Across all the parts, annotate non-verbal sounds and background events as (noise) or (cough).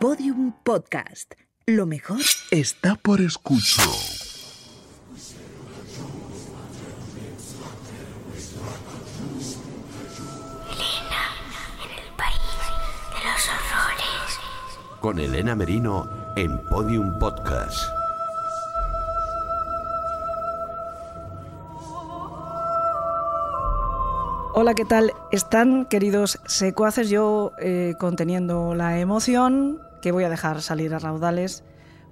Podium Podcast. Lo mejor está por escuchar. Elena, en el país de los horrores. Con Elena Merino en Podium Podcast. Hola, ¿qué tal? ¿Están, queridos secuaces? Yo eh, conteniendo la emoción, que voy a dejar salir a raudales,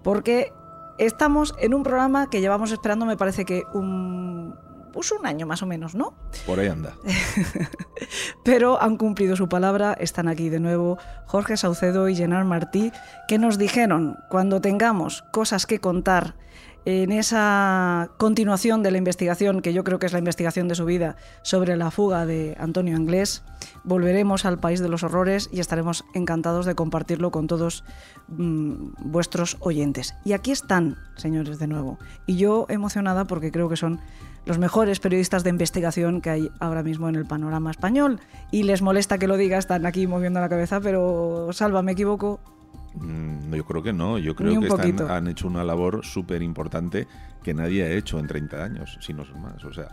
porque estamos en un programa que llevamos esperando, me parece que un, pues un año más o menos, ¿no? Por ahí anda. (laughs) Pero han cumplido su palabra, están aquí de nuevo Jorge Saucedo y Gerard Martí, que nos dijeron, cuando tengamos cosas que contar en esa continuación de la investigación, que yo creo que es la investigación de su vida, sobre la fuga de Antonio Anglés, volveremos al país de los horrores y estaremos encantados de compartirlo con todos mm, vuestros oyentes. Y aquí están, señores, de nuevo. Y yo emocionada porque creo que son los mejores periodistas de investigación que hay ahora mismo en el panorama español. Y les molesta que lo diga, están aquí moviendo la cabeza, pero salva, me equivoco. Mm, Yo creo que no, yo creo que están- han hecho una labor súper importante que nadie ha hecho en 30 años, si no son más. O sea,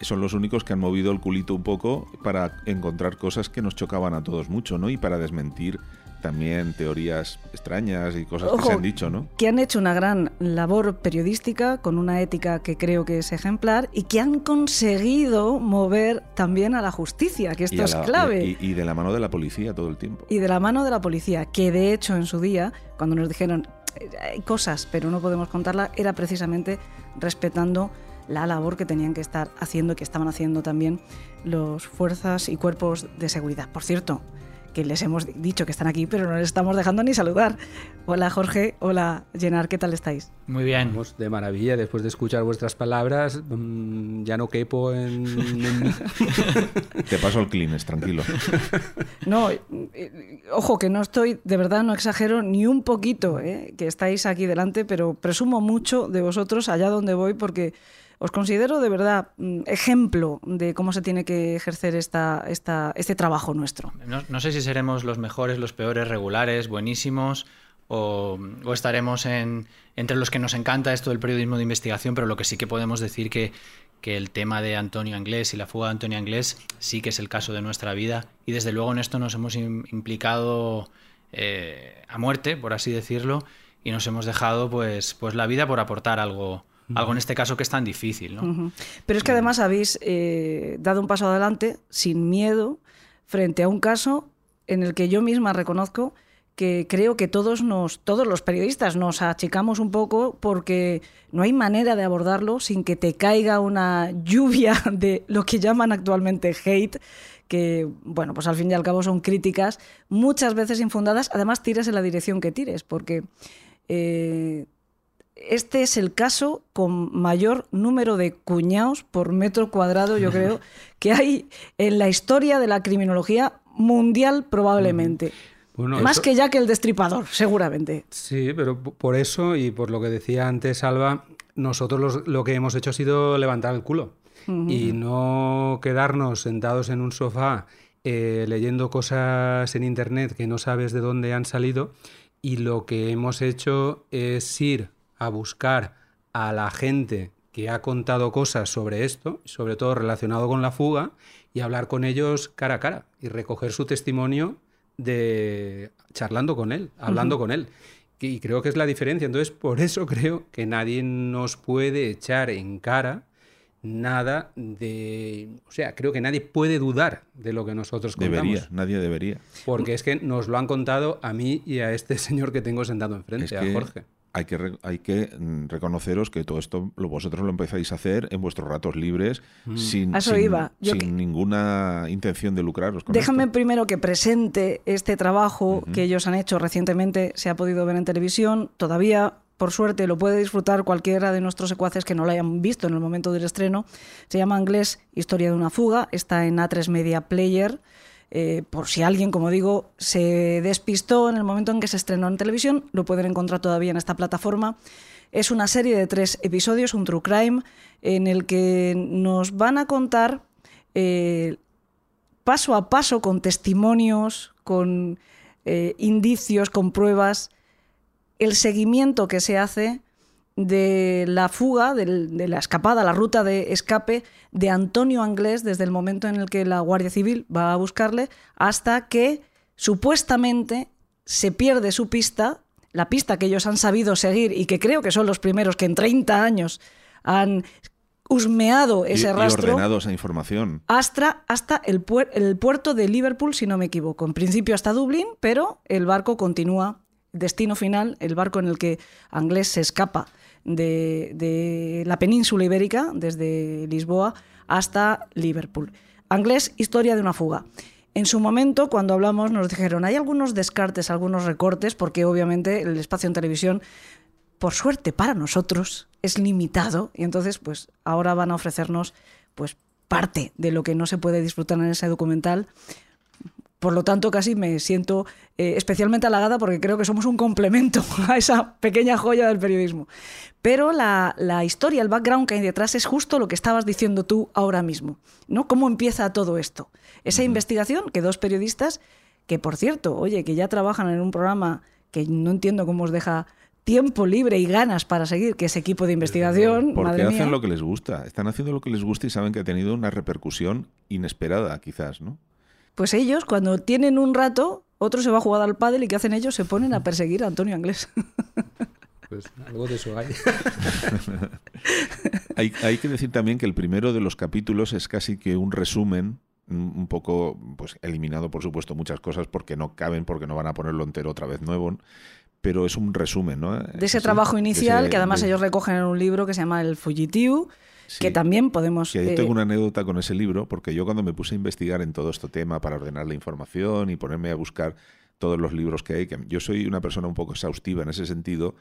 son los únicos que han movido el culito un poco para encontrar cosas que nos chocaban a todos mucho, ¿no? Y para desmentir también teorías extrañas y cosas que se han dicho, ¿no? que han hecho una gran labor periodística con una ética que creo que es ejemplar y que han conseguido mover también a la justicia, que esto Y es la- clave. Y, y de la mano de la policía todo el tiempo. y de la mano de la policía, que de hecho en su día, cuando nos dijeron "Eh, hay cosas, pero no podemos contarla, era precisamente respetando la labor que tenían que estar haciendo, que estaban haciendo también los fuerzas y cuerpos de seguridad. Por cierto, que les hemos dicho que están aquí, pero no les estamos dejando ni saludar. Hola Jorge, hola Llenar, ¿qué tal estáis? Muy bien. Vamos, de maravilla, después de escuchar vuestras palabras, mm, ya no quepo en... en- (laughs) Te paso el Kleenex, tranquilo. (laughs) No, eh, eh, ojo, que no estoy, de verdad no exagero ni un poquito, eh, que estáis aquí delante, pero presumo mucho de vosotros allá donde voy porque os considero de verdad mm, ejemplo de cómo se tiene que ejercer esta, esta, este trabajo nuestro. No, sé si seremos los mejores, los peores, regulares, buenísimos, o, estaremos en, entre los que nos encanta esto del periodismo de investigación, pero lo que sí que podemos decir que, que el tema de Antonio Anglés y la fuga de Antonio Anglés sí que es el caso de nuestra vida, y desde luego en esto nos hemos im- implicado eh, a muerte, por así decirlo, y nos hemos dejado pues, pues la vida por aportar algo, algo en este caso que es tan difícil. ¿no? Ujú. Pero es que además habéis eh, dado un paso adelante sin miedo frente a un caso en el que yo misma reconozco que creo que todos nos, todos los periodistas nos achicamos un poco porque no hay manera de abordarlo sin que te caiga una lluvia (laughs) de lo que llaman actualmente hate, que bueno, pues al fin y al cabo son críticas muchas veces infundadas, además tires en la dirección que tires, porque eh, este es el caso con mayor número de cuñados por metro cuadrado, yo creo, (laughs) que hay en la historia de la criminología mundial probablemente. Bueno, Más eso- que ya que el destripador, seguramente. Sí, pero por eso y por lo que decía antes Alba, nosotros los- lo que hemos hecho ha sido levantar el culo y no quedarnos sentados en un sofá eh, leyendo cosas en internet que no sabes de dónde han salido y lo que hemos hecho es ir a buscar a la gente que ha contado cosas sobre esto, sobre todo relacionado con la fuga, y hablar con ellos cara a cara y recoger su testimonio de charlando con él, hablando con él. Y creo que es la diferencia. Entonces, por eso (laughs) creo que nadie nos puede echar en cara nada de... O sea, creo que nadie puede dudar de lo que nosotros contamos. Debería, nadie debería. Porque es que nos lo han contado a mí y a este (laughs) señor que tengo sentado enfrente, Es a Jorge. Hay que, hay que mm, reconoceros que todo esto lo, vosotros lo empezáis a hacer en vuestros ratos libres sin, eso sin- iba. Yo sin que- ninguna intención de lucraros con Déjame esto. primero que presente este trabajo que ellos han hecho recientemente. Se ha podido ver en televisión. Todavía, por suerte, lo puede disfrutar cualquiera de nuestros secuaces que no lo hayan visto en el momento del estreno. Se llama Inglés Historia de una fuga. Está en A3 Media Player. Eh, por si alguien, como digo, se despistó en el momento en que se estrenó en televisión, lo pueden encontrar todavía en esta plataforma. Es una serie de tres episodios, un true crime, en el que nos van a contar eh, paso a paso, con testimonios, con eh, indicios, con pruebas, el seguimiento que se hace de la fuga, de, la escapada, la ruta de escape de Antonio Anglés desde el momento en el que la Guardia Civil va a buscarle hasta que supuestamente se pierde su pista, la pista que ellos han sabido seguir y que creo que son los primeros que en 30 años han husmeado ese y, rastro ordenado esa información. hasta, hasta el, puer- el puerto de Liverpool, si no me equivoco. En principio hasta Dublín, pero el barco continúa. Destino final, el barco en el que Anglés se escapa de, la península ibérica, desde Lisboa hasta Liverpool. Anglés, historia de una fuga. En su momento, cuando hablamos, nos dijeron, hay algunos descartes, algunos recortes, porque obviamente el espacio en televisión por suerte para nosotros, es limitado y entonces pues ahora van a ofrecernos pues parte de lo que no se puede disfrutar en ese documental. Por lo tanto, casi me siento eh, especialmente halagada porque creo que somos un complemento (laughs) a esa pequeña joya del periodismo. Pero la, la historia, el background que hay detrás es justo lo que estabas diciendo tú ahora mismo. ¿no? ¿Cómo empieza todo esto? Esa investigación que dos periodistas, que por cierto, oye, que ya trabajan en un programa que no entiendo cómo os deja tiempo libre y ganas para seguir, que es equipo de investigación, Porque madre hacen lo que les gusta. Están haciendo lo que les gusta y saben que ha tenido una repercusión inesperada, quizás, ¿no? Pues ellos, cuando tienen un rato, otro se va a jugar al pádel y ¿qué hacen ellos? Se ponen a perseguir a Antonio Anglés. (laughs) Pues algo de eso hay. (laughs) Hay, hay que decir también que el primero de los capítulos es casi que un resumen, un poco, pues eliminado por supuesto muchas cosas porque no caben, porque no van a ponerlo entero otra vez nuevo, pero es un resumen, ¿no? De ese trabajo inicial, ese- que además de- ellos recogen en un libro que se llama El Que también podemos... Que yo eh, tengo una anécdota con ese libro, porque yo cuando me puse a investigar en todo este tema para ordenar la información y ponerme a buscar todos los libros que hay, que yo soy una persona un poco exhaustiva en ese sentido,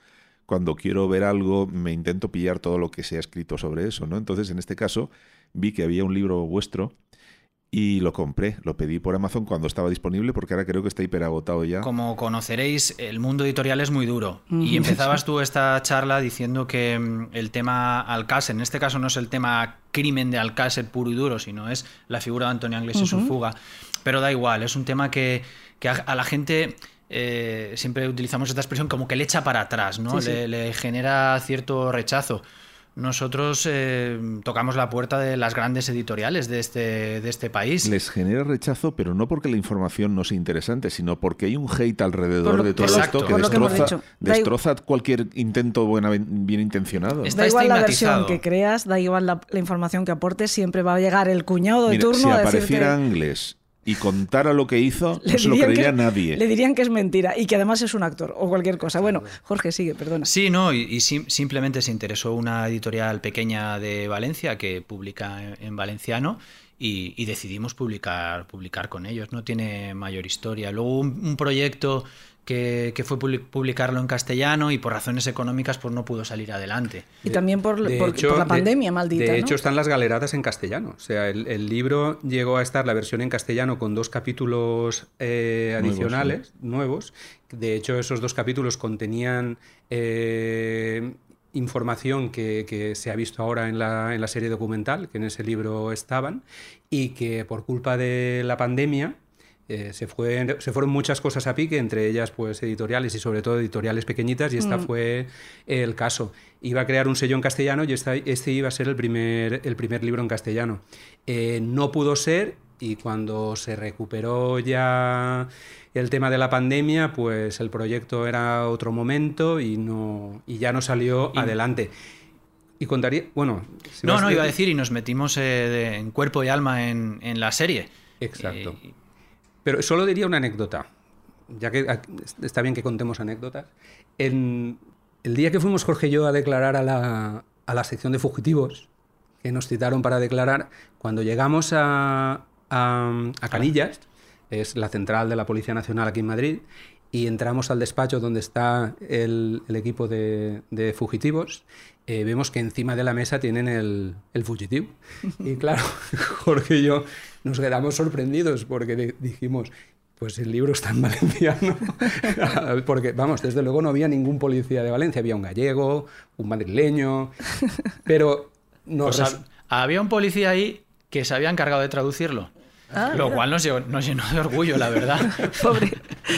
cuando quiero ver algo me intento pillar todo lo que se ha escrito sobre eso, ¿no? Entonces, en este caso, vi que había un libro vuestro y lo compré, lo pedí por Amazon cuando estaba disponible, porque ahora creo que está hiperagotado ya. Como conoceréis, el mundo editorial es muy duro. Y empezabas tú esta charla diciendo que mm, el tema Alcácer, en este caso no es el tema crimen de Alcácer puro y duro, sino es la figura de Antonio Anglés y su fuga. Pero da igual, es un tema que, que a, a la gente eh, siempre utilizamos esta expresión como que le echa para atrás, ¿no? Sí, sí. Le, le genera cierto rechazo. Nosotros eh, tocamos la puerta de las grandes editoriales de este, de este país. Les genera rechazo, pero no porque la información no sea interesante, sino porque hay un hate alrededor lo- de todo lo- esto que lo que destroza, destroza cualquier intento buena, bien intencionado. Está Da igual la versión que creas, da igual la, la información que aportes, siempre va a llegar el cuñado de Mira, turno si a apareciera decirte... Inglés y contara lo que hizo, le no se lo creería que- nadie. Le dirían que es mentira y que además es un actor o cualquier cosa. Bueno, Jorge, sigue, perdona. Sí, no, y, y sim- simplemente se interesó una editorial pequeña de Valencia que publica en, en valenciano y, y decidimos publicar, publicar con ellos. No tiene mayor historia. Luego un, un proyecto que, que fue publi- publicarlo en castellano y por razones económicas pues no pudo salir adelante. Y también por, De por- hecho, por la de- pandemia maldita. De ¿no? hecho, están las galeradas en castellano. O sea, el, el libro llegó a estar la versión en castellano con dos capítulos eh, Nuevos, adicionales, nuevos. De hecho, esos dos capítulos contenían eh, información que, que se ha visto ahora en la, en la serie documental, que en ese libro estaban, y que por culpa de la pandemia eh, se, fue, se fueron muchas cosas a pique, entre ellas pues editoriales y sobre todo editoriales pequeñitas, y esta fue el caso. Iba a crear un sello en castellano y esta- este iba a ser el primer, el primer libro en castellano. Eh, no pudo ser y cuando se recuperó ya el tema de la pandemia, pues el proyecto era otro momento y, no, y ya no salió Y- adelante. Y contaría, bueno... si No, no, iba a decir, y nos metimos eh, de- en cuerpo y alma en, en la serie. Exacto. Pero solo diría una anécdota, ya que está bien que contemos anécdotas. En el día que fuimos Jorge y yo a declarar a la, a la sección de fugitivos, que nos citaron para declarar, cuando llegamos a, a, a Canillas, es la central de la Policía Nacional aquí en Madrid, y entramos al despacho donde está el, el equipo de, de fugitivos, eh, vemos que encima de la mesa tienen el, el fugitivo. (laughs) Y claro, (laughs) Jorge y yo nos quedamos sorprendidos porque di- dijimos, pues el libro está en (laughs) valenciano. (laughs) porque, vamos, desde luego no había ningún policía de Valencia, había un gallego, un madrileño, (laughs) pero nos pues res- había un policía ahí que se había encargado de traducirlo. Ah, Lo mira. cual nos llenó, nos llenó de orgullo, la verdad. Pobre.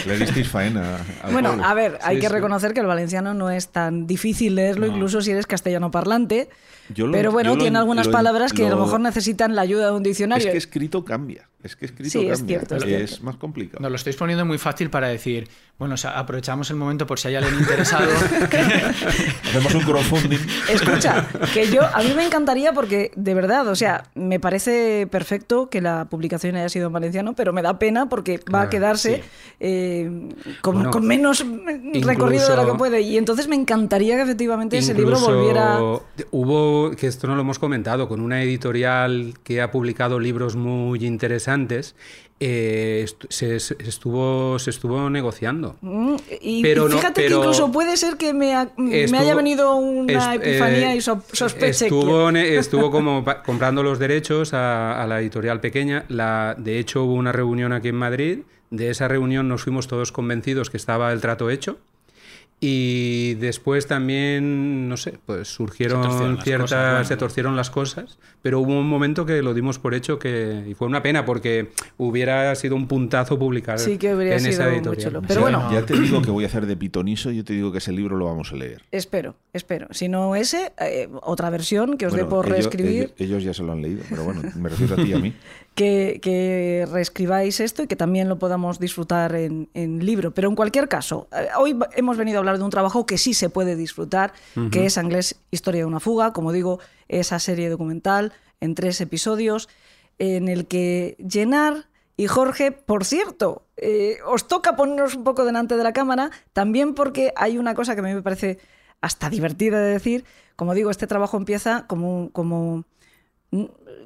Le disteis faena Bueno, pobre. a ver, hay Sí, que sí. reconocer que el valenciano no es tan difícil leerlo, incluso si eres castellano parlante. Yo lo- pero bueno, yo lo- tiene algunas lo- palabras que a lo mejor necesitan la ayuda de un Es diccionario. que escrito cambia. Es que escrito Sí, cambia. es cierto, es cierto. más complicado. Nos lo estáis poniendo muy fácil para decir, bueno, o sea, aprovechamos el momento por si hay alguien interesado. (laughs) Hacemos un crowdfunding. Escucha, que yo, a mí me encantaría porque, de verdad, o sea, me parece perfecto que la publicación haya sido en valenciano, pero me da pena porque va a quedarse sí. eh, con, Bueno, con menos recorrido de lo que puede. Y entonces me encantaría que efectivamente ese libro volviera... Hubo, que esto no lo hemos comentado, con una editorial que ha publicado libros muy interesantes, eh, estu- se, se estuvo, se estuvo negociando. Mm, Y, Pero y no- fíjate pero que incluso puede ser que me, ha- me Estuvo- haya venido una est- epifanía eh, y so- sospeche Estuvo, que... estuvo como comprando los derechos a, a la editorial pequeña. La, de hecho, hubo una reunión aquí en Madrid. De esa reunión nos fuimos todos convencidos que estaba el trato hecho. Y después también, no sé, pues Se surgieron torcieron las ciertas, cosas, bueno. se torcieron las cosas, pero hubo un momento que lo dimos por hecho que y fue una pena porque hubiera sido un puntazo publicar Sí que habría en sido esa muy editorial. chulo. Pero bueno. Ya te digo que voy a hacer de pitoniso y yo te digo que ese libro lo vamos a leer. Espero, espero. Si no ese, eh, otra versión que os dé Bueno, por ellos- reescribir. Ellos, ellos ya se lo han leído, pero bueno, me refiero a ti y a mí. (laughs) que, que reescribáis esto y que también lo podamos disfrutar en, en libro. Pero en cualquier caso, eh, hoy hemos venido a hablar de un trabajo que sí se puede disfrutar, que es Anglés Historia de una fuga, como digo, esa serie documental en tres episodios, en el que llenar y Jorge, por cierto, eh, os toca ponernos un poco delante de la cámara, también porque hay una cosa que a mí me parece hasta divertida de decir. Como digo, este trabajo empieza como, como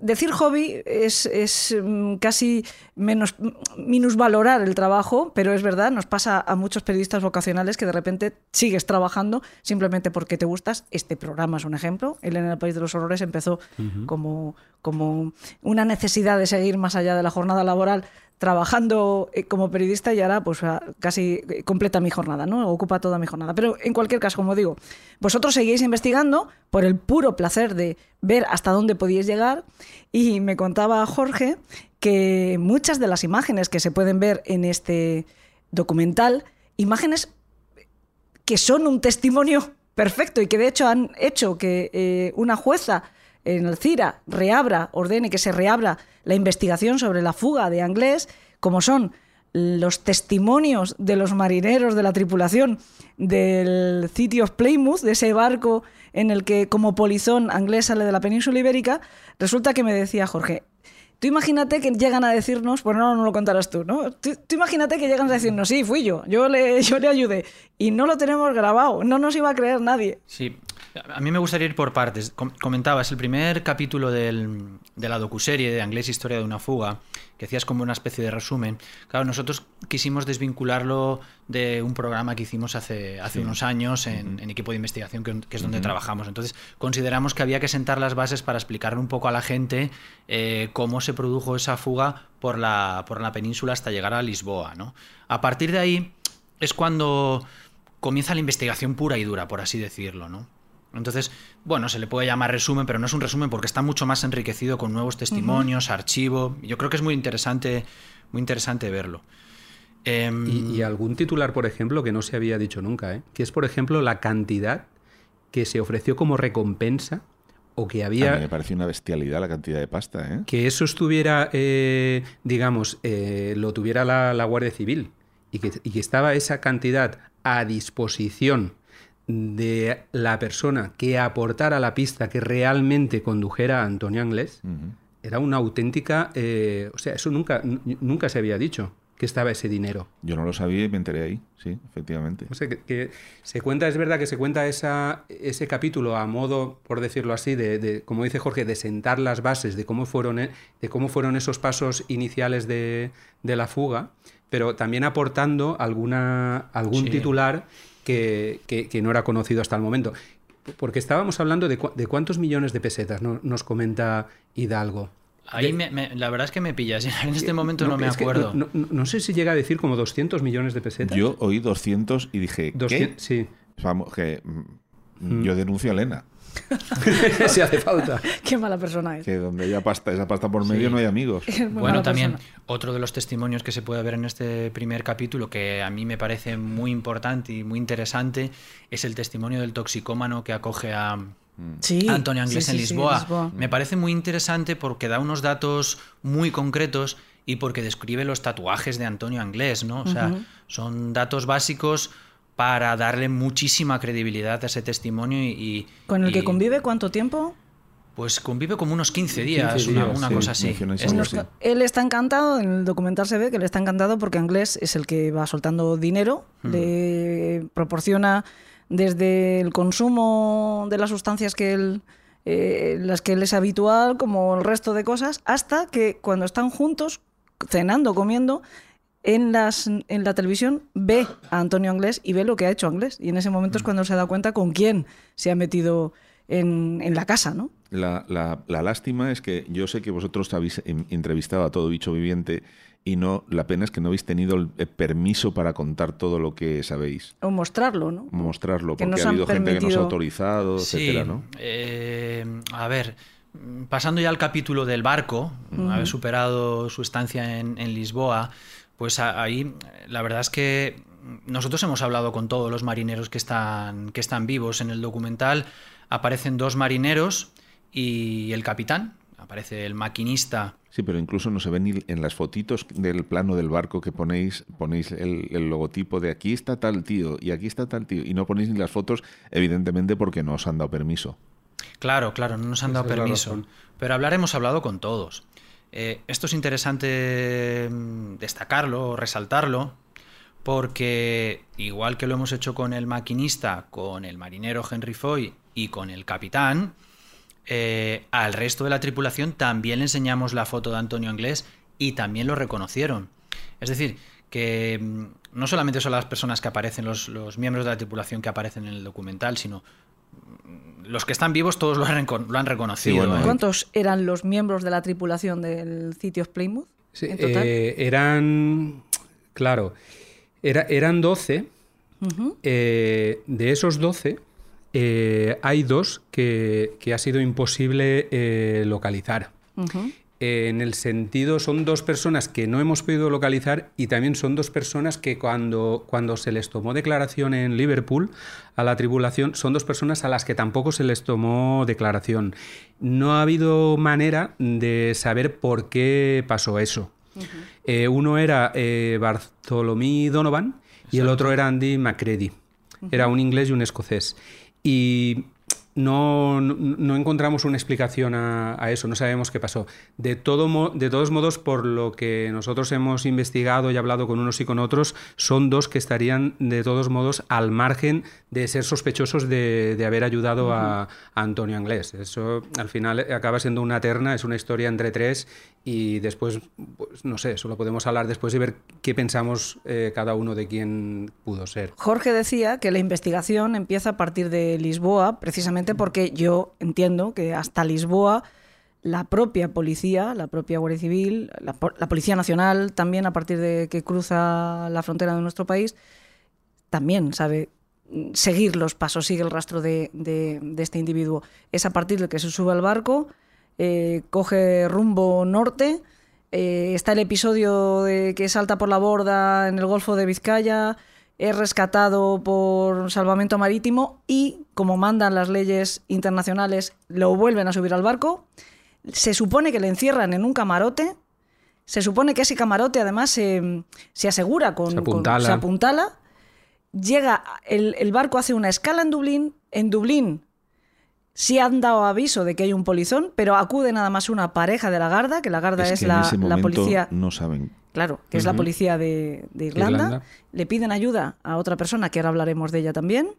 Decir hobby es, es, mm, casi menos minusvalorar el trabajo, pero es verdad, nos pasa a muchos periodistas vocacionales que de repente sigues trabajando simplemente porque te gustas. Este programa es un ejemplo. Él en el País de los Horrores empezó como, como una necesidad de seguir más allá de la jornada laboral trabajando eh, como periodista y ahora pues casi eh, completa mi jornada, ¿no? Ocupa toda mi jornada. Pero en cualquier caso, como digo, vosotros seguís investigando por el puro placer de ver hasta dónde podíais llegar y me contaba Jorge que muchas de las imágenes que se pueden ver en este documental, imágenes que son un testimonio (laughs) perfecto y que de hecho han hecho que eh, una jueza en el CIRA reabra, ordene que se reabra la investigación sobre la fuga de Anglés, como son los testimonios de los marineros de la tripulación del City of Plymouth, de ese barco en el que como polizón Anglés sale de la península ibérica, resulta que me decía Jorge, Tú imagínate que llegan a decirnos, bueno, no, no lo contarás tú, ¿no? Tú, imagínate que llegan a decirnos, sí, fui yo, yo le, yo le ayudé. Y no lo tenemos grabado, no nos iba a creer nadie. Sí, a mí me gustaría ir por partes. Com- Comentabas el primer capítulo del- de la docuserie de Anglés Historia de una fuga, que hacías como una especie de resumen. Claro, nosotros quisimos desvincularlo de un programa que hicimos hace, hace unos años en, en equipo de investigación, que, que es donde trabajamos. Entonces, consideramos que había que sentar las bases para explicarle un poco a la gente eh, cómo se produjo esa fuga por la, por la península hasta llegar a Lisboa. ¿no? A partir de ahí es cuando comienza la investigación pura y dura, por así decirlo, ¿no? Entonces, bueno, se le puede llamar resumen, pero no es un resumen porque está mucho más enriquecido con nuevos testimonios, archivo. Yo creo que es muy interesante, muy interesante verlo. Em, Y, y algún titular, por ejemplo, que no se había dicho nunca, ¿eh? que es, por ejemplo, la cantidad que se ofreció como recompensa o que A mí había... me parece una bestialidad la cantidad de pasta, ¿eh? Que eso estuviera, eh, digamos, eh, lo tuviera la, la Guardia Civil y que, y que estaba esa cantidad a disposición de la persona que aportara la pista que realmente condujera a Antonio Anglés, era una auténtica... eh, o sea, eso nunca, nunca se había dicho, que estaba ese dinero. Yo no lo sabía y me enteré ahí, sí, efectivamente. O sea, que, que se cuenta, es verdad que se cuenta esa, ese capítulo a modo, por decirlo así, de, de, como dice Jorge, de sentar las bases de cómo fueron, eh, de cómo fueron esos pasos iniciales de, de la fuga, pero también aportando alguna, algún Sí. titular que, que- que no era conocido hasta el momento. Porque estábamos hablando de, cuántos millones de pesetas, ¿no? nos comenta Hidalgo. ahí me- me- la verdad es que me pillas. (laughs) En este momento no, me acuerdo. no, no- no sé si llega a decir como 200 millones de pesetas. Yo oí 200 y dije, ¿qué? 200, sí. Vamos, que mm, yo denuncio a Elena. (laughs) si hace falta. Qué mala persona es. Que donde haya pasta, esa pasta por medio no hay amigos. Bueno, también persona. otro de los testimonios que se puede ver en este primer capítulo, que a mí me parece muy importante y muy interesante, es el testimonio del toxicómano que acoge a, Sí, a Antonio Anglés sí, en sí, sí, Lisboa. Lisboa. Me parece muy interesante porque da unos datos muy concretos y porque describe los tatuajes de Antonio Anglés, ¿no? O sea, son datos básicos para darle muchísima credibilidad a ese testimonio y... y- ¿Con el que convive cuánto tiempo? Pues convive como unos 15 días, 15 una, días, una sí, cosa así. Es-. Él está encantado, en el documental se ve que él está encantado porque Anglés es el que va soltando dinero, le proporciona desde el consumo de las sustancias que él, eh, las que él es habitual, como el resto de cosas, hasta que cuando están juntos, cenando, comiendo, en, las, en la televisión ve a Antonio Anglés y ve lo que ha hecho Anglés. Y en ese momento es cuando se da cuenta con quién se ha metido en, en la casa, ¿no? La, la- la lástima es que yo sé que vosotros habéis entrevistado a todo bicho viviente y no la pena es que no habéis tenido el permiso para contar todo lo que sabéis. O mostrarlo, ¿no? Mostrarlo, Que porque ha habido gente que nos ha autorizado, Sí, etcétera, ¿no? eh, a ver, mm, pasando ya al capítulo del barco, haber superado su estancia en, en Lisboa, pues ahí la verdad es que nosotros hemos hablado con todos los marineros que están, que están vivos en el documental. Aparecen dos marineros y el capitán, aparece el maquinista. Sí, pero incluso no se ven ni en las fotitos del plano del barco que ponéis, ponéis el, el logotipo de aquí está tal tío y aquí está tal tío y no ponéis ni las fotos, evidentemente porque no os han dado permiso. Claro, claro, no nos han Esa dado permiso. Pero hablar hemos hablado con todos. Eh, esto es interesante mm, destacarlo, resaltarlo, porque igual que lo hemos hecho con el maquinista, con el marinero Henry Foy y con el capitán, eh, al resto de la tripulación también le enseñamos la foto de Antonio Anglés y también lo reconocieron. Es decir, que mm, no solamente son las personas que aparecen, los, miembros de la tripulación que aparecen en el documental, sino los que están vivos todos lo han, lo han reconocido. bueno, ¿eh? ¿Cuántos eran los miembros de la tripulación del City of Plymouth? Sí, en total? eh, eran, claro, era- eran 12. eh, de esos 12, eh, hay dos que, que ha sido imposible eh, localizar. En el sentido, son dos personas que no hemos podido localizar y también son dos personas que cuando, cuando se les tomó declaración en Liverpool a la tribulación, son dos personas a las que tampoco se les tomó declaración. No ha habido manera de saber por qué pasó eso. Eh, uno era eh, Donovan y el otro era Andy McCready. Era un inglés y un escocés. Y no, no, no encontramos una explicación a, a eso, no sabemos qué pasó. De, todo de todos modos, por lo que nosotros hemos investigado y hablado con unos y con otros, son dos que estarían de todos modos al margen de ser sospechosos de, de haber ayudado a, a Antonio Anglés. Eso al final acaba siendo una terna, es una historia entre tres y después, pues, no sé, solo podemos hablar después y ver qué pensamos eh, cada uno de quién pudo ser. Jorge decía que la investigación empieza a partir de Lisboa, precisamente porque yo entiendo que hasta Lisboa la propia policía, la propia Guardia Civil, la, po- la Policía Nacional, también a partir de que cruza la frontera de nuestro país, también sabe mm, seguir los pasos, sigue el rastro de este individuo. Es a partir de que se sube al barco, eh, coge rumbo norte, eh, está el episodio de que salta por la borda en el Golfo de Vizcaya, es rescatado por salvamento marítimo y, como mandan las leyes internacionales, lo vuelven a subir al barco. Se supone que le encierran en un camarote. Se supone que ese camarote además se, se asegura con... Se con- apuntala. se apuntala. Llega, el, el barco hace una escala en Dublín. En Dublín sí han dado aviso de que hay un polizón, pero acude nada más una pareja de la Garda, que la Garda es, que la, en ese la policía... no saben. Claro, que es la policía de, de Irlanda. Irlanda. Le piden ayuda a otra persona, que ahora hablaremos de ella también.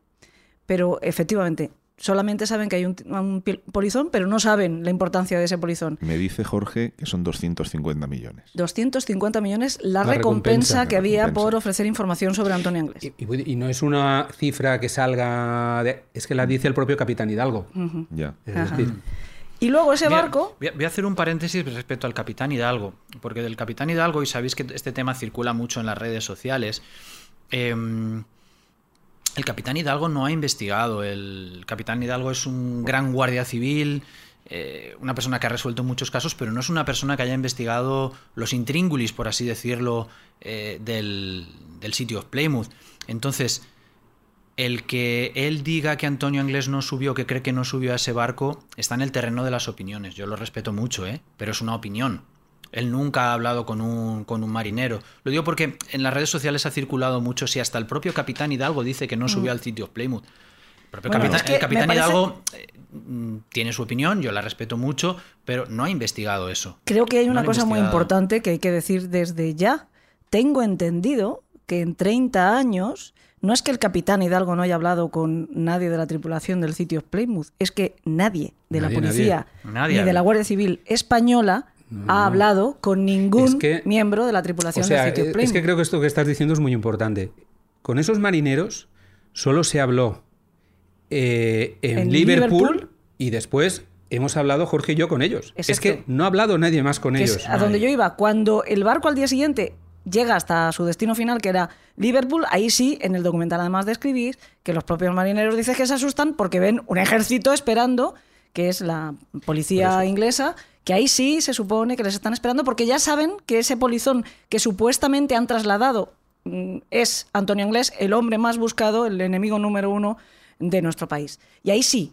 Pero efectivamente, solamente saben que hay un, un polizón, pero no saben la importancia de ese polizón. Me dice Jorge que son 250 millones. 250 millones la, La recompensa, recompensa. que había recompensa. por ofrecer información sobre Antonio Anglés. Y, y y no es una cifra que salga de... Es que la dice el propio capitán Hidalgo. Ya. Es Ajá. decir, Y luego ese barco... Voy a, voy a hacer un paréntesis respecto al Capitán Hidalgo, porque del Capitán Hidalgo, y sabéis que este tema circula mucho en las redes sociales, em, el capitán Hidalgo no ha investigado. El capitán Hidalgo es un gran guardia civil, eh, una persona que ha resuelto muchos casos, pero no es una persona que haya investigado los intríngulis, por así decirlo, eh, del, del City of Plymouth. Entonces, el que él diga que Antonio Anglés no subió, que cree que no subió a ese barco, está en el terreno de las opiniones. Yo lo respeto mucho, ¿eh? pero es una opinión. Él nunca ha hablado con un, con un marinero. Lo digo porque en las redes sociales ha circulado mucho, si hasta el propio capitán Hidalgo dice que no subió al City of Plymouth. El propio Bueno, capitán, es que el capitán me parece- Hidalgo eh, mm, tiene su opinión, yo la respeto mucho, pero no ha investigado eso. Creo que hay No una cosa muy importante que hay que decir desde ya. Tengo entendido que en 30 años no es que el capitán Hidalgo no haya hablado con nadie de la tripulación del sitio Plymouth, es que nadie de Nadie, la policía nadie. Nadie ni de la. Guardia Civil española ha hablado con ningún Es que- miembro de la tripulación O sea, del sitio eh, Plymouth. es que creo que esto que estás diciendo es muy importante. Con esos marineros solo se habló eh, en, En Liverpool, Liverpool. y después hemos hablado Jorge y yo con ellos. Es que no ha hablado nadie más con que ellos. a donde yo iba. Cuando el barco al día siguiente llega hasta su destino final, que era Liverpool, ahí sí, en el documental además de escribir, que los propios marineros dicen que se asustan porque ven un ejército esperando, que es la policía inglesa, que ahí sí se supone que les están esperando porque ya saben que ese polizón que supuestamente han trasladado mm, es Antonio Inglés, el hombre más buscado, el enemigo número uno de nuestro país. Y ahí sí.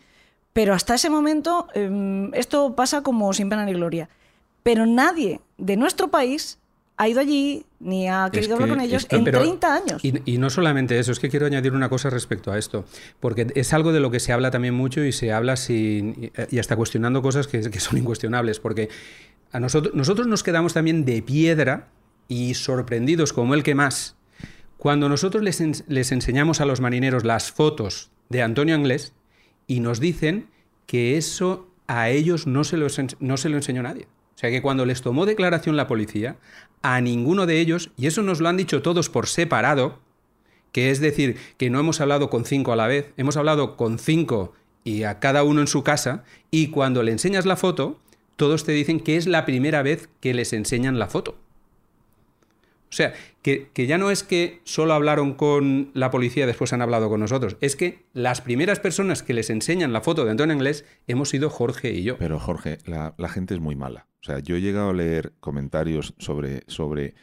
Pero hasta ese momento em, esto pasa como sin pena ni gloria. Pero nadie de nuestro país ha ido allí ni ha querido hablar que con ellos en Pero- 30 años. Y, y no solamente eso, es que quiero añadir una cosa respecto a esto, porque es algo de lo que se habla también mucho y se habla sin, y hasta cuestionando cosas que, que son incuestionables, porque a nosotros, nosotros nos quedamos también de piedra y sorprendidos como el que más, cuando nosotros les, ens- les enseñamos a los marineros las fotos de Antonio Anglés y nos dicen que eso a ellos no se, lo, ens- no se lo enseñó nadie. O sea que cuando les tomó declaración la policía, a ninguno de ellos, y eso nos lo han dicho todos por separado, que es decir, que no hemos hablado con cinco a la vez, hemos hablado con cinco y a cada uno en su casa, y cuando le enseñas la foto, todos te dicen que es la primera vez que les enseñan la foto. O sea, que, que ya no es que solo hablaron con la policía y después han hablado con nosotros, es que las primeras personas que les enseñan la foto de Antonio Inglés hemos sido Jorge y yo. Pero Jorge, la, la gente es muy mala. O sea, yo he llegado a leer comentarios sobre, sobre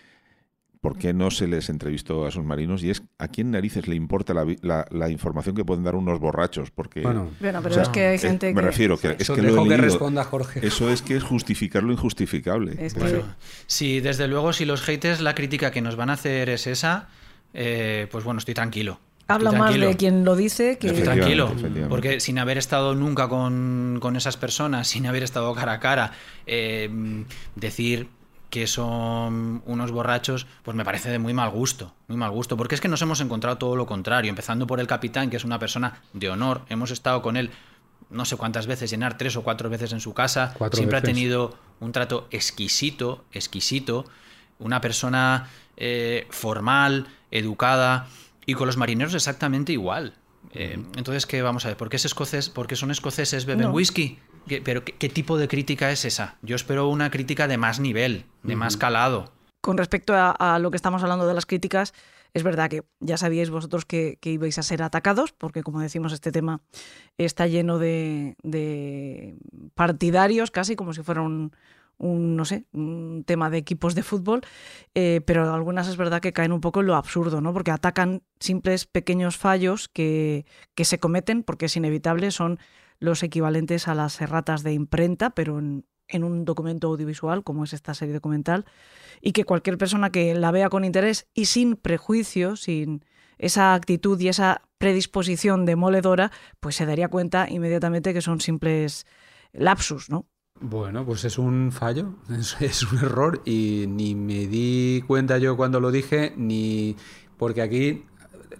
por qué no se les entrevistó a esos marinos y es a quién narices le importa la, la- la información que pueden dar unos borrachos. Porque, Bueno, Bueno, pero o sea, es que hay gente me que... refiero que es Eso que lo he que responda Jorge. Eso es que es justificar lo injustificable. Es que- Pues, Bueno, sí, desde luego, si los haters, la crítica que nos van a hacer es esa, eh, pues bueno, estoy tranquilo. Habla Estoy más tranquilo. de quien lo dice que... Estoy tranquilo, porque sin haber estado nunca con, con esas personas, sin haber estado cara a cara, eh, decir que son unos borrachos, pues me parece de muy mal gusto, muy mal gusto, porque es que nos hemos encontrado todo lo contrario, empezando por el capitán, que es una persona de honor, hemos estado con él no sé cuántas veces, llenar tres o cuatro veces en su casa, Cuatro siempre veces. ha tenido un trato exquisito, exquisito, una persona eh, formal, educada, y con los marineros exactamente igual. Eh, entonces, ¿qué vamos a ver? ¿Por qué es escocés? ¿Porque son escoceses, beben No. whisky? ¿Qué- ¿Pero qué, qué tipo de crítica es esa? Yo espero una crítica de más nivel, de más calado. Con respecto a, a lo que estamos hablando de las críticas, es verdad que ya sabíais vosotros que, que ibais a ser atacados, porque como decimos, este tema está lleno de, de partidarios, casi como si fuera un, un, no sé, un tema de equipos de fútbol, eh, pero algunas es verdad que caen un poco en lo absurdo, ¿no? Porque atacan simples pequeños fallos que, que se cometen, porque es inevitable, son los equivalentes a las erratas de imprenta, pero en, en un documento audiovisual, como es esta serie documental, y que cualquier persona que la vea con interés y sin prejuicio, sin esa actitud y esa predisposición demoledora, pues se daría cuenta inmediatamente que son simples lapsus, ¿no? Bueno, pues es un fallo, (laughs) es, es un error y ni me di cuenta yo cuando lo dije, ni porque aquí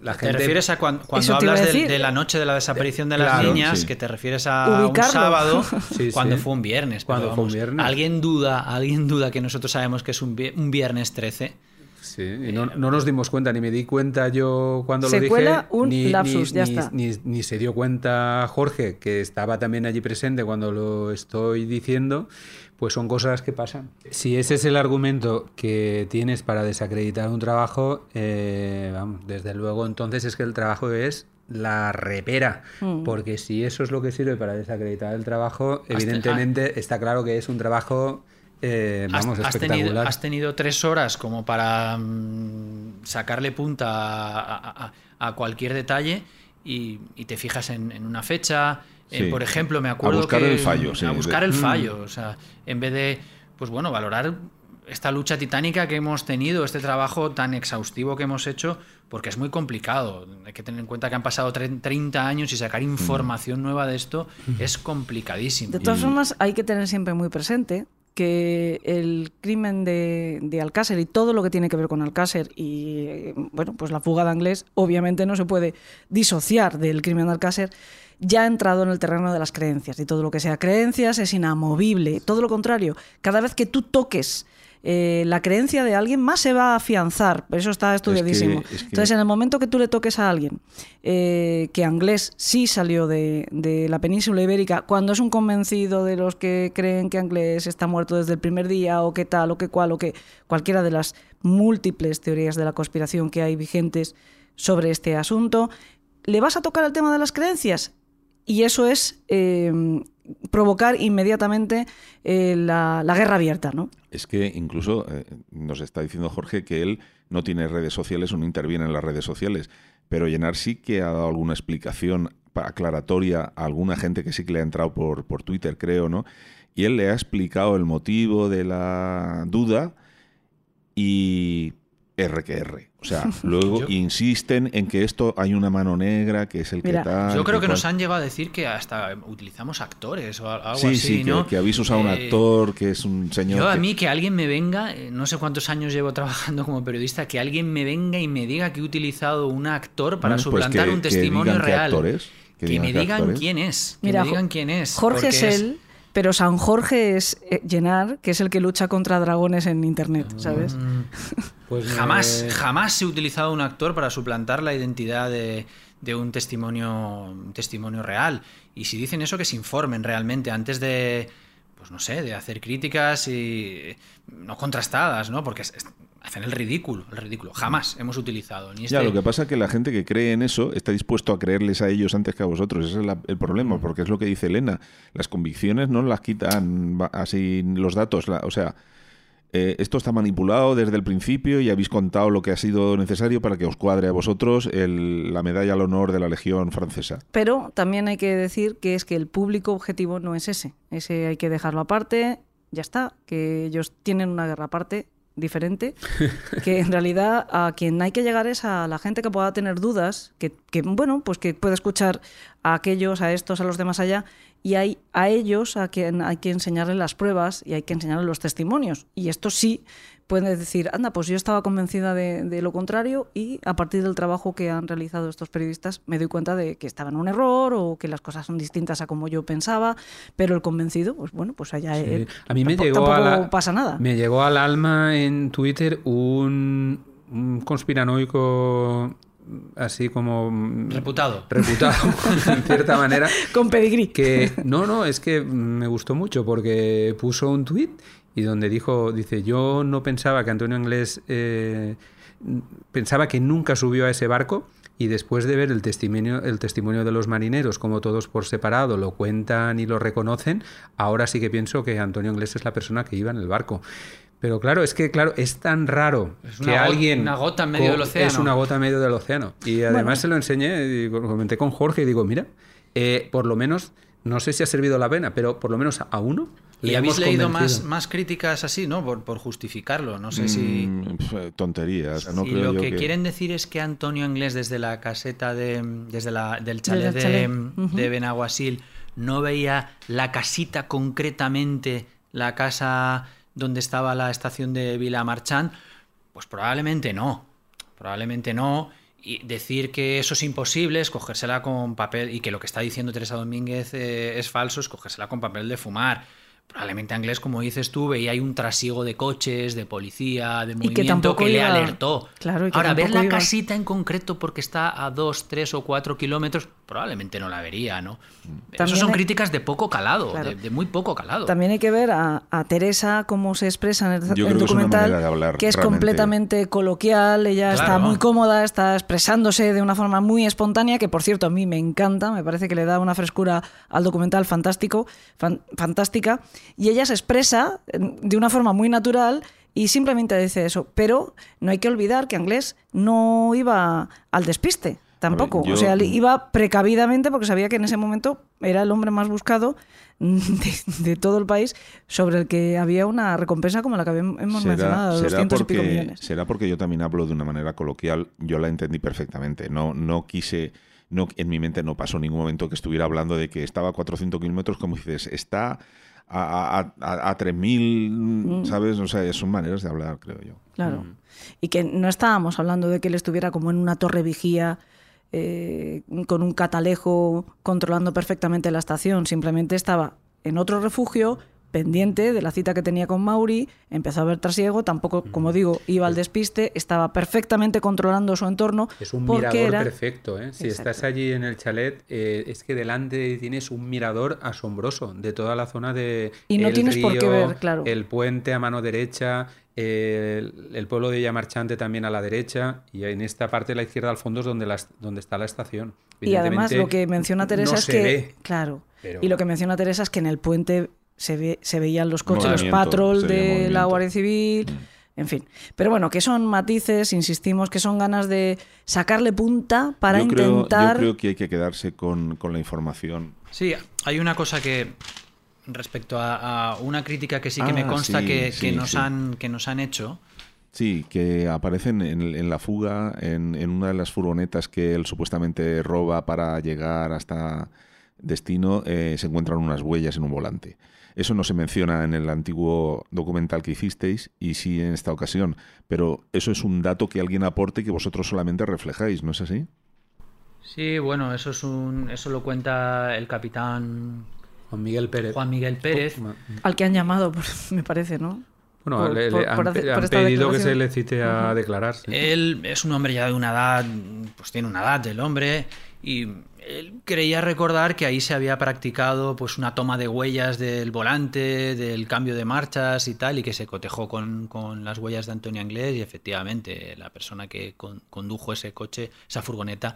la ¿Te gente... refieres a cuan- cuando, te a hablas del- decir. de, la noche de la desaparición de las Claro, niñas, sí. que te refieres a Ubicarlo. un sábado, (laughs) Sí, cuando sí. fue un viernes? Cuando fue un viernes. ¿Alguien duda, alguien duda que nosotros sabemos que es un, un viernes 13? Sí, y no, no nos dimos cuenta, ni me di cuenta yo cuando Se lo dije. un ni, lapsus, ni- ya ni- está. Ni, ni se dio cuenta Jorge, que estaba también allí presente cuando lo estoy diciendo. Pues son cosas que pasan. Si ese es el argumento que tienes para desacreditar un trabajo, eh, vamos, desde luego entonces es que el trabajo es la repera, Mm. porque si eso es lo que sirve para desacreditar el trabajo, evidentemente está claro que es un trabajo, eh, vamos, has, espectacular. tenido, has tenido tres horas como para mm, sacarle punta a, a- a cualquier detalle y, y te fijas en, en una fecha. Sí. por ejemplo, me acuerdo A buscar que- el fallo, sí. A buscar el fallo. O sea, en vez de, pues bueno, valorar esta lucha titánica que hemos tenido, este trabajo tan exhaustivo que hemos hecho, porque es muy complicado. Hay que tener en cuenta que han pasado tre- 30 años y sacar información nueva de esto es complicadísimo. De todas formas, hay que tener siempre muy presente que el crimen de, de Alcácer y todo lo que tiene que ver con Alcácer y eh, bueno, pues la fuga de Anglés obviamente no se puede disociar del crimen de Alcácer, ya ha entrado en el terreno de las creencias y todo lo que sea creencias es inamovible, todo lo contrario, cada vez que tú toques eh, la creencia de alguien más se va a afianzar, eso está estudiadísimo. es que- Entonces, en el momento que tú le toques a alguien eh, que Anglés sí salió de, de la península ibérica, cuando es un convencido de los que creen que Anglés está muerto desde el primer día, o que tal, o que cual, o que cualquiera de las múltiples teorías de la conspiración que hay vigentes sobre este asunto, ¿le vas a tocar el tema de las creencias? Y eso es eh, provocar inmediatamente eh, la, guerra abierta, ¿no? Es que incluso eh, nos está diciendo Jorge que él no tiene redes sociales o no interviene en las redes sociales, pero Llenar sí que ha dado alguna explicación aclaratoria a alguna gente que sí que le ha entrado por, por Twitter, creo, ¿no? Y él le ha explicado el motivo de la duda y R que R. O sea, luego (laughs) Yo- insisten en que esto hay una mano negra, que es el Mira, que tal. Yo creo que cual. nos han llegado a decir que hasta utilizamos actores o algo Sí, así, sí, que, ¿no? que habéis usado un Eh, actor, que es un señor. Yo a que- mí que alguien me venga, eh, no sé cuántos años llevo (laughs) trabajando como periodista, que alguien me venga y me diga que he utilizado un actor para Bueno, pues suplantar que- un que testimonio real. actores, que que, digan me digan actores. quién es. Que Mira, me digan quién es. Jorge porque es él, pero San Jorge es eh, Llenar, que es el que lucha contra dragones en internet, ¿sabes? (laughs) Pues me- Jamás, jamás he utilizado un actor para suplantar la identidad de, de un testimonio, un testimonio real. Y si dicen eso, que se informen realmente antes de, pues no sé, de hacer críticas y no contrastadas, ¿no? Porque hacen el ridículo, el ridículo. Jamás hemos utilizado ni Ya, este- lo que pasa es que la gente que cree en eso está dispuesto a creerles a ellos antes que a vosotros. Ese es la- el problema, porque es lo que dice Elena. Las convicciones no las quitan así los datos. la- o sea, eh, esto está manipulado desde el principio y habéis contado lo que ha sido necesario para que os cuadre a vosotros el- la medalla al honor de la Legión Francesa. Pero también hay que decir que es que el público objetivo no es ese. Ese hay que dejarlo aparte, ya está, que ellos tienen una guerra aparte diferente, (laughs) que en realidad a quien hay que llegar es a la gente que pueda tener dudas, que, que, bueno, pues que puede escuchar a aquellos, a estos, a los demás allá, y hay a ellos a quien hay que enseñarles las pruebas y hay que enseñarles los testimonios. Y esto sí puede decir, anda, pues yo estaba convencida de, de lo contrario y a partir del trabajo que han realizado estos periodistas me doy cuenta de que estaba en un error o que las cosas son distintas a como yo pensaba, pero el convencido, pues bueno, pues allá Sí. él. A mí me Tampoco- llegó a tampoco la- pasa nada. Me llegó al alma en Twitter un, un conspiranoico así como mm, Reputado. reputado (laughs) en cierta manera (laughs) Con pedigrí. que no no es que me gustó mucho porque puso un tuit y donde dijo dice yo no pensaba que Antonio Inglés eh, pensaba que nunca subió a ese barco y después de ver el testimonio, el testimonio de los marineros, como todos por separado lo cuentan y lo reconocen, ahora sí que pienso que Antonio Inglés es la persona que iba en el barco. Pero claro, es que claro, es tan raro Es que alguien una gota en medio del océano. Es una gota en medio del océano. Y además Bueno. se lo enseñé, y lo comenté con Jorge y digo, mira, eh, por lo menos, no sé si ha servido la pena, pero por lo menos a uno. Y le habéis hemos leído más, más críticas así, ¿no? Por, por justificarlo. No sé si... Mm, tonterías. No si creo lo yo que, que... quieren decir es que Antonio Inglés desde la caseta de desde la, del chalet de Benaguasil no veía la casita concretamente, la casa donde estaba la estación de Vilamarchán, pues probablemente no. Probablemente no. Y decir que eso es imposible, escogérsela con papel, y que lo que está diciendo Teresa Domínguez eh, es falso, escogérsela con papel de fumar. Probablemente Anglés, como dices tú, veía ahí un trasiego de coches, de policía, de Y que movimiento que, le alertó. Claro, y que Ahora, ver la iba- casita en concreto porque está a dos, tres o cuatro kilómetros, probablemente no la vería, ¿no? Eso son hay- críticas de poco calado, Claro. de, de muy poco calado. También hay que ver a, a Teresa cómo se expresa en el, Yo el creo que es una documental, hablar que es realmente- completamente coloquial, ella está muy cómoda, está expresándose de una forma muy espontánea, que por cierto a mí me encanta, me parece que le da una frescura al documental fantástico, fan- fantástica, y ella se expresa eh, de una forma muy natural y simplemente dice eso, pero no hay que olvidar que Anglés no iba al despiste. Tampoco, yo- o sea, iba precavidamente porque sabía que en ese momento era el hombre más buscado de, de todo el país sobre el que había una recompensa como la que habíamos mencionado, de 200 y pico porque, millones. será porque yo también hablo de una manera coloquial, yo la entendí perfectamente. No, no quise, no, en mi mente no pasó ningún momento que estuviera hablando de que estaba a 400 kilómetros, como dices, está a, a, a, a 3.000, Mm. ¿sabes? O sea, son maneras de hablar, creo yo. Claro. Y que no estábamos hablando de que él estuviera como en una torre vigía eh, con un catalejo controlando perfectamente la estación. Simplemente estaba en otro refugio pendiente de la cita que tenía con Mauri, empezó a ver trasiego, tampoco, como digo, iba al despiste, estaba perfectamente controlando su entorno. Es un mirador era... perfecto, ¿eh? Si Exacto. estás allí en el chalet, eh, es que delante tienes un mirador asombroso de toda la zona de Y no el tienes por qué río, ver, claro. el puente a mano derecha, el, el pueblo de Villamarchante también a la derecha y en esta parte de la izquierda al fondo es donde, la, donde está la estación. Y además lo que menciona Teresa no es que, ve, claro, pero- y lo que menciona Teresa es que en el puente se, ve, se veían los coches, los patrol de la. Guardia Civil, Mm. en fin. Pero bueno, que son matices, insistimos, que son ganas de sacarle punta para yo, creo, intentar... yo creo que hay que quedarse con, con la información. Sí, hay una cosa que respecto a, a una crítica que sí que me Ah, consta sí, que, sí, nos sí. han que nos han hecho. Sí, que aparecen en, en la fuga, en, en una de las furgonetas que él supuestamente roba para llegar hasta destino, eh, se encuentran unas huellas en un volante. Eso no se menciona en el antiguo documental que hicisteis y sí en esta ocasión, pero eso es un dato que alguien aporte que vosotros solamente reflejáis, ¿no es así? Sí, bueno, eso es un eso lo cuenta el capitán Juan Miguel Pérez. Juan Miguel Pérez. Al que han llamado, por- me parece, ¿no? Bueno, Por- le, le por- han, por hacer- pedido que se le cite a declarar. sí. Él es un hombre ya de una edad, pues tiene una edad el hombre, y él creía recordar que ahí se había practicado pues una toma de huellas del volante, del cambio de marchas y tal, y que se cotejó con, con las huellas de Antonio Anglés, y efectivamente la persona que con- condujo ese coche, esa furgoneta,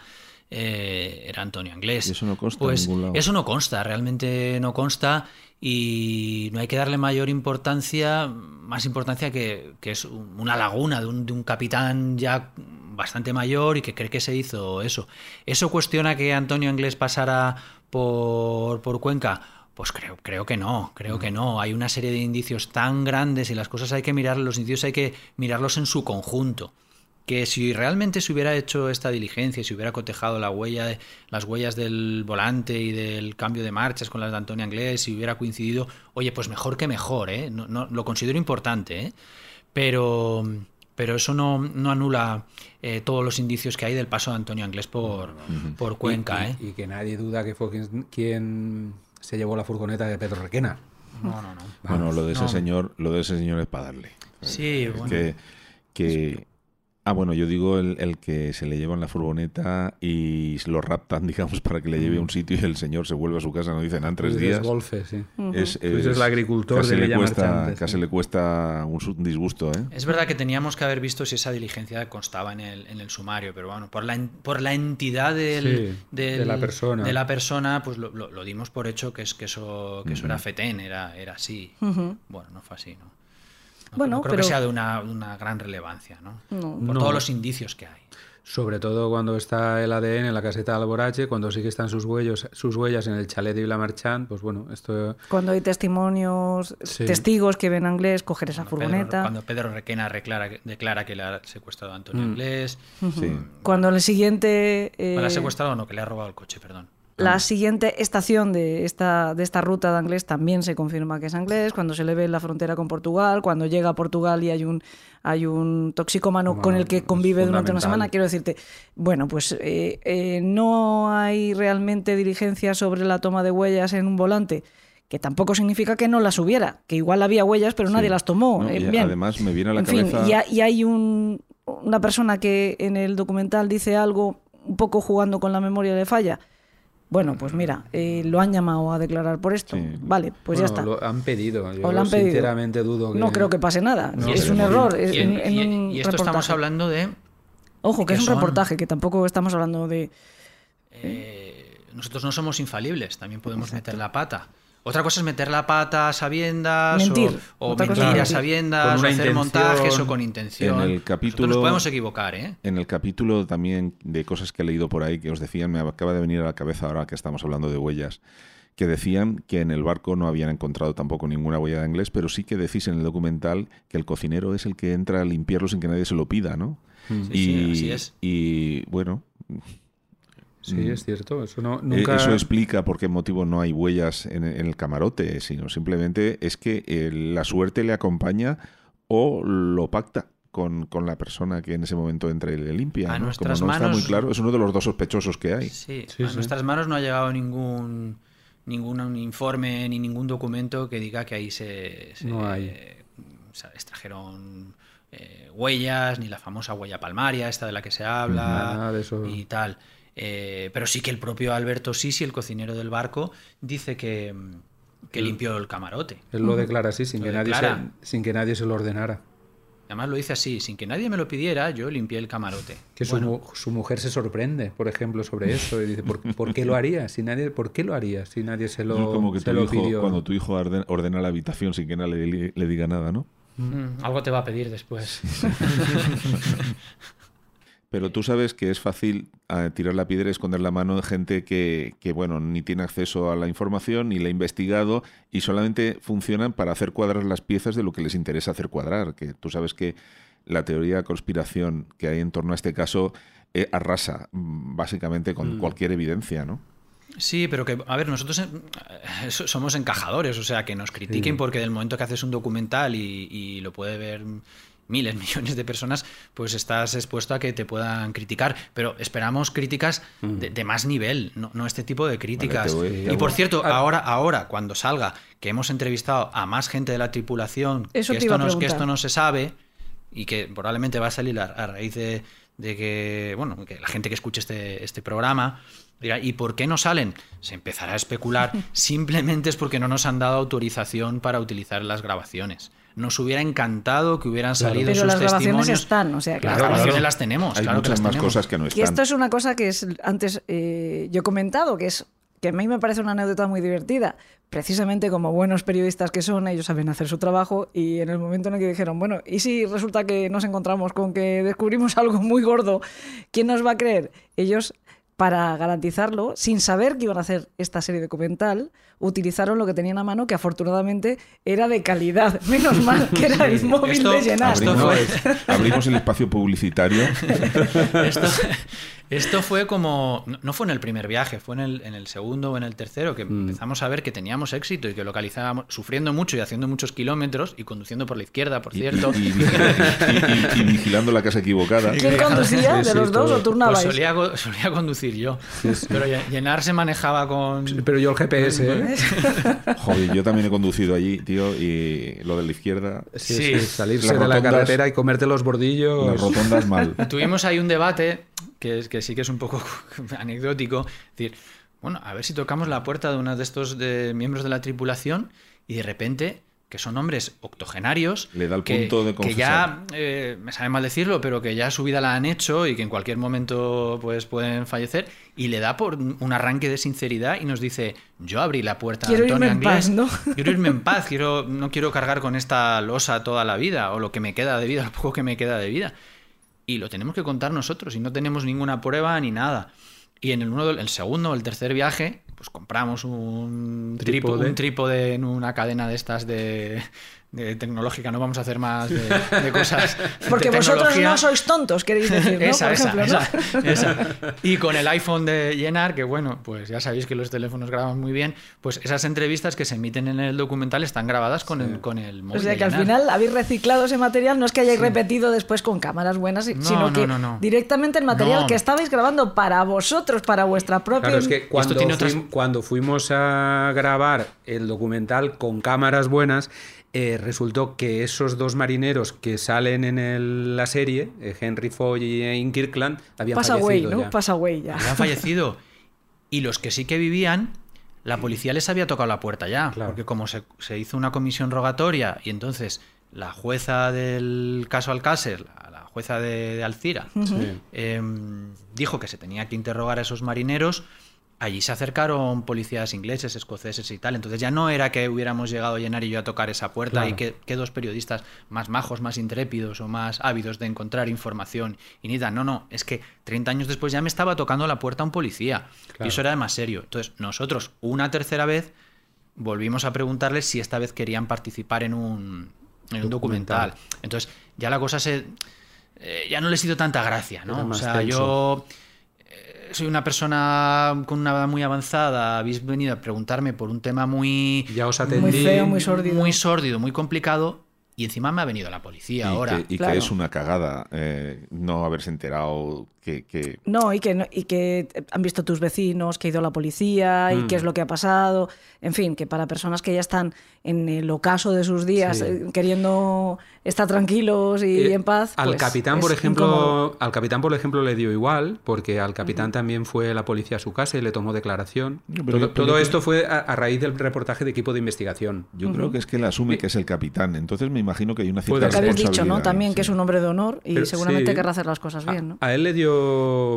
eh, era Antonio Anglés. Y eso no consta en Pues ningún lado. eso no consta, realmente no consta y no hay que darle mayor importancia, más importancia que, que es un- una laguna de un, de un capitán ya bastante mayor y que cree que se hizo eso. ¿Eso cuestiona que Antonio Anglés pasara por, por Cuenca? Pues creo, creo que no, creo que no. Hay una serie de indicios tan grandes y las cosas hay que mirar, los indicios hay que mirarlos en su conjunto que si realmente se hubiera hecho esta diligencia, si hubiera cotejado la huella, de- las huellas del volante y del cambio de marchas con las de Antonio Anglés, si hubiera coincidido, oye, pues mejor que mejor, ¿eh? No, no- lo considero importante, ¿eh? Pero, pero eso no, no anula eh, todos los indicios que hay del paso de Antonio Anglés por, por Cuenca, y, ¿eh? y- y que nadie duda que fue quien, quien se llevó la furgoneta de Pedro Requena. No, no, no. Bueno, lo de ese no. señor, lo de ese señor es para darle. Sí, Es bueno. que, que- Ah, bueno, yo digo el, el que se le lleva en la furgoneta y lo raptan, (laughs) digamos, para que le lleve a un sitio y el señor se vuelve a su casa, no dicen, en tres Luis días. Golfe, sí. Es, Luis es el agricultor casi de le cuesta, sí. Casi le cuesta un disgusto, ¿eh? Es verdad que teníamos que haber visto si esa diligencia constaba en el, en el sumario, pero bueno, por la, en- por la entidad del, Sí, del- de la persona. de la persona, pues lo, lo- lo dimos por hecho que, es, que, eso, que eso era fetén, era, era así. Bueno, no fue así, ¿no? No, Bueno, no creo pero- que sea de una, una gran relevancia, ¿no? No. Por No. todos los indicios que hay. Sobre todo cuando está el ADN en la caseta de Alborache, cuando sí que están sus huellos, sus huellas en el chalet de Villamarchant, pues bueno, esto Cuando hay testimonios, Sí. testigos que ven a Anglés coger esa Cuando Pedro- furgoneta. cuando Pedro Requena declara, que- declara que le ha secuestrado a Antonio Mm. Anglés. Sí. Cuando el siguiente... ¿O le ha eh, secuestrado o no? Que le ha robado el coche, perdón. La siguiente estación de esta, de esta ruta de Anglés también se confirma que es Anglés, cuando se le ve en la frontera con Portugal, cuando llega a Portugal y hay un, hay un toxicómano Bueno, con el que convive durante una semana, quiero decirte, bueno, pues eh, eh, no hay realmente diligencia sobre la toma de huellas en un volante, que tampoco significa que no las hubiera, que igual había huellas, pero Sí. nadie las tomó. No, eh, bien. además me viene a la en fin, cabeza... y hay un, una persona que en el documental dice algo un poco jugando con la memoria de falla. Bueno, pues mira, eh, lo han llamado a declarar por esto. Sí. Vale, pues ya está. Lo han pedido. Yo O lo han pedido. sinceramente dudo que... No creo que pase nada. No, es un error. es Y, en- en y- un y esto estamos hablando de Ojo, que que es un son- reportaje, que tampoco estamos hablando de. eh, nosotros no somos infalibles, también podemos meter la pata. Otra cosa es meter la pata a sabiendas Mentir. o, o cosa mentir a sabiendas o hacer montajes o con intención. En el Nosotros capítulo- nos podemos equivocar, ¿eh? En el capítulo también de cosas que he leído por ahí que os decían, me acaba de venir a la cabeza ahora que estamos hablando de huellas, que decían que en el barco no habían encontrado tampoco ninguna huella de inglés, pero sí que decís en el documental que el cocinero es el que entra a limpiarlo sin que nadie se lo pida, ¿no? Sí, y, sí, así es. y bueno, Sí, es cierto. Eso no, eh, nunca... eso explica por qué motivo no hay huellas en, en el camarote, sino simplemente es que eh, la suerte le acompaña o lo pacta. Con, con la persona que en ese momento entre y le limpia. A ¿no? nuestras Como no está manos- muy claro, es uno de los dos sospechosos que hay. Sí, Sí, a sí. nuestras manos no ha llegado ningún ningún informe ni ningún documento que diga que ahí se, se- No hay. se extrajeron eh, huellas, ni la famosa huella palmaria, esta de la que se habla, Nada de eso. y tal. Eh, pero sí que el propio Alberto Sisi, el cocinero del barco, dice que, que limpió el camarote. Él lo declara así, sin Lo que, nadie se, sin que nadie se lo ordenara. Además lo dice así, sin que nadie me lo pidiera, yo limpié el camarote. Que su, Bueno, mu- su mujer se sorprende, por ejemplo, sobre eso. Y dice, ¿por, por qué lo haría? Si nadie, ¿Por qué lo haría si nadie se lo, como que se tu lo hijo, pidió? cuando tu hijo orden- ordena la habitación sin que nadie le, le diga nada, ¿no? mm, algo te va a pedir después. (laughs) Pero tú sabes que es fácil eh, tirar la piedra y esconder la mano de gente que, que, bueno, ni tiene acceso a la información, ni la ha investigado, y solamente funcionan para hacer cuadrar las piezas de lo que les interesa hacer cuadrar. Que tú sabes que la teoría de conspiración que hay en torno a este caso eh, arrasa mm, básicamente con cualquier evidencia, ¿no? Sí, pero que, a ver, nosotros eh, so- somos encajadores, o sea, que nos critiquen porque del momento que haces un documental y, y lo puede ver miles, (laughs) millones de personas, pues estás expuesto a que te puedan criticar. Pero esperamos críticas de, de más nivel, no, no este tipo de críticas. voy- y por cierto, ahora, ahora, cuando salga, que hemos entrevistado a más gente de la tripulación, Eso que, esto no, que esto no se sabe y que probablemente va a salir a, a raíz de, de que, bueno, que la gente que escuche este, este programa dirá, ¿y por qué no salen? Se empezará a especular. (laughs) Simplemente es porque no nos han dado autorización para utilizar las grabaciones. Nos hubiera encantado que hubieran salido Pero sus las grabaciones testimonios. están, o sea, que las Claro, grabaciones claro. las tenemos, Hay claro que las más tenemos. cosas que no Y están. esto es una cosa que es antes eh, yo he comentado, que es que a mí me parece una anécdota muy divertida. Precisamente como buenos periodistas que son, ellos saben hacer su trabajo y en el momento en el que dijeron, bueno, ¿y si resulta que nos encontramos con que descubrimos (laughs) algo muy gordo? ¿Quién nos va a creer? Ellos, para garantizarlo, sin saber que iban a hacer esta serie documental, utilizaron lo que tenían a mano, que afortunadamente era de calidad. (laughs) Menos mal que era el móvil Esto- de llenar. esto Abrimos, fue- abrimos el espacio publicitario. (laughs) Esto, esto fue como. no- fue en el primer viaje, fue en el, en el segundo o en el tercero que empezamos a ver que teníamos éxito y que localizábamos, sufriendo mucho y haciendo muchos kilómetros y conduciendo por la izquierda, por y, cierto. y- y- y- y- y vigilando la casa equivocada. ¿Quién (laughs) conducía Sí, de sí, los dos todo. o turnabais? Pues solía, conducir yo. Pero lle- llenar se manejaba con. Pero yo el GPS, ¿eh? (laughs) Joder, yo también he conducido allí, tío, y lo de la izquierda, Sí, Sí. sí, salirse Las de la carretera y comerte los bordillos. las rotondas mal. (laughs) Tuvimos ahí un debate que, es, que sí que es un poco (laughs) anecdótico. Es decir, bueno, a ver si tocamos la puerta de uno de estos de miembros de la tripulación y de repente, que son hombres octogenarios, Le da el que, punto de que ya, eh, me sabe mal decirlo, pero que ya su vida la han hecho y que en cualquier momento pues pueden fallecer, y le da por un arranque de sinceridad y nos dice, yo abrí la puerta Quiero a Antonio irme en paz, Anglés, ¿no? Quiero irme en (laughs) paz, quiero, no quiero cargar con esta losa toda la vida, o lo que me queda de vida, (laughs) lo poco que me queda de vida. Y lo tenemos que contar nosotros, y no tenemos ninguna prueba ni nada. Y en el, uno, del- el segundo o el tercer viaje, pues compramos un trípode, un trípode en una cadena de estas de, de tecnológica. No vamos a hacer más de, de cosas. (laughs) de Porque vosotros no sois tontos, queréis decir, ¿no? Esa, Por esa, ejemplo, ¿no? esa, esa. Y con el iPhone de llenar, que bueno, pues ya sabéis que los teléfonos graban muy bien, pues esas entrevistas que se emiten en el documental están grabadas con el, con el móvil. O sea de que al final habéis reciclado ese material, no es que hayáis repetido después con cámaras buenas, No, sino no, que no, no. directamente el material No. que estabais grabando para vosotros, para vuestra propia... Claro, es que otras- cuando fuimos a grabar el documental con cámaras buenas, eh, resultó que esos dos marineros que salen en el- la serie, eh, Henry Foy y Ian Kirkland, habían Pasa away, fallecido ¿no? ya. Pasa away ya. Habían fallecido. (laughs) Y los que sí que vivían, la policía les había tocado la puerta ya. Claro. Porque como se, se hizo una comisión rogatoria y entonces la jueza del caso Alcácer, la, la jueza de, de Alcira, Sí. eh, dijo que se tenía que interrogar a esos marineros, allí se acercaron policías ingleses, escoceses y tal. Entonces ya no era que hubiéramos llegado a llenar y yo a tocar esa puerta Claro. y que, que dos periodistas más majos, más intrépidos o más ávidos de encontrar información y ni No, no, es que 30 años después ya me estaba tocando la puerta un policía. Claro. Y eso era más serio. Entonces nosotros, una tercera vez, volvimos a preguntarles si esta vez querían participar en un, en un documental. Documental. Entonces ya la cosa se... eh, ya no les hizo tanta gracia, ¿no? O sea, tenso. yo soy una persona con una edad muy avanzada, habéis venido a preguntarme por un tema muy, Ya os Muy atendí. feo, muy sórdido. muy sórdido, muy complicado, y encima me ha venido la policía y ahora. que, y que es una cagada eh, no haberse enterado que, que- No, y que, no- y que han visto tus vecinos, que ha ido la policía y qué es lo que ha pasado. En fin, que para personas que ya están en el ocaso de sus días Sí. eh, queriendo estar tranquilos y Eh, en paz. Al pues, capitán, por ejemplo, incómodo. al capitán, por ejemplo, le dio igual, porque al capitán también fue la policía a su casa y le tomó declaración. Pero todo yo- pero todo yo- esto fue a, a raíz del reportaje de equipo de investigación. yo creo que es que él asume que es el capitán. Entonces me imagino que hay una cierta Lo que habéis dicho, También sí. que es un hombre de honor y Pero seguramente sí. querrá hacer las cosas bien, ¿no? A, a él le dio,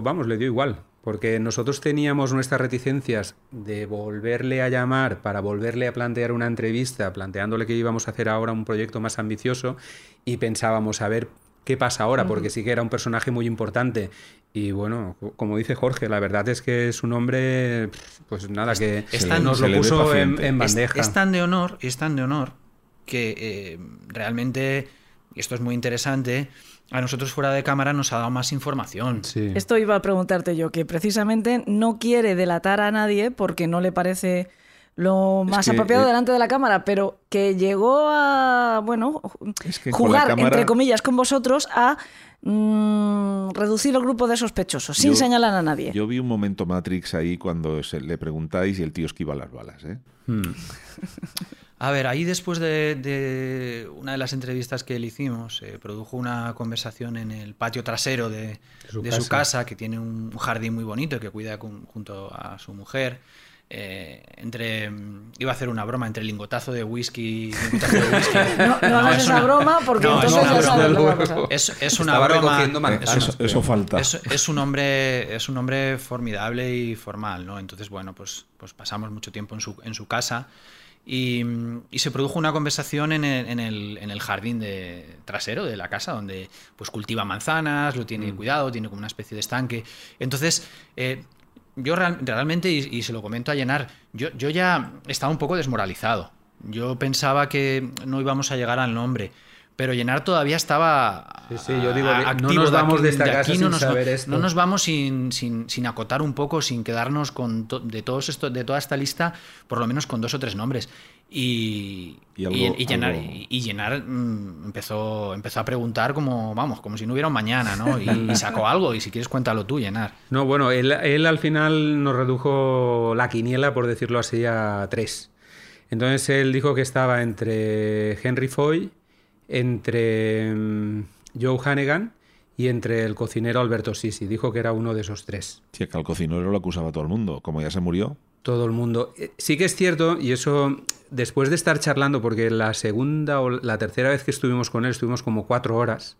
vamos, le dio igual, porque nosotros teníamos nuestras reticencias de volverle a llamar para volverle a plantear una entrevista, planteándole que íbamos a hacer ahora un proyecto más ambicioso y pensábamos a ver qué pasa ahora, porque sí que era un personaje muy importante. Y bueno, co- como dice Jorge, la verdad es que es un hombre, pues nada, que es tan- nos lo puso en, Es- bandeja. Es, tan de honor, es tan de honor que eh, realmente, y esto es muy interesante, a nosotros fuera de cámara nos ha dado más información. Sí. Esto iba a preguntarte yo, que precisamente no quiere delatar a nadie porque no le parece lo Es más que, apropiado eh, delante de la cámara, pero que llegó a, bueno, Es que jugar, cámara- entre comillas, con vosotros a mm, reducir el grupo de sospechosos, sin Yo- señalar a nadie. Yo vi un momento Matrix ahí cuando se, le preguntáis y el tío esquiva las balas. ¿eh? Hmm. (laughs) A ver, ahí después de, de una de las entrevistas que le hicimos, se produjo una conversación en el patio trasero de, su de su casa. que tiene un jardín muy bonito que cuida con- junto a su mujer. Eh, entre iba a hacer una broma entre lingotazo de whisky lingotazo de whisky. (laughs) No, no hagas es esa una- broma porque no, es entonces una ya sabes lo que. Es, es una broma. Eh, manzanas. eso, eso falta. Es, es un hombre, es un hombre formidable y formal, ¿no? Entonces, bueno, pues, pues pasamos mucho tiempo en su, en su casa y, y se produjo una conversación en el, en el, en el jardín de, trasero de la casa, donde pues cultiva manzanas, lo tiene cuidado, tiene como una especie de estanque. Entonces, eh, yo real- realmente, y, y se lo comento a Llenar, yo, yo ya estaba un poco desmoralizado. Yo pensaba que no íbamos a llegar al nombre. Pero Llenar todavía estaba Sí, sí, yo digo, a- no activo nos de vamos aquí- de esta casa aquí sin nos, saber esto. no nos vamos sin, sin, sin acotar un poco, sin quedarnos con to- de todos esto, de toda esta lista, por lo menos con dos o tres nombres. Y, Y algo- y- y llenar, algo- y llenar mm, empezó, empezó a preguntar como, vamos, como si no hubiera un mañana, ¿no? Y, (laughs) y sacó algo, y si quieres cuéntalo tú, llenar. No, bueno, él, él al final nos redujo la quiniela, por decirlo así, a tres. Entonces él dijo que estaba entre Henry Foy, entre mm, Joe Hannigan y entre el cocinero Alberto Sisi. Dijo que era uno de esos tres. Sí, que al cocinero lo acusaba todo el mundo. Como ya se murió, Todo el mundo. Eh, Sí que es cierto, y eso después de estar charlando, porque la segunda o la tercera vez que estuvimos con él, estuvimos como cuatro horas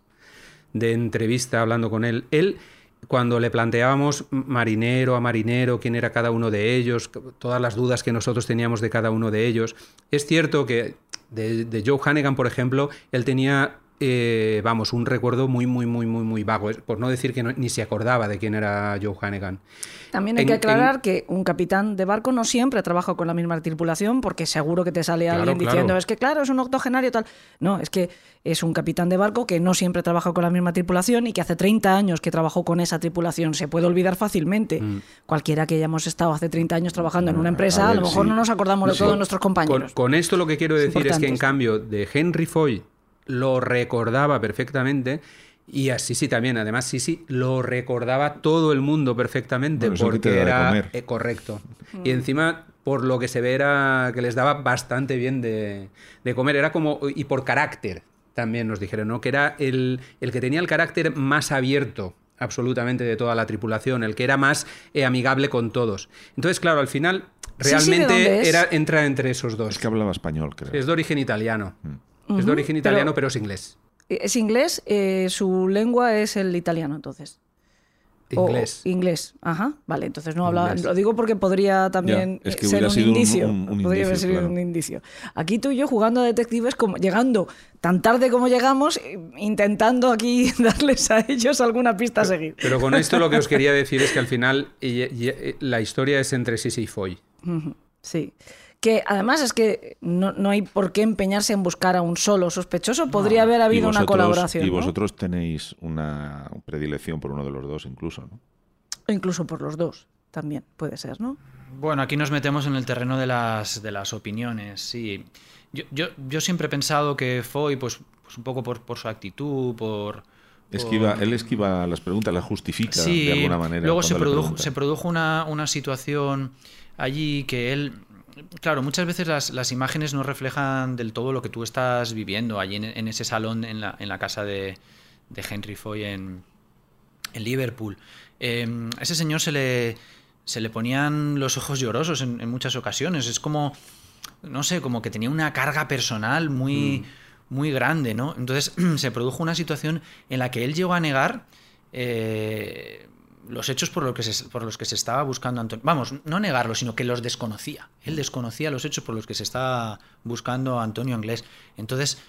de entrevista hablando con él. Él, cuando le planteábamos marinero a marinero, quién era cada uno de ellos, todas las dudas que nosotros teníamos de cada uno de ellos, es cierto que de, Joe Hannigan, por ejemplo, él tenía, eh, vamos, un recuerdo muy, muy, muy, muy, muy vago, por no decir que no- ni se acordaba de quién era Joe Hannigan. También hay En- que aclarar en- que un capitán de barco no siempre trabaja con la misma tripulación, porque seguro que te sale Claro, alguien claro. diciendo, es que claro, es un octogenario tal. No, es que es un capitán de barco que no siempre trabaja con la misma tripulación y que hace 30 años que trabajó con esa tripulación. Se puede olvidar fácilmente. Mm. Cualquiera que hayamos estado hace 30 años trabajando en una empresa, a lo mejor sí. no nos acordamos de Sí. todos nuestros compañeros. con esto lo que quiero decir es que en cambio de Henry Foy lo recordaba perfectamente y así sí también, además sí sí lo recordaba todo el mundo perfectamente Bueno, porque era eh, correcto. Y encima por lo que se ve era que les daba bastante bien de, de comer, era como y por carácter también nos dijeron, ¿no? Que era el, el que tenía el carácter más abierto absolutamente de toda la tripulación, el que era más eh, amigable con todos. Entonces, claro, al final Sí, sí, ¿de realmente era, entra entre esos dos. Es que hablaba español, creo. Es de origen italiano. Mm. Es de origen italiano, pero es inglés. Es inglés, eh, su lengua es el italiano, entonces. O- Inglés. inglés, ajá. Vale, entonces no hablaba. Lo digo porque podría también Ya, es que eh, ser un sido indicio. un- un podría haber sido claro. un indicio. Aquí tú y yo jugando a detectives, como, llegando tan tarde como llegamos, eh, intentando aquí (laughs) darles a ellos alguna pista a seguir. Pero con esto lo que os quería (laughs) decir es que al final y- y- la historia es entre Sisi y Foy. Sí. Que además es que no, no hay por qué empeñarse en buscar a un solo sospechoso. Podría haber habido una colaboración. Y ¿no? vosotros tenéis una predilección por uno de los dos, incluso, ¿no? O incluso por los dos. También puede ser, ¿no? Bueno, aquí nos metemos en el terreno de las, de las opiniones, sí. Yo, yo, yo siempre he pensado que Foy, pues, pues un poco por, por su actitud, por... Esquiva, él esquiva las preguntas, las justifica Sí, de alguna manera. luego se produjo, se produjo una, una situación allí que él... Claro, muchas veces las, las imágenes no reflejan del todo lo que tú estás viviendo allí en, en ese salón en la, en la casa de, de Henry Foy en, en Liverpool. Eh, a ese señor se le, se le ponían los ojos llorosos en, en muchas ocasiones. Es como, no sé, como que tenía una carga personal muy, muy grande, ¿no? Entonces (clears throat) se produjo una situación en la que él llegó a negar eh, los hechos por, lo que se- por los que se estaba buscando Antonio. Vamos, no negarlos, sino que los desconocía. Él desconocía los hechos por los que se estaba buscando a Antonio Anglés. Entonces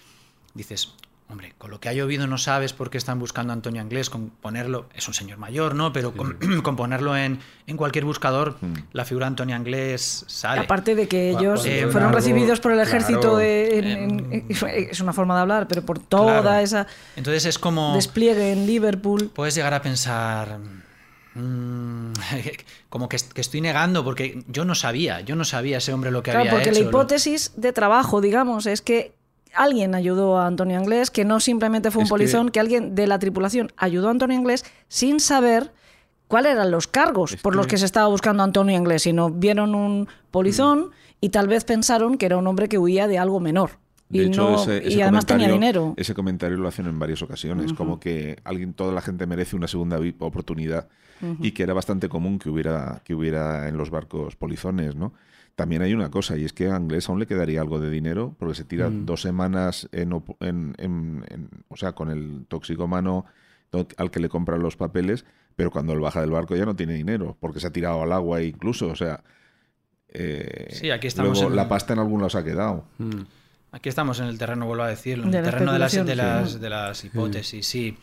dices, hombre, con lo que ha llovido no sabes por qué están buscando a Antonio Anglés, con ponerlo, es un señor mayor, ¿no? Pero con, (clears throat) con ponerlo en, en cualquier buscador, la figura de Antonio Anglés sale. Aparte de que ellos fueron algo- recibidos por el ejército claro. de- en- en- en- es una forma de hablar, pero por toda Claro. esa Entonces es como... despliegue en Liverpool. puedes llegar a pensar mm, (laughs) como que, que estoy negando porque yo no sabía, yo no sabía ese hombre lo que Claro, había porque hecho. la hipótesis de trabajo, digamos, es que alguien ayudó a Antonio Anglés, que no simplemente fue un Es polizón, que... alguien de la tripulación ayudó a Antonio Anglés sin saber cuáles eran los cargos Es por los que- se estaba buscando a Antonio Anglés, sino vieron un polizón y tal vez pensaron que era un hombre que huía de algo menor. Y, De hecho, no- ese, y ese además tenía comentario- dinero. Ese comentario lo hacen en varias ocasiones, como que alguien, toda la gente merece una segunda oportunidad y que era bastante común que hubiera, que hubiera en los barcos polizones, ¿no? También hay una cosa, y es que a Anglés aún le quedaría algo de dinero, porque se tira dos semanas en, op- en- en- en- o sea, con el toxicómano to- al que le compran los papeles, pero cuando él baja del barco ya no tiene dinero, porque se ha tirado al agua incluso, o sea... eh, Sí, aquí estamos luego en- la pasta en algún lado se ha quedado. Aquí estamos en el terreno, vuelvo a decirlo, en De el terreno de las, de, las, sí. de las hipótesis, sí.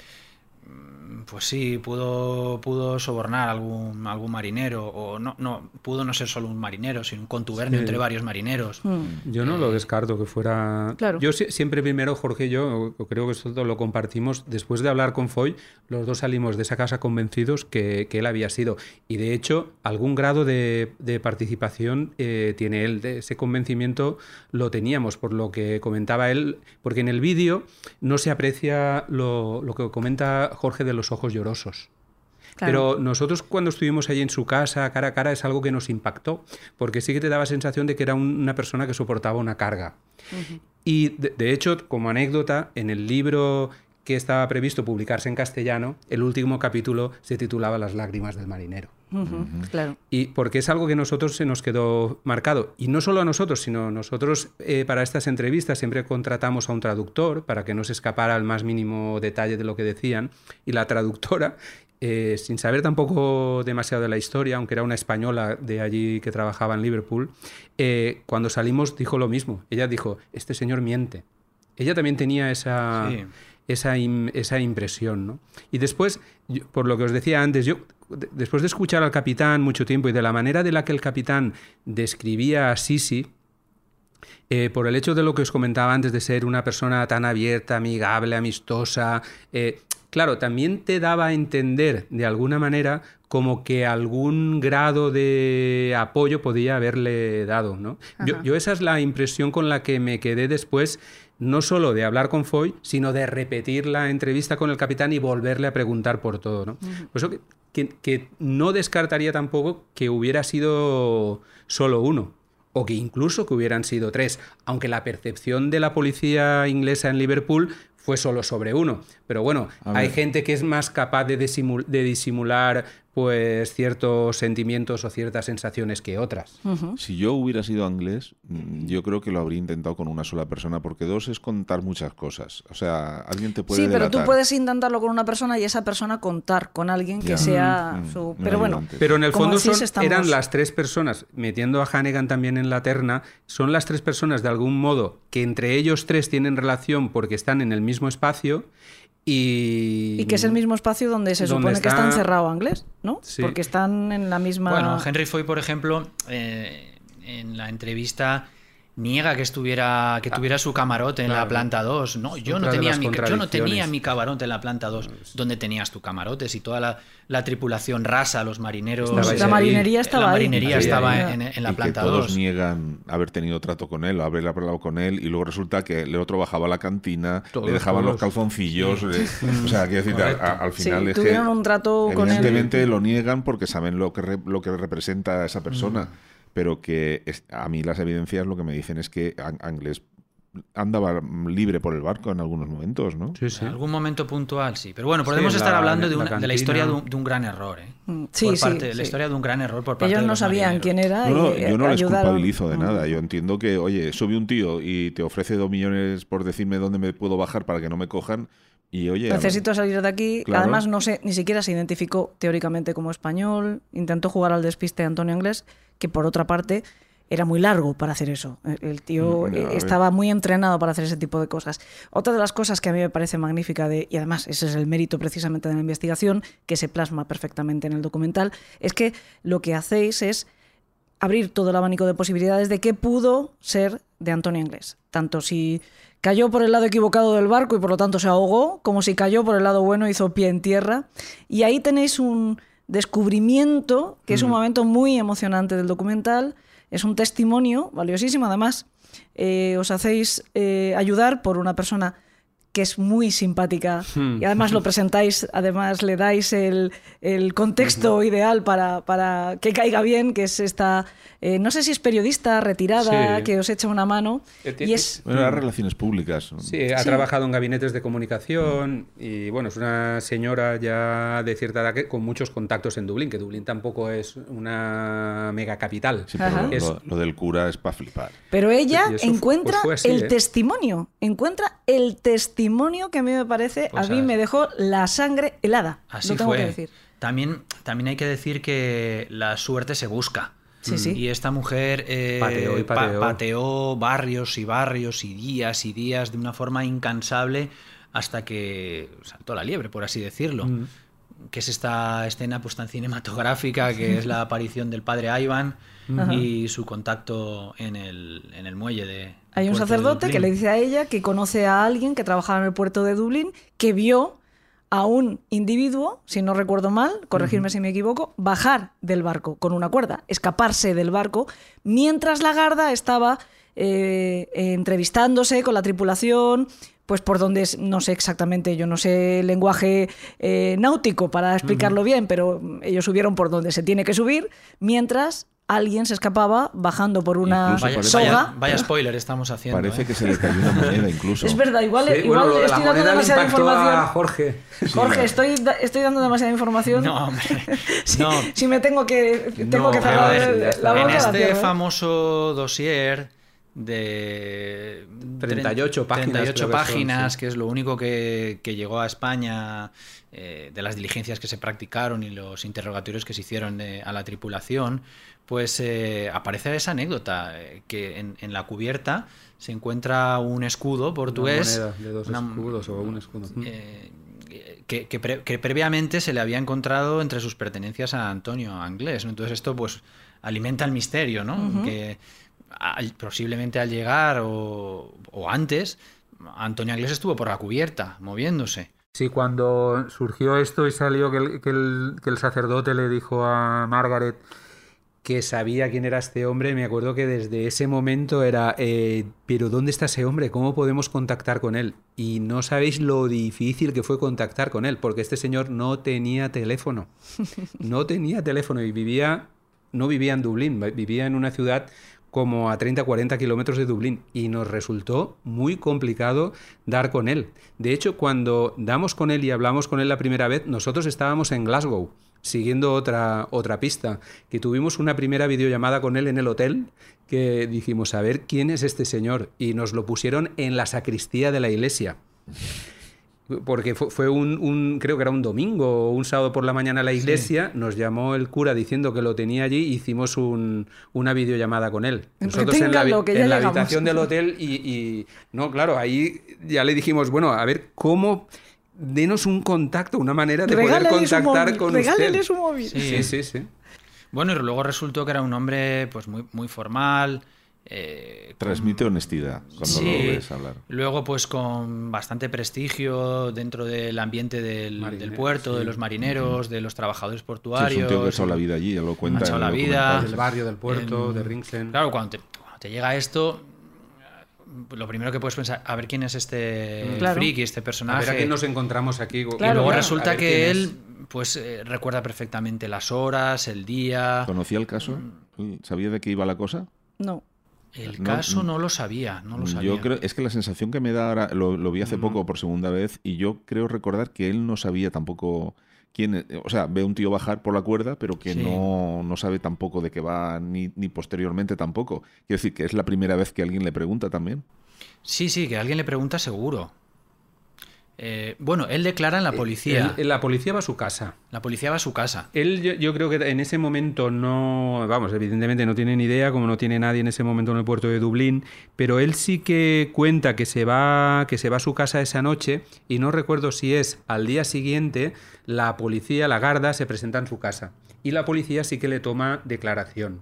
Pues sí, pudo, pudo sobornar algún, algún marinero, o no, no, pudo no ser solo un marinero, sino un contubernio Sí. entre varios marineros. Mm. Yo no lo descarto que fuera. Claro. Yo si- siempre primero, Jorge y yo, creo que esto lo compartimos. Después de hablar con Foy, los dos salimos de esa casa convencidos que, que él había sido. Y de hecho, algún grado de, de participación eh, tiene él. De ese convencimiento lo teníamos, por lo que comentaba él, porque en el vídeo no se aprecia lo, lo que comenta Jorge de los ojos llorosos. Claro. Pero nosotros cuando estuvimos allí en su casa, cara a cara, es algo que nos impactó, porque sí que te daba sensación de que era un- una persona que soportaba una carga. Y de, de hecho, como anécdota, en el libro que estaba previsto publicarse en castellano, el último capítulo se titulaba Las lágrimas del marinero. Claro. Y porque es algo que a nosotros se nos quedó marcado. Y no solo a nosotros, sino nosotros eh, para estas entrevistas siempre contratamos a un traductor para que no se escapara al más mínimo detalle de lo que decían. Y la traductora, eh, sin saber tampoco demasiado de la historia, aunque era una española de allí que trabajaba en Liverpool, eh, cuando salimos dijo lo mismo. Ella dijo, este señor miente. Ella también tenía esa, Sí. Esa, im- esa impresión. ¿no? Y después, yo- por lo que os decía antes, yo de- después de escuchar al capitán mucho tiempo y de la manera de la que el capitán describía a Sisi, eh, por el hecho de lo que os comentaba antes de ser una persona tan abierta, amigable, amistosa, eh, claro, también te daba a entender de alguna manera como que algún grado de apoyo podía haberle dado, ¿no? Yo esa es la impresión con la que me quedé después, no solo de hablar con Foy, sino de repetir la entrevista con el capitán y volverle a preguntar por todo, ¿no? Por eso que, que- que no descartaría tampoco que hubiera sido solo uno, o que incluso que hubieran sido tres, aunque la percepción de la policía inglesa en Liverpool fue solo sobre uno. Pero bueno, hay gente que es más capaz de, disimul- de disimular pues ciertos sentimientos o ciertas sensaciones que otras. Si yo hubiera sido inglés, mm, yo creo que lo habría intentado con una sola persona, porque dos es contar muchas cosas. O sea, alguien te puede Sí, pero tú puedes intentarlo con una persona y esa persona contar con alguien que Ya. sea Mm, su... un Pero bueno. Pero en el fondo decís, son, estamos- eran las tres personas, metiendo a Hannigan también en la terna, son las tres personas de algún modo que entre ellos tres tienen relación porque están en el mismo espacio y... y que es el mismo espacio donde se Donde supone que está encerrado inglés, ¿no? Sí. Porque están en la misma... Bueno, Henry Foy, por ejemplo, eh, en la entrevista niega que estuviera que tuviera su camarote en la planta 2. No, yo no Otra tenía mi, yo no tenía mi camarote en la planta 2. ¿Dónde tenías tu camarote? Si toda la, la tripulación rasa, los marineros, Estabais la ahí. marinería estaba la marinería Ahí, estaba ahí. en, en la y planta que todos 2. niegan haber tenido trato con él, haber hablado con él, y luego resulta que el otro bajaba a la cantina, Todos, le dejaban todos. los calzoncillos. eh, o sea, quiero decir, a- a- al Sí, final que tuvieron un trato con él. evidentemente lo niegan porque saben lo que, re- lo que representa a esa persona. Pero que es- a mí las evidencias lo que me dicen es que Ang- Anglés andaba libre por el barco en algunos momentos, ¿no? Sí, sí. En algún momento puntual, sí. Pero bueno, podemos estar la- hablando de, en la una- de la historia de un, de un gran error. ¿eh? Mm, sí, Por sí, parte- La sí. historia de un gran error por parte Ellos de no los sabían marineros. quién era No, no, y yo no les culpabilizo de Mm. nada. Yo entiendo que, oye, sube un tío y te ofrece dos millones por decirme dónde me puedo bajar para que no me cojan. Y oye, Necesito salir de aquí. Claro. Además, no sé, ni siquiera se identificó teóricamente como español. Intentó jugar al despiste de Antonio Inglés, que por otra parte era muy largo para hacer eso. El, tío Mm, estaba muy entrenado para hacer ese tipo de cosas. Otra de las cosas que a mí me parece magnífica, de, y además ese es el mérito precisamente de la investigación, que se plasma perfectamente en el documental, es que lo que hacéis es abrir todo el abanico de posibilidades de qué pudo ser de Antonio Inglés. Tanto si cayó por el lado equivocado del barco y por lo tanto se ahogó, como si cayó por el lado bueno y hizo pie en tierra. Y ahí tenéis un descubrimiento que es un momento muy emocionante del documental. Es un testimonio valiosísimo. Además, eh, os hacéis eh, ayudar por una persona que es muy simpática y además lo (laughs) presentáis, además le dais el, el contexto ideal para, para que caiga bien, que es esta, eh, no sé si es periodista, retirada, Sí. que os echa una mano. Eh, Y es, Bueno, las relaciones públicas. Sí, ha Sí. trabajado en gabinetes de comunicación y bueno, es una señora ya de cierta edad que, con muchos contactos en Dublín, que Dublín tampoco es una mega capital. Sí, pero lo, Es- lo- lo del cura es para flipar. pero ella encuentra pues fue así, el ¿eh? testimonio, encuentra el testimonio que a mí me parece, Pues a mí me dejó la sangre helada. Así lo tengo fue. que decir. También, también hay que decir que la suerte se busca. Sí, sí. Y esta mujer eh, Pateó y pa- pateó. pateó barrios y barrios y días y días de una forma incansable hasta que saltó la liebre, por así decirlo. Mm. Que es esta escena pues tan cinematográfica que es la aparición del padre Ivan y su contacto en el, en el muelle de. Hay un sacerdote que le dice a ella que conoce a alguien que trabajaba en el puerto de Dublín, que vio a un individuo, si no recuerdo mal, corregirme si me equivoco, bajar del barco con una cuerda, escaparse del barco, mientras la garda estaba eh, entrevistándose con la tripulación, pues por donde, no sé exactamente, yo no sé lenguaje eh, náutico para explicarlo bien, pero ellos subieron por donde se tiene que subir, mientras alguien se escapaba bajando por una Vaya, soga. vaya- vaya spoiler estamos haciendo. Parece ¿eh? que se le cayó una moneda incluso. Es verdad, igual, Sí, bueno, estoy dando demasiada información. a Jorge. Jorge, estoy, estoy dando demasiada información. No, hombre. (laughs) Si, No. si me tengo que, tengo No, que cerrar ver, la boca, en este ¿eh? famoso dossier de 38 páginas, 38 creo que son, páginas, sí. que es lo único que, que llegó a España eh, de las diligencias que se practicaron y los interrogatorios que se hicieron de- a la tripulación, pues eh, aparece esa anécdota, eh, que en, en la cubierta se encuentra un escudo Una portugués. moneda de dos una- escudos o un escudo. eh, que, que pre- que previamente se le había encontrado entre sus pertenencias a Antonio Anglés. ¿no? Entonces esto pues alimenta el misterio, ¿no? Que al- posiblemente al llegar o, o antes, Antonio Anglés estuvo por la cubierta, moviéndose. Sí, cuando surgió esto y salió que el, que el- que el sacerdote le dijo a Margaret que sabía quién era este hombre, me acuerdo que desde ese momento era, eh, pero ¿dónde está ese hombre? ¿Cómo podemos contactar con él? Y no sabéis lo difícil que fue contactar con él, porque este señor no tenía teléfono. (laughs) No tenía teléfono y vivía, no vivía en Dublín, vivía en una ciudad como a 30-40 kilómetros de Dublín y nos resultó muy complicado dar con él. De hecho, cuando damos con él y hablamos con él la primera vez, nosotros estábamos en Glasgow siguiendo otra, otra pista, que tuvimos una primera videollamada con él en el hotel, que dijimos, a ver quién es este señor, y nos lo pusieron en la sacristía de la iglesia. Porque fue, un, creo que era un domingo o un sábado por la mañana a la iglesia, nos llamó el cura diciendo que lo tenía allí hicimos una videollamada con él. Nosotros en la, habitación del hotel y, no, claro, ahí ya le dijimos, bueno, a ver cómo denos un contacto, una manera de poder contactar con usted. su móvil. Sí. sí, sí, Bueno, y luego resultó que era un hombre pues muy, muy formal, eh, Transmite honestidad cuando lo ves hablar. Luego, pues con bastante prestigio dentro del ambiente del, puerto, de los marineros, de los trabajadores portuarios. es un tío que ha echado la vida allí, ya lo cuenta. Ha echado la vida. Del barrio, del puerto, de Ringsen. Claro, cuando te, llega esto, lo primero que puedes pensar, a ver quién es este mm. friki, este personaje. A ver a nos encontramos aquí. y luego resulta que él pues eh, recuerda perfectamente las horas, el día. ¿Conocía el caso? ¿Sabía de qué iba la cosa? No. El caso no lo sabía, no lo sabía. Yo creo, es que la sensación que me da ahora, lo, vi hace poco por segunda vez, y yo creo recordar que él no sabía tampoco quién, o sea, ve un tío bajar por la cuerda, pero que no, no, sabe tampoco de qué va, ni, ni posteriormente tampoco. Quiero decir que es la primera vez que alguien le pregunta también. Sí, sí, que alguien le pregunta seguro. Eh, bueno, él declara en la eh, policía. la policía va a su casa. La policía va a su casa. Él, yo, creo que en ese momento no, vamos, evidentemente no tiene ni idea, como no tiene nadie en ese momento en el puerto de Dublín, pero él sí que cuenta que se va, que se va a su casa esa noche y no recuerdo si es al día siguiente la policía, la garda, se presenta en su casa y la policía sí que le toma declaración.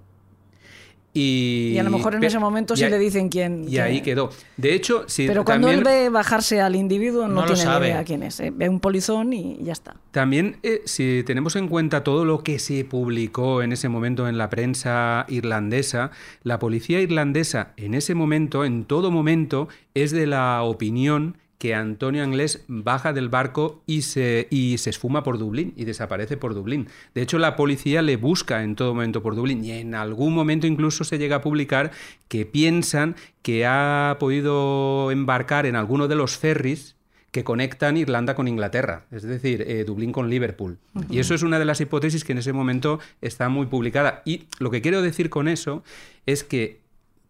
Y, a lo mejor en ese momento sí le dicen quién. Y ahí quedó. De hecho, si Pero cuando él ve bajarse al individuo, no, tiene idea quién es. ¿eh? Ve un polizón y ya está. También, eh, si tenemos en cuenta todo lo que se publicó en ese momento en la prensa irlandesa, la policía irlandesa en ese momento, en todo momento, es de la opinión que Antonio Anglés baja del barco y se, y se esfuma por Dublín y desaparece por Dublín. De hecho, la policía le busca en todo momento por Dublín y en algún momento incluso se llega a publicar que piensan que ha podido embarcar en alguno de los ferries que conectan Irlanda con Inglaterra, es decir, eh, Dublín con Liverpool. Y eso es una de las hipótesis que en ese momento está muy publicada. Y lo que quiero decir con eso es que,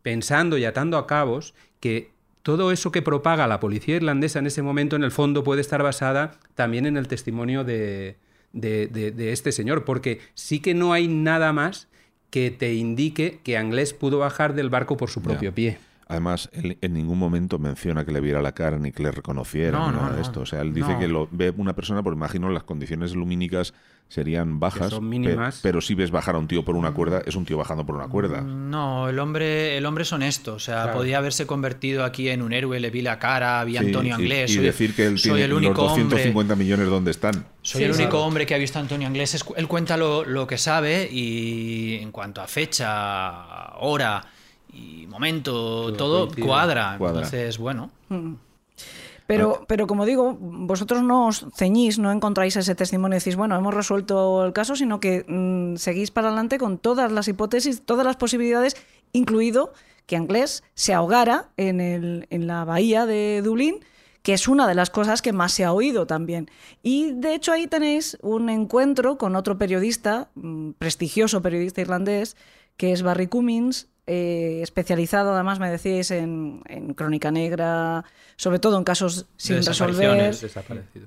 pensando y atando a cabos, que todo eso que propaga la policía irlandesa en ese momento, en el fondo, puede estar basada también en el testimonio de, este señor, porque sí que no hay nada más que te indique que Anglés pudo bajar del barco por su propio pie. Además, él en ningún momento menciona que le viera la cara ni que le reconociera no, nada de esto. O sea, él dice que lo ve una persona, por imagino las condiciones lumínicas serían bajas, son mínimas. pero si ves bajar a un tío por una cuerda, es un tío bajando por una cuerda. No, el hombre, el hombre es honesto. O sea, podía haberse convertido aquí en un héroe, le vi la cara, vi a Antonio Anglés. Y, decir que él tiene el único los 250 millones donde están. Soy el único hombre que ha visto a Antonio Anglés. Él cuenta lo, lo que sabe y en cuanto a fecha, hora y momento, todo, cuadra. Entonces, bueno. Mm. Pero, pero como digo, vosotros no os ceñís, no encontráis ese testimonio y decís, bueno, hemos resuelto el caso, sino que mm, seguís para adelante con todas las hipótesis, todas las posibilidades, incluido que Anglés se ahogara en, el, en la bahía de Dublín, que es una de las cosas que más se ha oído también. Y de hecho ahí tenéis un encuentro con otro periodista, mm, prestigioso periodista irlandés, que es Barry Cummins, eh, especializado además, me decís, en, crónica negra, sobre todo en casos sin resolver,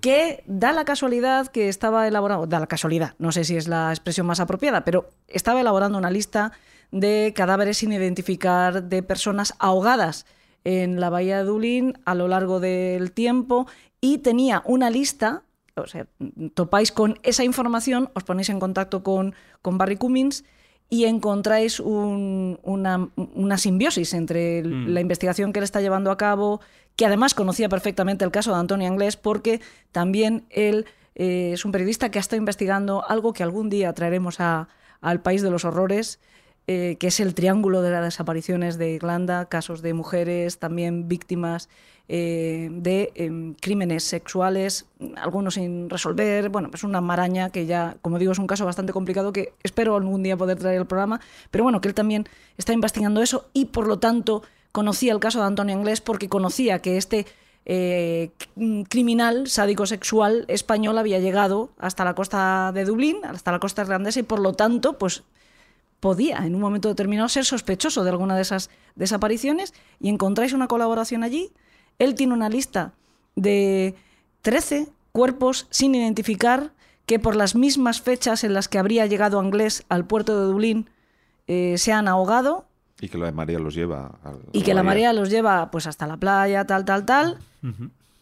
que da la casualidad que estaba elaborando, da la casualidad, no sé si es la expresión más apropiada, pero estaba elaborando una lista de cadáveres sin identificar de personas ahogadas en la bahía de Dublín a lo largo del tiempo y tenía una lista, o sea, topáis con esa información, os ponéis en contacto con, con Barry Cummins y encontráis una, simbiosis entre mm. la investigación que él está llevando a cabo, que además conocía perfectamente el caso de Antonio Anglés, porque también él eh, es un periodista que ha estado investigando algo que algún día traeremos al país de los horrores, eh, que es el triángulo de las desapariciones de Irlanda, casos de mujeres también víctimas eh, de em, crímenes sexuales, algunos sin resolver. Bueno, es una maraña que ya, como digo, es un caso bastante complicado que espero algún día poder traer al programa, pero bueno, que él también está investigando eso y por lo tanto conocía el caso de Antonio Inglés porque conocía que este eh, criminal sádico sexual español había llegado hasta la costa de Dublín, hasta la costa irlandesa y por lo tanto, pues podía en un momento determinado ser sospechoso de alguna de esas desapariciones y encontráis una colaboración allí. Él tiene una lista de 13 cuerpos sin identificar que por las mismas fechas en las que habría llegado Anglés al puerto de Dublín eh, se han ahogado Y que la marea los lleva. al- y que la marea los lleva pues hasta la playa, tal, tal, tal,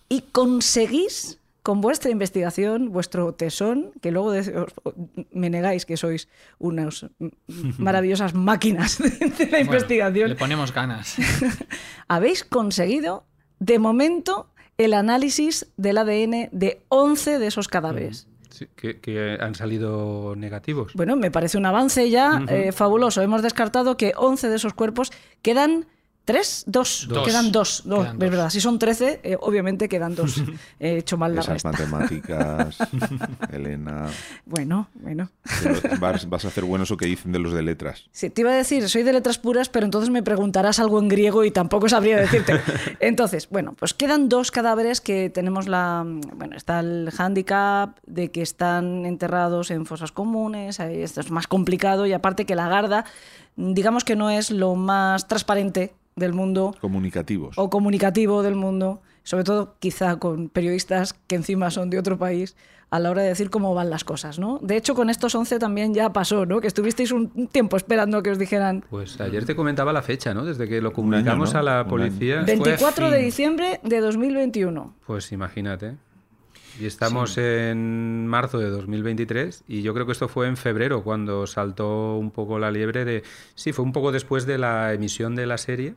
y conseguís con vuestra investigación, vuestro tesón, que luego de- os- me negáis que sois unas (laughs) maravillosas máquinas de, de la Bueno, investigación, Le ponemos ganas. (laughs) habéis conseguido, de momento, el análisis del ADN de 11 de esos cadáveres. Sí, que, que han salido negativos. Bueno, me parece un avance ya eh, fabuloso. Hemos descartado que 11 de esos cuerpos quedan. ¿Tres? Dos. Dos. Quedan dos. No, Quedan es dos. verdad. Si son 13, eh, obviamente quedan dos. (laughs) He hecho mal la Esas resta. matemáticas, (laughs) Elena. Bueno, bueno. (laughs) Vas, vas a hacer bueno eso que dicen de los de letras. Sí, te iba a decir, soy de letras puras, pero entonces me preguntarás algo en griego y tampoco sabría decirte. Entonces, bueno, pues quedan dos cadáveres que tenemos la. Bueno, está el hándicap de que están enterrados en fosas comunes, ahí esto es más complicado y aparte que la garda, digamos que no es lo más transparente del mundo Comunicativos. o comunicativo del mundo, sobre todo quizá con periodistas que encima son de otro país, a la hora de decir cómo van las cosas, ¿no? De hecho, con estos 11 también ya pasó, ¿no? Que estuvisteis un tiempo esperando que os dijeran Pues ayer te comentaba la fecha, ¿no? Desde que lo comunicamos ¿no? a la policía. año. 24 de diciembre de 2021. Pues imagínate. Y estamos en marzo de 2023 y yo creo que esto fue en febrero cuando saltó un poco la liebre de... Sí, fue un poco después de la emisión de la serie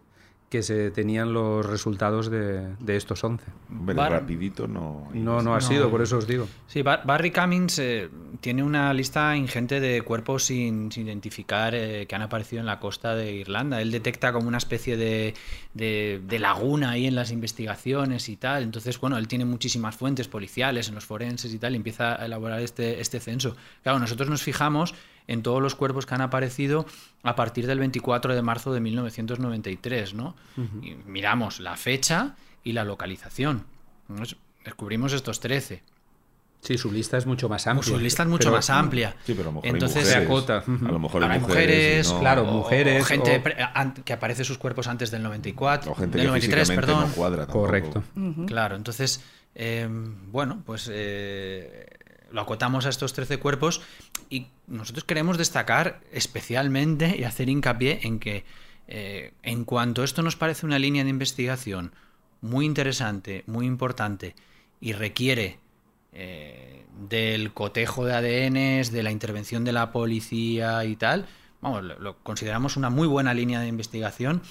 que se tenían los resultados de, de estos 11. Hombre, Bar- rapidito no. No, no ha sido, por eso os digo. Sí, Bar- Barry Cummings eh, tiene una lista ingente de cuerpos sin, sin identificar eh, que han aparecido en la costa de Irlanda. Él detecta como una especie de, de- de laguna ahí en las investigaciones y tal. Entonces, bueno, él tiene muchísimas fuentes policiales en los forenses y tal y empieza a elaborar este, este censo. Claro, nosotros nos fijamos en todos los cuerpos que han aparecido a partir del 24 de marzo de 1993, ¿no? Y miramos la fecha y la localización. Descubrimos estos 13. Sí, su lista es mucho más amplia. Su lista es mucho Pero- más amplia. Sí, pero a lo mejor Entonces, hay mujeres. A lo mejor hay mujeres. mujeres, y no- claro, o- mujeres, o gente o- que aparece sus cuerpos antes del 94, O gente del que 93, físicamente perdón. no cuadra. Correcto. Claro, entonces, eh, bueno, pues eh, lo acotamos a estos 13 cuerpos y nosotros queremos destacar especialmente y hacer hincapié en que eh, en cuanto esto nos parece una línea de investigación muy interesante, muy importante y requiere eh, del cotejo de ADNs, de la intervención de la policía y tal, vamos, lo, lo consideramos una muy buena línea de investigación.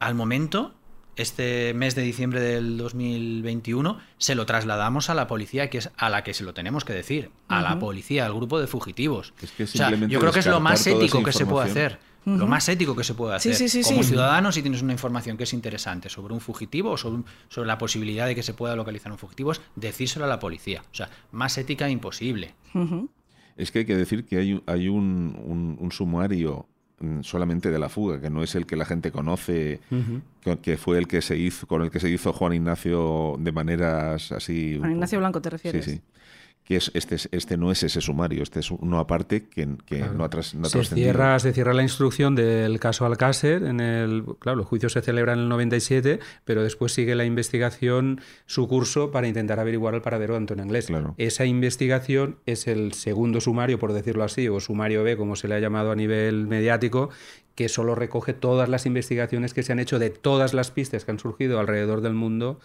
Al momento, este mes de diciembre del 2021, se lo trasladamos a la policía, que es a la que se lo tenemos que decir, a la policía, al grupo de fugitivos. Es que O sea, yo creo que es lo más ético que se puede hacer. Lo más ético que se puede Sí, hacer. sí, sí, Como sí. ciudadano, si tienes una información que es interesante sobre un fugitivo o sobre, un- sobre la posibilidad de que se pueda localizar un fugitivo, es decírselo a la policía. O sea, más ética imposible. Es que hay que decir que hay, hay un, un- un sumario solamente de la fuga, que no es el que la gente conoce, que, que fue el que se hizo, con el que se hizo Juan Ignacio de maneras así. Juan Ignacio Blanco, ¿te refieres? Sí, sí. Que es, este, es- este no es ese sumario, este es uno aparte que, que no ha, tras- no ha se trascendido. cierra, se cierra la instrucción del caso Alcácer. En el, claro, el juicio se celebra en el 97, pero después sigue la investigación, su curso, para intentar averiguar el paradero de Antonio Anglés. Claro. Esa investigación es el segundo sumario, por decirlo así, o sumario B, como se le ha llamado a nivel mediático, que solo recoge todas las investigaciones que se han hecho de todas las pistas que han surgido alrededor del mundo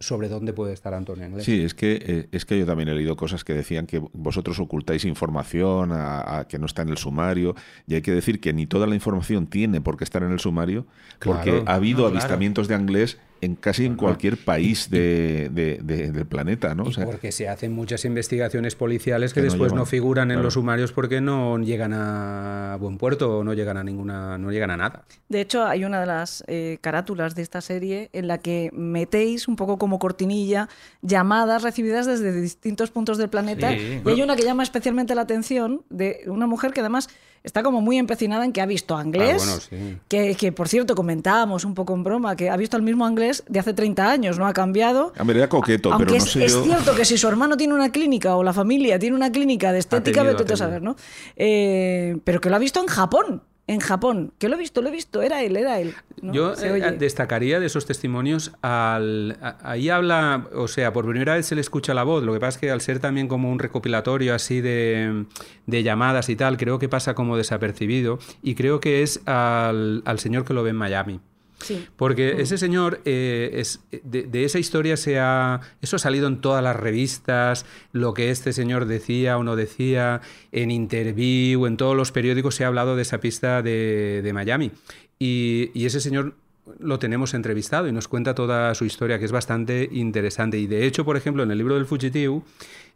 sobre dónde puede estar Antonio Anglés. Sí, es que, eh, es que yo también he leído cosas que decían que vosotros ocultáis información, a, a que no está en el sumario, y hay que decir que ni toda la información tiene por qué estar en el sumario, porque ha No, claro. avistamientos de Anglés en casi en cualquier país de, de- de- del planeta, ¿no? O sea, porque se hacen muchas investigaciones policiales que, después no llevan, figuran en claro. los sumarios porque no llegan a buen puerto o no llegan a ninguna, no llegan a nada. De hecho, hay una de las eh, carátulas de esta serie en la que metéis un poco como cortinilla llamadas recibidas desde distintos puntos del planeta. Sí. Y hay una que llama especialmente la atención de una mujer que además está como muy empecinada en que ha visto a Anglés. Ah, bueno, sí. que, que, por cierto, comentábamos un poco en broma que ha visto al mismo Anglés de hace 30 años, no ha cambiado. a ver, era coqueto, Aunque pero no es, sé es yo. cierto que si su hermano tiene una clínica o la familia tiene una clínica de estética, vete a saber. ¿no? Eh, pero que lo ha visto en Japón. En Japón. Que lo he visto, lo he visto. Era él, era él. ¿no? Yo eh, destacaría de esos testimonios al a- ahí habla, o sea, por primera vez se le escucha la voz. Lo que pasa es que al ser también como un recopilatorio así de, de llamadas y tal, creo que pasa como desapercibido y creo que es al, al señor que lo ve en Miami. Sí. Porque ese señor, eh, es, de, de esa historia se ha, eso ha salido en todas las revistas, lo que este señor decía o no decía, en interview, en todos los periódicos se ha hablado de esa pista de, de Miami. Y, y ese señor lo tenemos entrevistado y nos cuenta toda su historia, que es bastante interesante. Y de hecho, por ejemplo, en el libro del Fugitivo,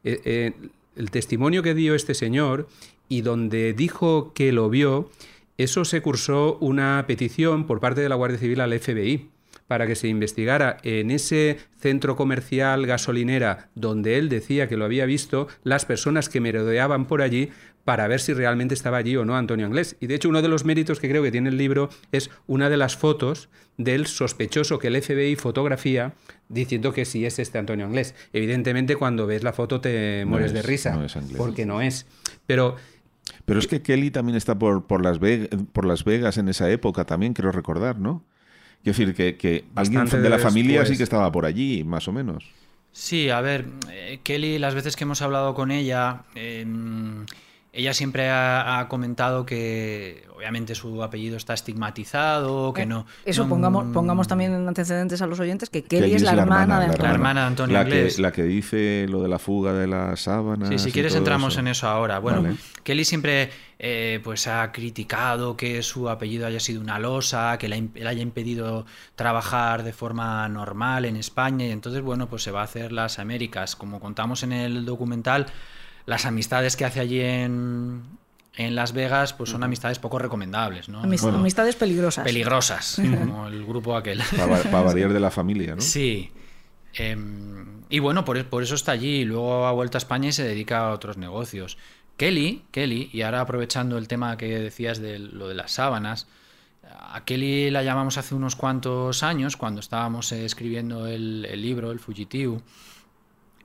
eh, eh, el testimonio que dio este señor y donde dijo que lo vio, eso se cursó una petición por parte de la Guardia Civil al FBI para que se investigara en ese centro comercial gasolinera donde él decía que lo había visto, las personas que merodeaban por allí para ver si realmente estaba allí o no Antonio Anglés. Y de hecho uno de los méritos que creo que tiene el libro es una de las fotos del sospechoso que el FBI fotografía diciendo que sí es este Antonio Anglés. Evidentemente cuando ves la foto te No mueres de risa, no porque no es. Pero Pero es que Kelly también está por, por, las Vegas, por Las Vegas en esa época también, creo recordar, ¿no? Quiero decir que, que alguien de la familia después. sí que estaba por allí, más o menos. Sí, a ver, eh, Kelly, las veces que hemos hablado con ella, eh, ella siempre ha, ha comentado que obviamente su apellido está estigmatizado, que no... Eh, Eso, no- pongamos, pongamos también en antecedentes a los oyentes que Kelly, es la, hermana, de la Antonio. La hermana de Antonio la Anglés. Que, la que dice lo de la fuga de las sábanas. Sí, si quieres entramos en eso ahora. Bueno, Vale. Kelly siempre eh, pues ha criticado que su apellido haya sido una losa, que le haya impedido trabajar de forma normal en España y entonces bueno pues se va a hacer las Américas. Como contamos en el documental, las amistades que hace allí en, en Las Vegas pues son amistades poco recomendables, ¿no? Bueno. Amistades peligrosas. Peligrosas, como el grupo aquel. Para, variar de la familia, ¿no? Sí. Em, y bueno, por, por eso está allí. y Luego ha vuelto a España y se dedica a otros negocios. Kelly, Kelly, y ahora aprovechando el tema que decías de lo de las sábanas, a Kelly la llamamos hace unos cuantos años, cuando estábamos eh, escribiendo el, el libro, El Fugitivo,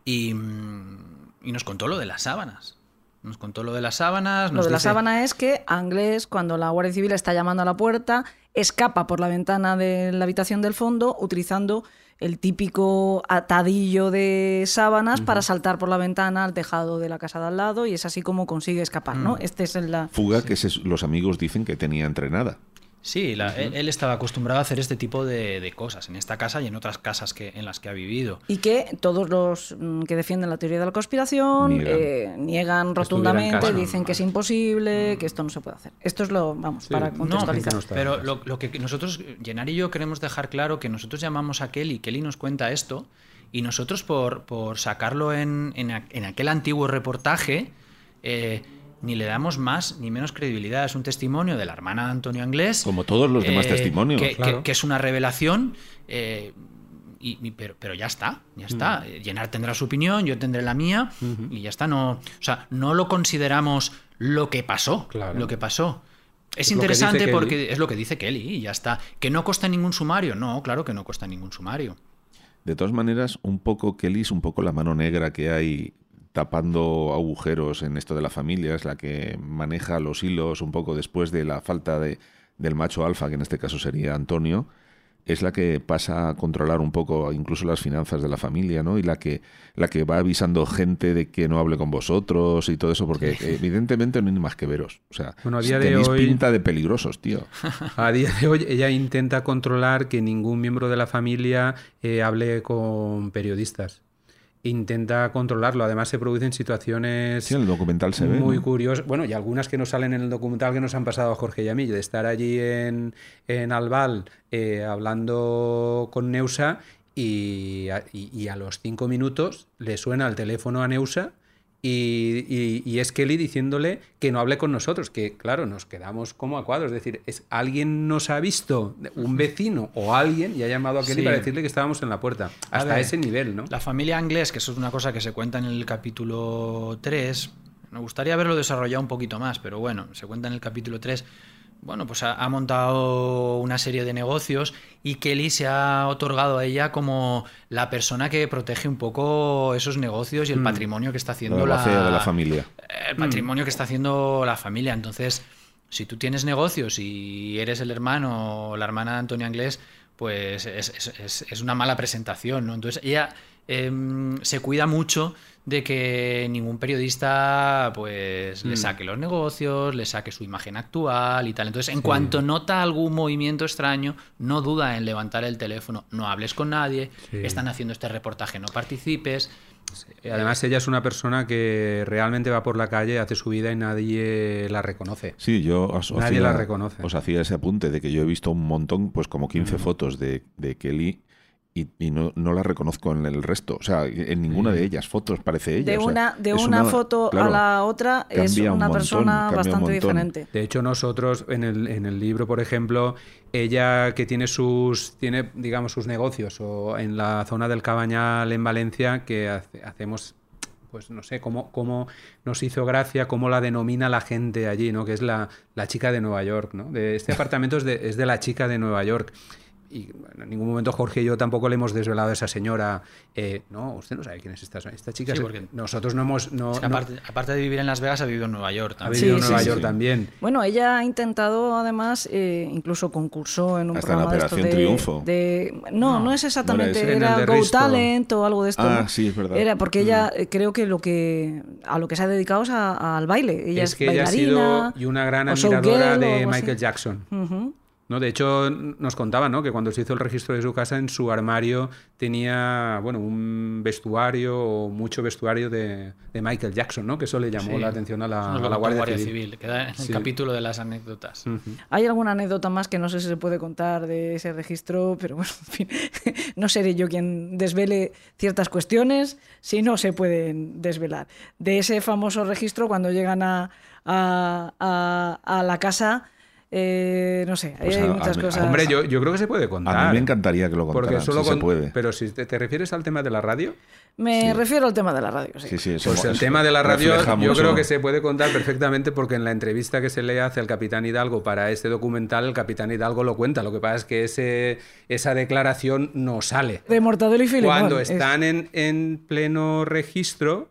y, mm, y nos contó lo de las sábanas. Nos contó lo de las sábanas. Lo de la sábana es que Anglés, cuando la Guardia Civil está llamando a la puerta, escapa por la ventana de la habitación del fondo utilizando el típico atadillo de sábanas para saltar por la ventana al tejado de la casa de al lado y es así como consigue escapar, Mm. ¿no? Este es el la... Fuga que se- los amigos dicen que tenía entrenada. Sí, la- él, él estaba acostumbrado a hacer este tipo de, de cosas en esta casa y en otras casas que, en las que ha vivido. Y que todos los mm, que defienden la teoría de la conspiración Niegan. eh, niegan rotundamente, casa, dicen que es imposible, Mm. que esto no se puede hacer. Esto es lo, vamos, Sí, para contextualizar. no Pero lo, lo que nosotros, Llenar y yo queremos dejar claro que nosotros llamamos a Kelly, Kelly nos cuenta esto, y nosotros por, por sacarlo en, en aquel antiguo reportaje, eh, ni le damos más ni menos credibilidad. Es un testimonio de la hermana de Antonio Anglés. Como todos los demás eh, testimonios. Que, que- claro. que es una revelación. eh, y, y- pero, pero ya está, ya está. Mm. Eh, Llenar tendrá su opinión, yo tendré la mía, y ya está. No, o sea, no lo consideramos lo que pasó. Claro. Lo que pasó. Es, interesante Kelly. porque es lo que dice Kelly y ya está. ¿Que no cuesta ningún sumario? No, claro que no cuesta ningún sumario. De todas maneras, un poco Kelly es un poco la mano negra que hay tapando agujeros en esto de la familia, es la que maneja los hilos un poco después de la falta de, del macho alfa, que en este caso sería Antonio, es la que pasa a controlar un poco incluso las finanzas de la familia, ¿no? Y la que, la que va avisando gente de que no hable con vosotros y todo eso, porque evidentemente no hay más que veros. O sea, Bueno, a día de tenéis hoy- pinta de peligrosos, tío. (laughs) A día de hoy ella intenta controlar que ningún miembro de la familia eh, hable con periodistas. Intenta controlarlo. Además, se producen situaciones Sí, en el documental se ve. muy ¿no? curiosas. Bueno, y algunas que no salen en el documental que nos han pasado a Jorge y a mí, de estar allí en, en Albal eh, hablando con Neusa y a, y- y a los cinco minutos le suena el teléfono a Neusa. Y, y- y es Kelly diciéndole que no hable con nosotros, que claro, nos quedamos como a cuadros. Es decir, es, alguien nos ha visto, un vecino o alguien, y ha llamado a Kelly Sí. para decirle que estábamos en la puerta. Hasta ver, ese nivel, ¿no? La familia inglés, que eso es una cosa que se cuenta en el capítulo 3, me gustaría haberlo desarrollado un poquito más, pero bueno, se cuenta en el capítulo 3. Bueno, pues ha, ha montado una serie de negocios y Kelly se ha otorgado a ella como la persona que protege un poco esos negocios y el patrimonio que está haciendo La la, de la familia. el patrimonio que está haciendo la familia. Entonces, si tú tienes negocios y eres el hermano o la hermana de Antonio Anglés, pues es, es- es- es una mala presentación, ¿no? Entonces, ella em, se cuida mucho de que ningún periodista pues le saque los negocios, le saque su imagen actual y tal. Entonces, en cuanto nota algún movimiento extraño, no duda en levantar el teléfono, no hables con nadie, Sí. están haciendo este reportaje, no participes. Y Además, ella es una persona que realmente va por la calle, hace su vida y nadie la reconoce. Sí, yo os, os Nadie hacía, la reconoce. os hacía ese apunte de que yo he visto un montón, pues como 15 fotos de, de Kelly y, y no, no la reconozco en el resto. O sea, en ninguna de ellas fotos parece ella. De o sea, una, de una foto claro, a la otra es un una montón, persona cambia un bastante montón. diferente. De hecho, nosotros en el, en el libro, por ejemplo, ella que tiene sus, tiene, digamos, sus negocios o en la zona del Cabañal en Valencia, que hace- hacemos, pues no sé, cómo, cómo nos hizo gracia, cómo la denomina la gente allí, ¿no? Que es la, la chica de Nueva York, ¿no? De, este (laughs) apartamento es de, es de la chica de Nueva York. Y bueno, en ningún momento Jorge y yo tampoco le hemos desvelado a esa señora. eh, no, usted no sabe quién es esta, esta chica. Sí, Se- porque- Nosotros no hemos... No, Es que no- aparte, de vivir en Las Vegas, ha vivido en Nueva York ha también. vivido en Nueva sí, York sí. también. Bueno, ella ha intentado además, eh, incluso concursó en un Hasta programa de estos Operación de- Triunfo. de- no, no, es exactamente, era de Go Risto. Talent o algo de esto. Ah, ¿no? sí, es verdad. Mm. Era porque ella eh, creo que lo que a lo que se ha dedicado es a- al baile. Ella es, es que ella ha sido bailarina, y una gran admiradora de así. Michael Jackson. ¿No? De hecho, nos contaba ¿no? que cuando se hizo el registro de su casa, en su armario tenía bueno, un vestuario o mucho vestuario de, de Michael Jackson, ¿no? que eso le llamó Sí. la atención a la, a la Guardia, Civil. Queda en el Sí. capítulo de las anécdotas. Hay alguna anécdota más que no sé si se puede contar de ese registro, pero bueno, en fin, (laughs) no seré yo quien desvele ciertas cuestiones si no se pueden desvelar. De ese famoso registro, cuando llegan a, a- a- a la casa, eh, no sé, Pues hay a- muchas a- cosas. Hombre, yo, yo creo que se puede contar. A mí me encantaría que lo Porque contaran, solo si se puede. Pero si te, te refieres al tema de la radio, Me refiero al tema de la radio. Sí. Sí, sí, eso- Pues el eso tema de la radio yo mucho- creo que se puede contar perfectamente porque en la entrevista que se le hace al capitán Hidalgo para este documental, el capitán Hidalgo lo cuenta. Lo que pasa es que ese, esa declaración no sale. De Mortadelo y Filemón. Cuando es- están en, en pleno registro,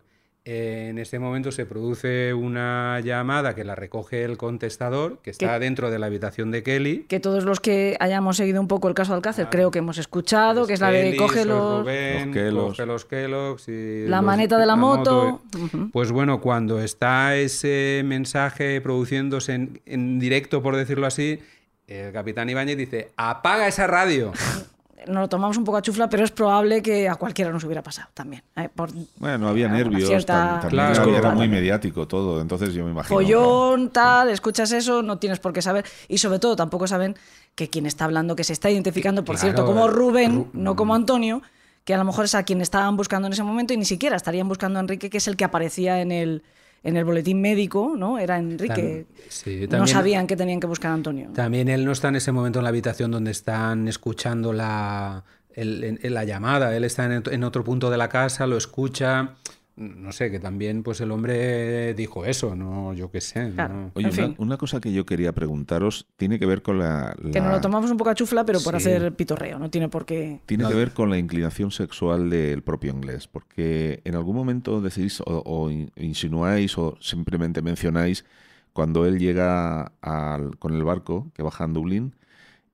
en ese momento se produce una llamada que la recoge el contestador, que está Que- dentro de la habitación de Kelly. que todos los que hayamos seguido un poco el caso de Alcácer creo que hemos escuchado, que es la de coge los... Rubén, Los Kellogg's. coge los Kellogg's y La los- maneta de la moto. eh. Pues bueno, cuando está ese mensaje produciéndose en, en directo, por decirlo así, el capitán Ibáñez dice, apaga esa radio. (laughs) Nos lo tomamos un poco a chufla, pero es probable que a cualquiera nos hubiera pasado también. eh, por Bueno, había alguna nervios, cierta Claro. era- muy mediático todo, entonces yo me imagino. Follón, tal, escuchas eso, no tienes por qué saber. Y sobre todo, tampoco saben que quien está hablando, que se está identificando, por Claro, cierto, como eh, Rubén, Ru- no como Antonio, que a lo mejor es a quien estaban buscando en ese momento y ni siquiera estarían buscando a Enrique, que es el que aparecía en el, en el boletín médico, ¿no? Era Enrique. Tam- sí, no también- sabían que tenían que buscar a Antonio. También él no está en ese momento en la habitación donde están escuchando la, el- la llamada. Él está en, en otro punto de la casa, lo escucha. No sé, que también pues el hombre dijo eso, no yo qué sé. Claro. no. Oye, En una, fin. una cosa que yo quería preguntaros tiene que ver con la... Que nos lo tomamos un poco a chufla, pero por Sí. hacer pitorreo, no tiene por qué. Tiene No. que ver con la inclinación sexual del propio inglés, porque en algún momento decís o, o in- insinuáis o simplemente mencionáis cuando él llega al- con el barco que baja en Dublín,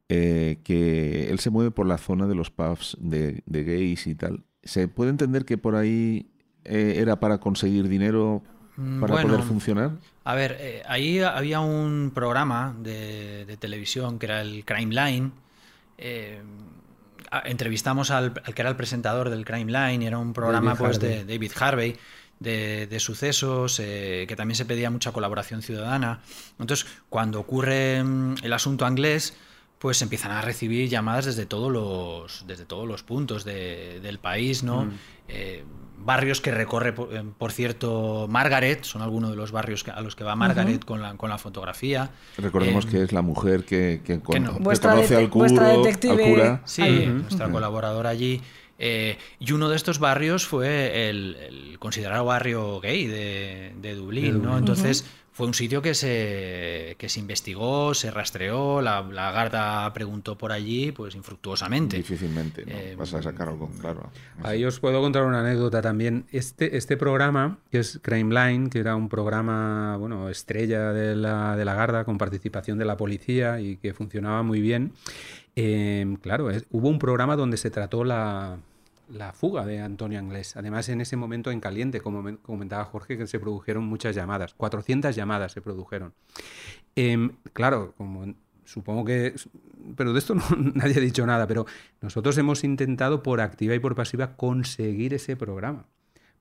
eh, que él se mueve por la zona de los pubs de, de gays y tal. ¿Se puede entender que por ahí eh, era para conseguir dinero Mm, para bueno, poder funcionar? A ver, eh, ahí había un programa de, de televisión que era el Crime Line. eh, entrevistamos al, al que era el presentador del Crime Line, era un programa David pues Harvey. de David Harvey. De, de sucesos, eh, que también se pedía mucha colaboración ciudadana. Entonces, cuando ocurre mm, el asunto inglés, pues empiezan a recibir llamadas desde todos los, desde todos los puntos de- del país, ¿no? Eh, barrios que recorre, por, eh, por cierto, Margaret, son algunos de los barrios que- a los que va Margaret con, la, con la fotografía. Recordemos Eh, que es la mujer que, que, con- no. que conoce al, curo, al cura. Sí, Ahí. nuestra colaboradora allí. Eh, y uno de estos barrios fue el, el considerado barrio gay de, de Dublín, ¿no? Entonces fue un sitio que se, que se investigó, se rastreó, la, la Garda preguntó por allí, pues infructuosamente. Difícilmente, ¿no? Eh, Vas a sacar algo, claro. Ahí os puedo contar una anécdota también. Este, este programa, que es Crime Line, que era un programa, bueno, estrella de la, de la Garda, con participación de la policía y que funcionaba muy bien. eh, claro, es- hubo un programa donde se trató la, la fuga de Antonio Anglés. Además, en ese momento en caliente, como men- comentaba Jorge, que se produjeron muchas llamadas. 400 llamadas se produjeron. Em, claro, como supongo que... Pero de esto no- (laughs) nadie ha dicho nada, pero nosotros hemos intentado por activa y por pasiva conseguir ese programa.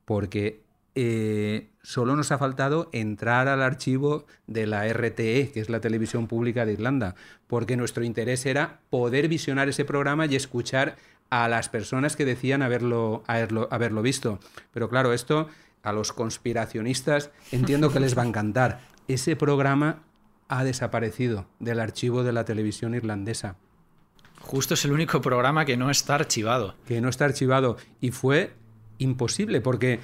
Porque eh, solo nos ha faltado entrar al archivo de la RTE, que es la televisión pública de Irlanda, porque nuestro interés era poder visionar ese programa y escuchar a las personas que decían haberlo, haberlo, haberlo visto. Pero claro, esto a los conspiracionistas entiendo que les va a encantar. (laughs) Ese programa ha desaparecido del archivo de la televisión irlandesa, Justo es el único programa que no está archivado. que no está archivado. Y fue imposible, porque,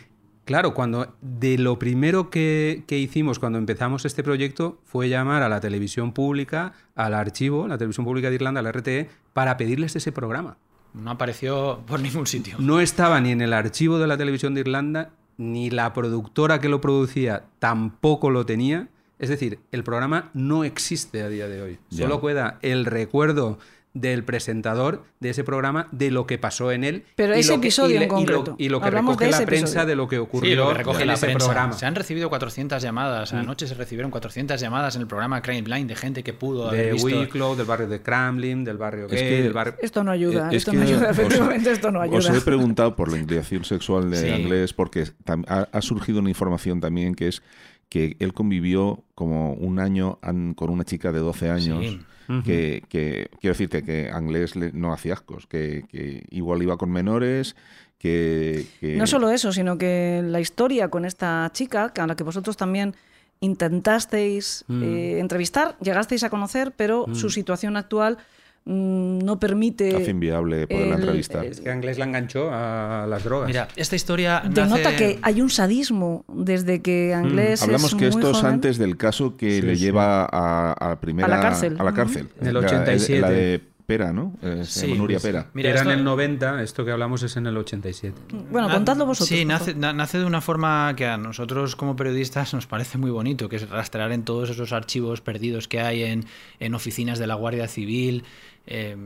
claro, cuando de lo primero que, que hicimos cuando empezamos este proyecto fue llamar a la televisión pública, al archivo, la televisión pública de Irlanda, la RTE, para pedirles ese programa. No apareció por ningún sitio. No estaba ni en el archivo de la televisión de Irlanda, ni la productora que lo producía tampoco lo tenía. Es decir, el programa no existe a día de hoy. Ya. Solo queda el recuerdo del presentador de ese programa, de lo que pasó en él. Pero y ese lo que- episodio y le- en y lo- concreto. Y lo que Hablamos recoge de la prensa episodio. de lo que Sí, ocurrió lo que recoge en la ese prensa. programa. Se han recibido 400 llamadas. Anoche se recibieron 400 llamadas en el programa Crime Blind de gente que pudo haber De visto. Wicklow, del barrio de Cramlin, del barrio Es gay, que- del barrio... Esto no ayuda, Eh, esto no ayuda, os- efectivamente esto no ayuda. Os he preguntado por la inclinación sexual de Sí. Anglés porque ha, ha surgido una información también que es que él convivió como un año an- con una chica de 12 años. Sí. Que, que- quiero decirte que Anglés no hacía ascos, que, que igual iba con menores, que, que- No solo eso, sino que la historia con esta chica, que a la que vosotros también intentasteis Mm. eh, entrevistar, llegasteis a conocer, pero su situación actual mm, no permite... hace inviable poderla el- entrevistar. el- Es que Anglés la enganchó a las drogas. Mira, esta historia Denota nace- que hay un sadismo desde que Anglés Hablamos es que muy esto es antes del caso que Sí, le sí. lleva a, a la primera A la cárcel. a la cárcel. En el La- 87. La, de Pera, ¿no? Eh, se llama Nuria sí. Pera. Mira, Era en el 90, esto que hablamos es en el 87. Bueno, contadlo vosotros. Sí, nace, de una forma que a nosotros como periodistas nos parece muy bonito, que es rastrear en todos esos archivos perdidos que hay en, en oficinas de la Guardia Civil eh,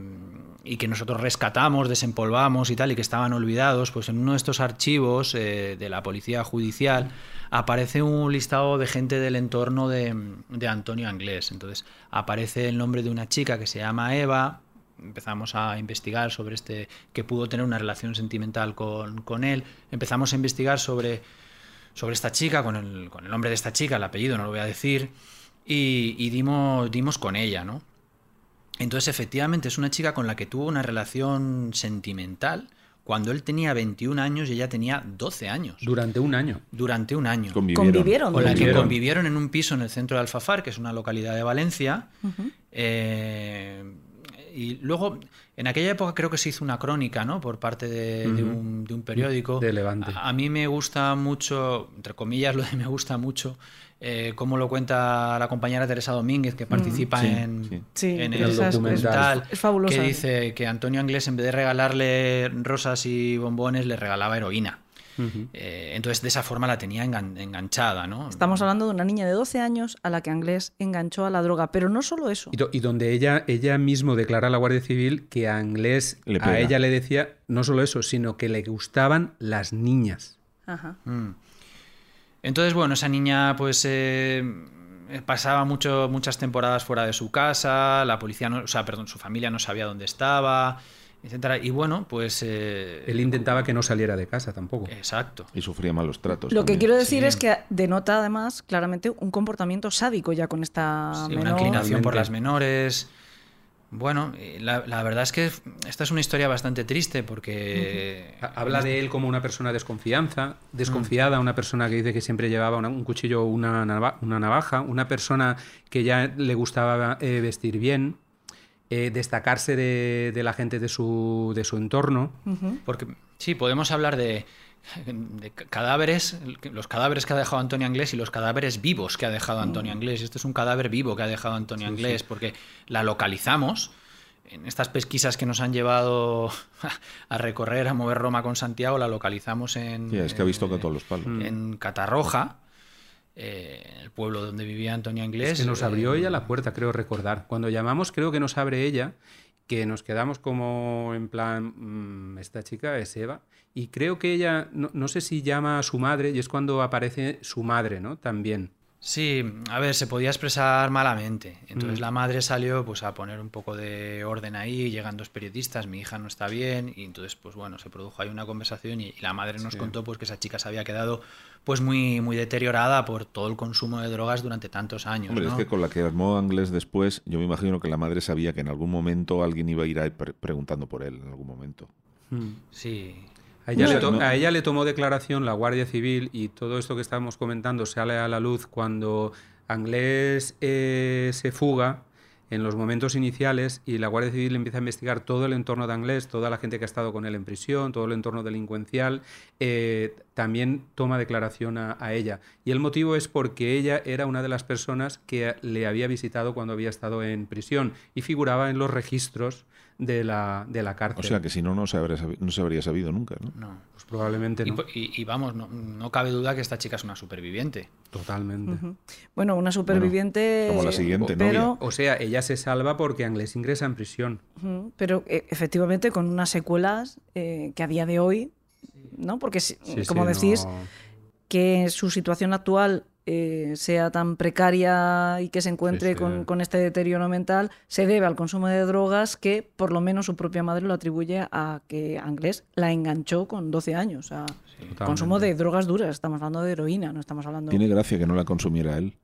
y que nosotros rescatamos, desempolvamos y tal, y que estaban olvidados, pues en uno de estos archivos eh, de la Policía Judicial aparece un listado de gente del entorno de, de Antonio Anglés. Entonces aparece el nombre de una chica que se llama Eva, empezamos a investigar sobre este que pudo tener una relación sentimental con, con él empezamos a investigar sobre sobre esta chica con el, con el nombre de esta chica el apellido no lo voy a decir y, y dimos dimos con ella no entonces efectivamente es una chica con la que tuvo una relación sentimental cuando él tenía 21 años y ella tenía 12 años Durante un año. durante un año Convivieron. Convivieron. con la que Convivieron. convivieron en un piso en el centro de Alfafar, que es una localidad de Valencia. Eh, y luego, en aquella época creo que se hizo una crónica, ¿no? Por parte de, de un, de un periódico. De Levante. A, a mí me gusta mucho, entre comillas, lo de me gusta mucho, eh, cómo lo cuenta la compañera Teresa Domínguez, que participa Sí, en, sí. Sí, en el el documental. documental. Es fabulosa. Que dice que Antonio Anglés, en vez de regalarle rosas y bombones, le regalaba heroína. Eh, entonces, de esa forma la tenía engan- enganchada, ¿no? Estamos hablando de una niña de 12 años a la que Anglés enganchó a la droga, pero no solo eso. Y, do- y donde ella, ella mismo declara a la Guardia Civil que a Anglés, Le a ella le decía no solo eso, sino que le gustaban las niñas. Ajá. Mm. Entonces, bueno, esa niña pues eh, pasaba mucho, muchas temporadas fuera de su casa, la policía, no, o sea, perdón, su familia no sabía dónde estaba. Y bueno, pues... eh, Él intentaba que no saliera de casa tampoco. Exacto. Y sufría malos tratos. Lo que quiero decir Sí. es que denota además claramente un comportamiento sádico ya con esta Sí, una inclinación por las menores. Bueno, eh, la, la verdad es que esta es una historia bastante triste porque... Ha- Habla de él como una persona desconfianza, desconfiada, una persona que dice que siempre llevaba una- un cuchillo o una navaja, una persona que ya le gustaba eh, vestir bien, eh, destacarse de, de la gente de su, de su entorno. Porque sí, podemos hablar de, de cadáveres, los cadáveres que ha dejado Antonio Anglés y los cadáveres vivos que ha dejado Antonio Anglés. Este es un cadáver vivo que ha dejado Antonio Anglés porque la localizamos. En estas pesquisas que nos han llevado (laughs) a recorrer, a mover Roma con Santiago, la localizamos en, Sí, es que ha visto con en- todos los palos. en Catarroja, eh, el pueblo donde vivía Antonio Anglés. Es que nos eh, abrió ella la puerta, creo recordar. Cuando llamamos, creo que nos abre ella, que nos quedamos como en plan, "Mm, esta chica es Eva. Y creo que ella, no, no sé si llama a su madre, y es cuando aparece su madre, ¿no? También. Sí, a ver, se podía expresar malamente. Entonces Mm. la madre salió pues a poner un poco de orden ahí, llegan dos periodistas, mi hija no está bien, y entonces pues bueno, se produjo ahí una conversación y, y la madre nos contó pues que esa chica se había quedado pues muy, muy deteriorada por todo el consumo de drogas durante tantos años. Hombre, ¿no? es que con la que armó Anglés después, yo me imagino que la madre sabía que en algún momento alguien iba a ir pre- preguntando por él, en algún momento. Sí. A ella, No le sé, to- no- a ella le tomó declaración la Guardia Civil y todo esto que estábamos comentando sale a la luz cuando Anglés eh, se fuga en los momentos iniciales y la Guardia Civil empieza a investigar todo el entorno de Anglés, toda la gente que ha estado con él en prisión, todo el entorno delincuencial, eh, también toma declaración a, a ella. Y el motivo es porque ella era una de las personas que le había visitado cuando había estado en prisión y figuraba en los registros de la, de la cárcel. O sea que si no, no se habría sabido, no se habría sabido nunca, ¿no? No. Pues probablemente Y, no. y- y vamos, no, no cabe duda que esta chica es una superviviente. Totalmente. Bueno, una superviviente. como la siguiente pero, O sea, ella se salva porque Anglés ingresa en prisión. Pero eh, efectivamente con unas secuelas eh, que a día de hoy, ¿no? Porque, Sí, como sí, decís, no- que su situación actual eh, sea tan precaria y que se encuentre Sí, sí. Con, con este deterioro mental se debe al consumo de drogas que por lo menos su propia madre lo atribuye a que Anglés la enganchó con 12 años. Consumo de drogas duras, estamos hablando de heroína, no estamos hablando... Tiene gracia que no la consumiera él.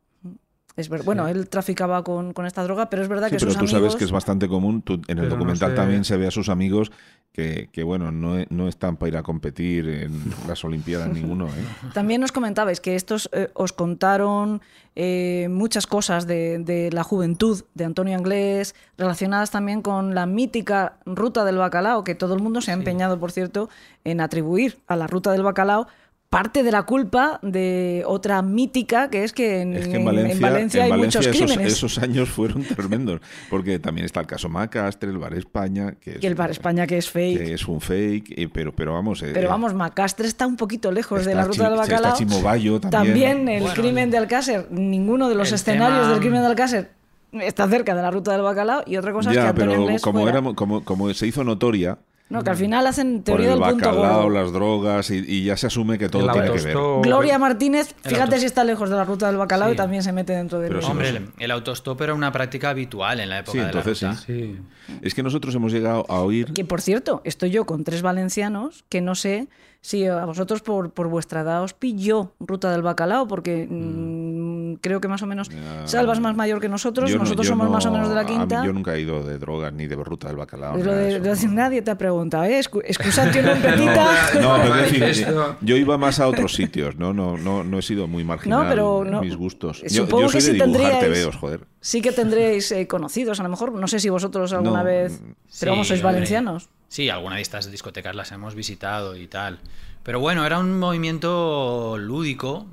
Es ver- Bueno, él traficaba con, con esta droga, pero es verdad Sí, que pero sus tú sabes que es bastante común. tú- en el no documental sé- también se ve a sus amigos que, que, bueno, no, e- no están para ir a competir en (laughs) las Olimpiadas ninguno. ¿eh? También nos comentabais que estos eh, os contaron eh, muchas cosas de, de la juventud de Antonio Anglés, relacionadas también con la mítica ruta del bacalao, que todo el mundo se ha empeñado, por cierto, en atribuir a la ruta del bacalao parte de la culpa de otra mítica, que es que en, Es que en en- Valencia, en Valencia hay muchos esos, crímenes. esos años fueron tremendos. Porque también está el caso Macastre, el Bar España, que es, Y el Bar España, que es fake. que es un fake, eh, pero, pero vamos. eh, Pero eh, vamos, Macastre está un poquito lejos de la ruta Chi- del está bacalao. Chimobayo también. También el Bueno, crimen de Alcácer, ninguno de los escenarios tema- del crimen de Alcácer está cerca de la ruta del bacalao. Y otra cosa es que ya, Antonio pero Anglés como, fuera- éramos- como, como se hizo notoria No, que al final hacen por teoría el del punto bacalao, gordo. las drogas, y, y ya se asume que todo El tiene que ver. Gloria Martínez, fíjate si está lejos de la ruta del bacalao Sí. y también se mete dentro del... Pero sí, Hombre, no el, autostop era una práctica habitual en la época Sí, de la entonces ruta. sí. Sí. Es que nosotros hemos llegado a oír. Que por cierto, estoy yo con tres valencianos que no sé si a vosotros por, por vuestra edad os pilló ruta del bacalao, porque mm, creo que más o menos Ya. Salva es más mayor que nosotros, no- nosotros somos no- más o menos de la mí- quinta. yo nunca he ido de drogas ni de ruta del bacalao. Lo nada de de- eso, lo de- no. nadie te ha preguntado, ¿eh? Escu- Excusatio non (laughs) petita. No, pero es decir, yo iba más a otros sitios, ¿no? No, no, no he sido muy marginal No, pero mis gustos. Supongo yo soy que de sí dibujar tendríais- tebeos, joder. Sí que tendréis eh, conocidos, a lo mejor. No sé si vosotros alguna No, vez. Pero vamos, Sí, sois hombre. valencianos. Sí, alguna de estas discotecas las hemos visitado y tal. Pero bueno, era un movimiento lúdico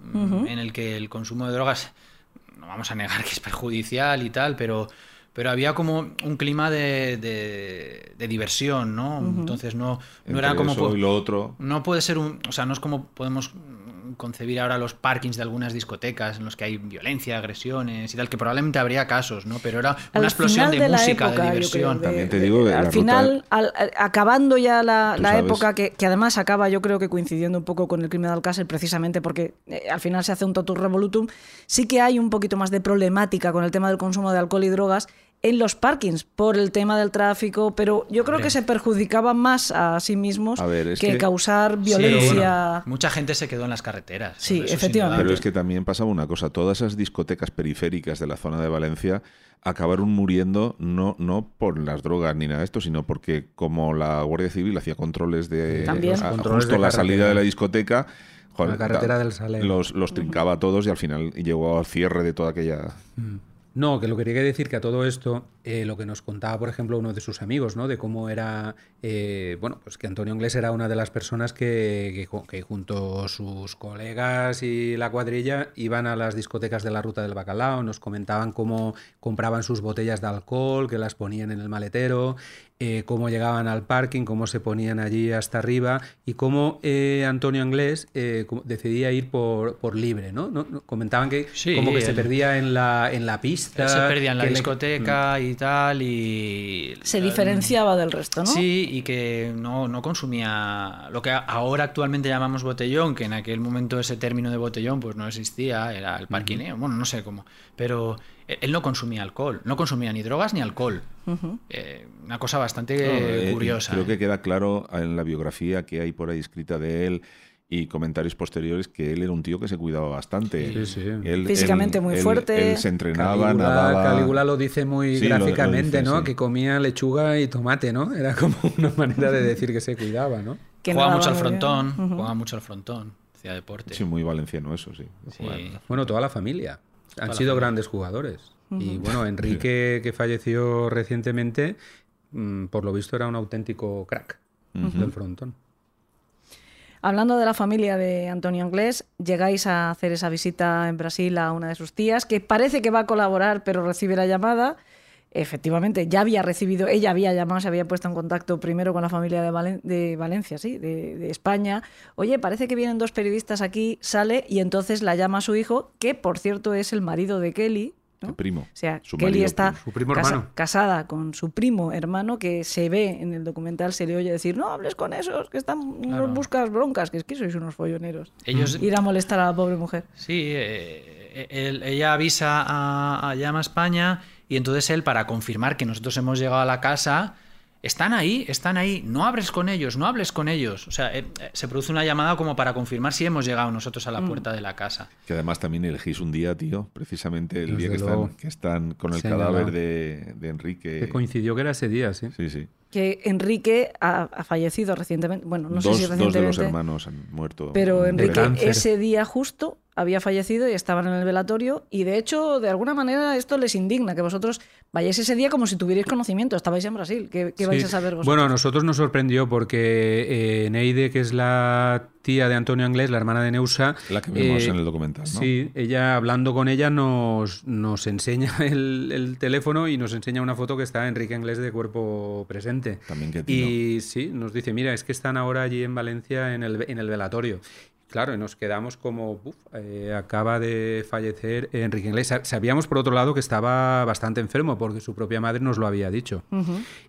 en el que el consumo de drogas, no vamos a negar que es perjudicial y tal, pero, pero había como un clima de, de- de diversión, ¿no? Entonces no, no era como... eso y lo otro. No puede ser un... O sea, no es como podemos concebir ahora los parkings de algunas discotecas en los que hay violencia, agresiones y tal, que probablemente habría casos, ¿no? Pero era una Al explosión de, música, época, de diversión. creo, de- También te de- digo, de- la al final, al- al- acabando ya la, época, que, que además acaba, yo creo que coincidiendo un poco con el crimen de Alcácer, precisamente porque eh, al final se hace un totus revolutum, sí que hay un poquito más de problemática con el tema del consumo de alcohol y drogas en los parkings por el tema del tráfico, pero yo creo que se perjudicaban más a sí mismos A ver, es que, que- causar Sí, violencia. mucha gente se quedó en las carreteras. Sí, efectivamente. Pero es que también pasaba una cosa, todas esas discotecas periféricas de la zona de Valencia acabaron muriendo no, no por las drogas ni nada de esto, sino porque como la Guardia Civil hacía controles de También. a- Controles justo de la salida de la discoteca, La carretera del los, los trincaba a todos y al final llegó al cierre de toda aquella... No, que lo que quería decir que a todo esto, eh, lo que nos contaba, por ejemplo, uno de sus amigos, ¿no? De cómo era, eh, bueno, pues que Antonio Inglés era una de las personas que, que que junto a sus colegas y la cuadrilla iban a las discotecas de la Ruta del Bacalao, nos comentaban cómo compraban sus botellas de alcohol, que las ponían en el maletero, eh, cómo llegaban al parking, cómo se ponían allí hasta arriba y cómo eh, Antonio Inglés eh, decidía ir por, por libre, ¿no? Comentaban que Sí, como que se perdía en la, en la pista. Él se perdía en la le- discoteca y tal y... Se diferenciaba del resto, ¿no? Sí, y que no, no consumía lo que ahora actualmente llamamos botellón, que en aquel momento ese término de botellón pues no existía, era el parquineo, bueno, no sé cómo, pero eh, él no consumía alcohol, no consumía ni drogas ni alcohol. Eh, una cosa bastante No, eh, curiosa. Creo ¿eh? que queda claro en la biografía que hay por ahí escrita de él y comentarios posteriores que él era un tío que se cuidaba bastante. Sí, sí. Él- Físicamente él- muy fuerte. Él se entrenaba, Calígula, nadaba. Calígula lo dice muy Sí, lo- lo gráficamente, dice, ¿no? sí. Que comía lechuga y tomate, ¿no? Era como (laughs) una manera de decir que se cuidaba, ¿no? Que Jugaba mucho al frontón, Ujú. jugaba mucho al frontón, hacía deporte. Sí, muy valenciano eso, sí. Sí. Bueno, toda la familia. Han sido grandes jugadores. Y bueno, (laughs) Enrique, que falleció recientemente, mm, por lo visto era un auténtico crack del frontón. Hablando de la familia de Antonio Anglés, llegáis a hacer esa visita en Brasil a una de sus tías, que parece que va a colaborar, pero recibe la llamada. Efectivamente, ya había recibido, ella había llamado, se había puesto en contacto primero con la familia de, Valen- de Valencia, sí, de, de España. Oye, parece que vienen dos periodistas aquí, sale y entonces la llama a su hijo, que por cierto es el marido de Kelly. ¿no? El primo. O sea, Su Kelly marido está. Su primo casa- hermano. casada con su primo hermano que se ve en el documental, se le oye decir, no hables con esos, que están Claro. buscas broncas, que es que sois unos folloneros. Ellos, Ir a molestar a la pobre mujer. Sí, eh, él- ella avisa a, a Llama España y entonces él, para confirmar que nosotros hemos llegado a la casa, están ahí, están ahí, no hables con ellos, no hables con ellos. O sea, eh, eh, se produce una llamada como para confirmar si hemos llegado nosotros a Mm. la puerta de la casa. Que además también elegís un día, tío, precisamente el Desde día que están, que están con el cadáver de, de Enrique. Que coincidió que era ese día, sí. Sí, sí. Que Enrique ha, ha fallecido recientemente, bueno, no dos, sé si dos de recientemente, los hermanos han muerto. pero Enrique ese día justo había fallecido y estaban en el velatorio y de hecho, de alguna manera esto les indigna que vosotros vayáis ese día como si tuvierais conocimiento, estabais en Brasil, ¿qué, qué vais Sí. a saber vosotros? Bueno, a nosotros nos sorprendió porque eh, Neide, que es la tía de Antonio Anglés, la hermana de Neusa. La que vimos eh, en el documental, ¿no? Sí, ella hablando con ella nos, nos enseña (laughs) el, el teléfono y nos enseña una foto que está Enrique Anglés de cuerpo presente. También. Y sí, nos dice, mira, es que están ahora allí en Valencia en el, en el velatorio. Claro, y nos quedamos como, "Buf, eh, acaba de fallecer Enrique Inglés. Sa- Sabíamos, por otro lado, que estaba bastante enfermo, porque su propia madre nos lo había dicho.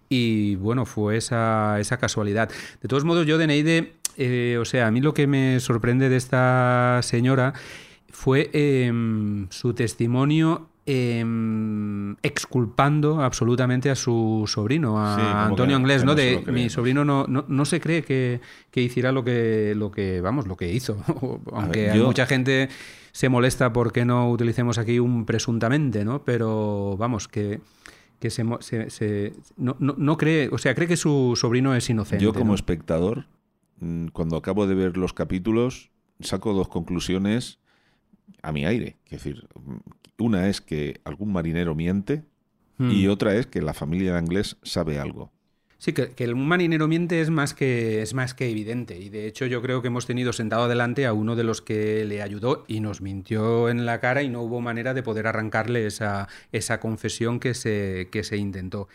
Y bueno, fue esa, esa casualidad. De todos modos, yo de Neide, eh, o sea, a mí lo que me sorprende de esta señora fue em, su testimonio em, exculpando absolutamente a su sobrino, a Sí, Antonio que- Anglés, que ¿no? De mi ¿no? sobrino no, no, no se cree que, que hiciera lo que, lo que, vamos, lo que hizo. (laughs) Aunque ver, hay yo- mucha gente se molesta porque no utilicemos aquí un presuntamente, ¿no? Pero vamos, que, que se, mo- se- se- no, no- no cree, o sea, cree que su sobrino es inocente. Yo como espectador, mm, cuando acabo de ver los capítulos, saco dos conclusiones a mi aire. Es decir, mm, una es que algún marinero miente Hmm. y otra es que la familia de Anglés sabe algo. Sí, que, que el marinero miente es más, que, es más que evidente. Y de hecho yo creo que hemos tenido sentado adelante a uno de los que le ayudó y nos mintió en la cara y no hubo manera de poder arrancarle esa, esa confesión que se, que se intentó.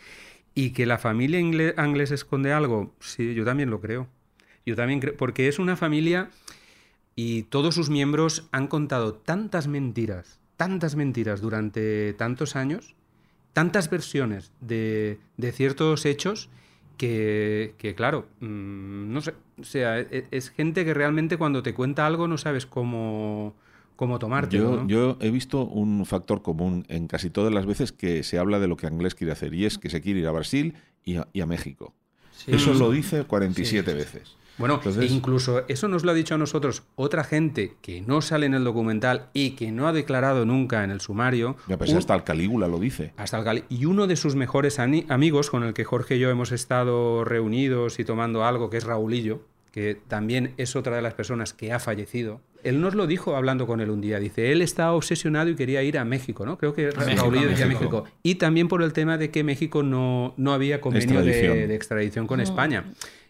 Y que la familia ingle- Anglés esconde algo, sí, yo también lo creo. Yo también creo, porque es una familia y todos sus miembros han contado tantas mentiras, tantas mentiras durante tantos años, tantas versiones de, de ciertos hechos que, que, claro, mm, no sé, o sea, e- es, gente que realmente cuando te cuenta algo no sabes cómo, cómo tomarte. Yo, yo he visto un factor común en casi todas las veces que se habla de lo que Anglés quiere hacer y es que se quiere ir a Brasil y a, y a México. Eso lo dice 47 veces. Bueno, Entonces- e incluso eso nos lo ha dicho a nosotros otra gente que no sale en el documental y que no ha declarado nunca en el sumario. Ya, pues un- hasta el Calígula lo dice. hasta el Y uno de sus mejores ani- amigos, con el que Jorge y yo hemos estado reunidos y tomando algo, que es Raulillo, que también es otra de las personas que ha fallecido. Él nos lo dijo hablando con él un día. Dice, él estaba obsesionado y quería ir a México, ¿no? Creo que Ra- México, Raulillo decía México. México. Y también por el tema de que México no, no había convenio de, Extradición. de extradición con España.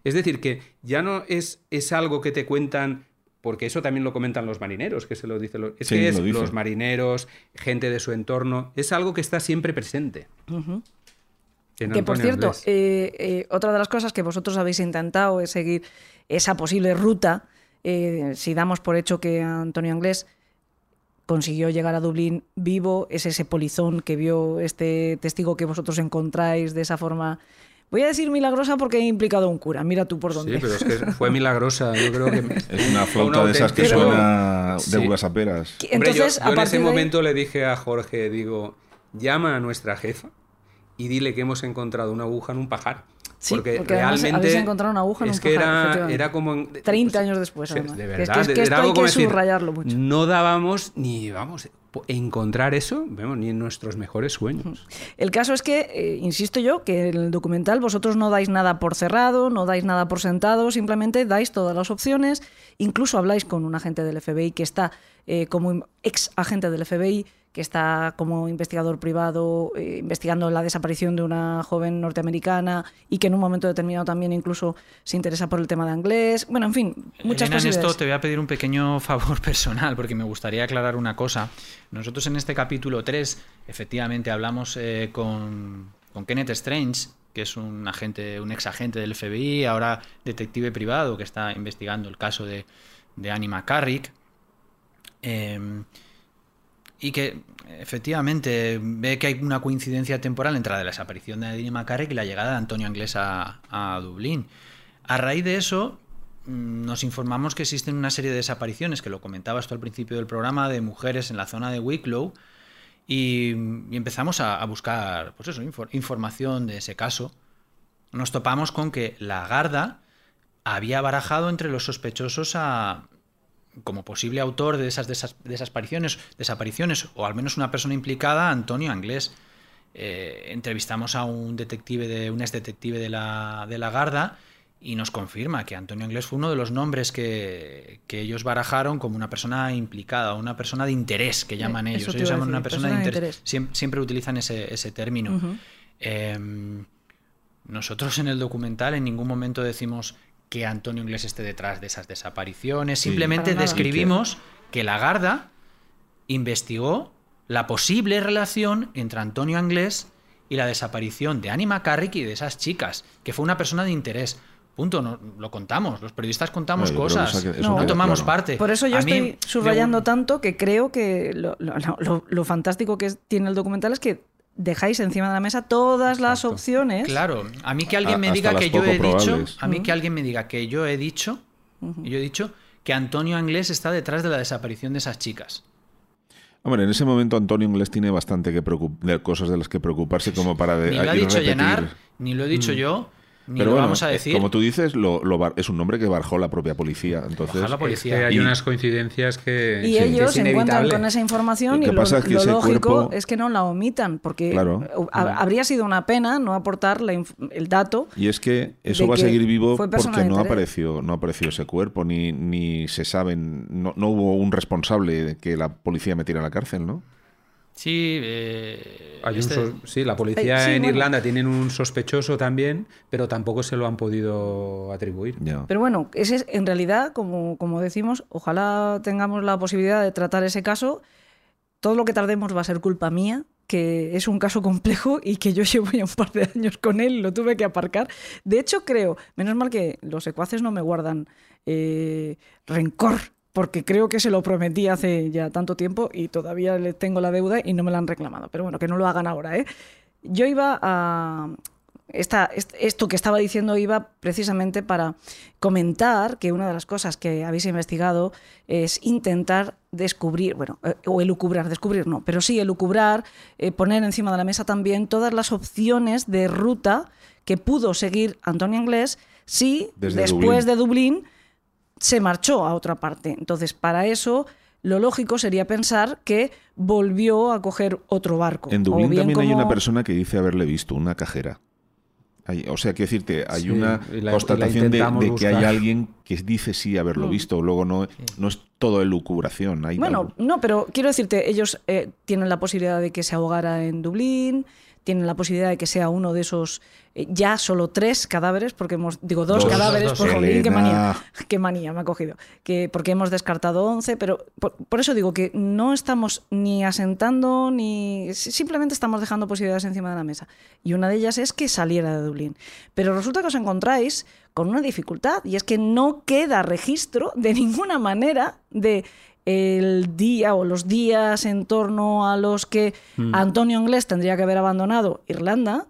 Es decir, que ya no es, es algo que te cuentan porque eso también lo comentan los marineros, que se lo dice. lo- Es Sí, que es lo dice. los marineros, gente de su entorno, es algo que está siempre presente. En Que por cierto, eh, eh, otra de las cosas que vosotros habéis intentado es seguir esa posible ruta. eh, si damos por hecho que Antonio Anglés consiguió llegar a Dublín vivo, es ese polizón que vio este testigo que vosotros encontráis de esa forma. Voy a decir milagrosa porque he implicado a un cura. Mira tú por dónde. Sí, pero es que fue (laughs) milagrosa. Yo creo que. Es una flauta de esas que suena de Sí. uvas a peras. Que- Hombre, yo- Entonces, yo, a en ese de ahí- momento le dije a Jorge, digo, llama a nuestra jefa y dile que hemos encontrado una aguja en un pajar. Sí, porque, porque realmente habéis encontrado una aguja en es un que pajar, era, era como en- 30 pues, años después, además. de Que es verdad que- es que esto algo hay que decir, subrayarlo mucho. no dábamos ni vamos encontrar eso ni en nuestros mejores sueños. El caso es que, eh, insisto yo, que en el documental vosotros no dais nada por cerrado, no dais nada por sentado, simplemente dais todas las opciones, incluso habláis con un agente del FBI que está eh, como ex agente del FBI, que está como investigador privado eh, investigando la desaparición de una joven norteamericana y que en un momento determinado también incluso se interesa por el tema de inglés. Bueno, en fin, muchas Elena, en posibilidades. esto te voy a pedir un pequeño (laughs) favor personal porque me gustaría aclarar una cosa. Nosotros en este capítulo 3 efectivamente hablamos eh, con, con Kenneth Strange, que es un agente, un ex agente del FBI, ahora detective privado que está investigando el caso de, de Annie McCarrick. Eh, y que efectivamente ve que hay una coincidencia temporal entre la desaparición de Annie McCarrick y la llegada de Antonio Anglés a, a Dublín. A raíz de eso, mm, nos informamos que existen una serie de desapariciones, que lo comentabas tú al principio del programa, de mujeres en la zona de Wicklow, y, empezamos a, buscar pues eso, infor- información de ese caso. Nos topamos con que la Garda había barajado entre los sospechosos a, como posible autor de esas desas- desapariciones, desapariciones, o al menos una persona implicada, Antonio Anglés. Eh, entrevistamos a un detective de un ex detective de la, de la Garda y nos confirma que Antonio Anglés fue uno de los nombres que, que ellos barajaron como una persona implicada, una persona de interés, que llaman Eh, eso ellos. Ellos llaman decir, una persona, persona de de interés. interés. Siem- Siempre, utilizan ese, ese término. Em, nosotros en el documental en ningún momento decimos que Antonio Inglés esté detrás de esas desapariciones. Sí. Simplemente describimos que la Garda investigó la posible relación entre Antonio Anglés y la desaparición de Annie McCarrick y de esas chicas, que fue una persona de interés. Punto, no, lo contamos, los periodistas contamos No, cosas, eso que- eso no, tomamos claro. parte. Por eso yo A estoy subrayando tanto que creo que lo, lo- lo- lo fantástico que es- tiene el documental es que dejáis encima de la mesa todas las opciones. Claro, a mí que alguien A- me diga que yo he dicho, a mí que alguien me diga que yo he dicho, yo he dicho que Antonio Anglés está detrás de la desaparición de esas chicas. Hombre, en ese momento Antonio Inglés tiene bastante que de cosas de las que preocuparse como para de, Ni lo ha dicho repetir. Llenar, ni lo he dicho yo, ni Pero lo bueno, vamos a eh, decir. como tú dices, lo, lo bar- es un nombre que barjó la propia policía. Entonces, Es policía. que hay Y- unas coincidencias que Y ellos es se encuentran inevitable. con esa información y lo, pasa es que lo ese lógico cuerpo- es que no la omitan, porque Claro. ha- habría sido una pena no aportar la inf- el dato. Y es que eso va a seguir vivo porque no apareció, no apareció ese cuerpo, ni, ni se saben, no, no hubo un responsable que la policía metiera en la cárcel, ¿no? Sí, eh, Hay un este- sí, la policía Eh, sí, en bueno. Irlanda tienen un sospechoso también, pero tampoco se lo han podido atribuir. Pero bueno, ese es, en realidad, como, como decimos, ojalá tengamos la posibilidad de tratar ese caso. Todo lo que tardemos va a ser culpa mía, que es un caso complejo y que yo (laughs) llevo ya un par de años con él lo tuve que aparcar. De hecho, creo, menos mal que los secuaces no me guardan eh, rencor, porque creo que se lo prometí hace ya tanto tiempo y todavía le tengo la deuda y no me la han reclamado. Pero bueno, que no lo hagan ahora, ¿eh? Yo iba a, esta- esto que estaba diciendo iba precisamente para comentar que una de las cosas que habéis investigado es intentar descubrir, bueno, eh, o elucubrar, descubrir no, pero sí elucubrar, eh, poner encima de la mesa también todas las opciones de ruta que pudo seguir Antonio Inglés si Desde después Dublín. de Dublín se marchó a otra parte. Entonces, para eso, lo lógico sería pensar que volvió a coger otro barco. En O Dublín bien también hay una persona que dice haberle visto, una cajera. Hay- o sea, quiero decirte, hay Sí, una la- constatación de, que hay alguien que dice sí haberlo Mm. visto, luego no, no es todo elucubración. Hay Bueno, algo- no, pero quiero decirte, ellos eh, tienen la posibilidad de que se ahogara en Dublín, tienen la posibilidad de que sea uno de esos eh, ya solo tres cadáveres, porque hemos, digo, dos, Dos, cadáveres, dos, por jolín, qué manía, (laughs) qué manía me ha cogido, que, porque hemos descartado 11, pero por, por eso digo que no estamos ni asentando, ni si- simplemente estamos dejando posibilidades encima de la mesa. Y una de ellas es que saliera de Dublín. Pero resulta que os encontráis con una dificultad, y es que no queda registro de ninguna manera de el día o los días en torno a los que Mm. Antonio Inglés tendría que haber abandonado Irlanda,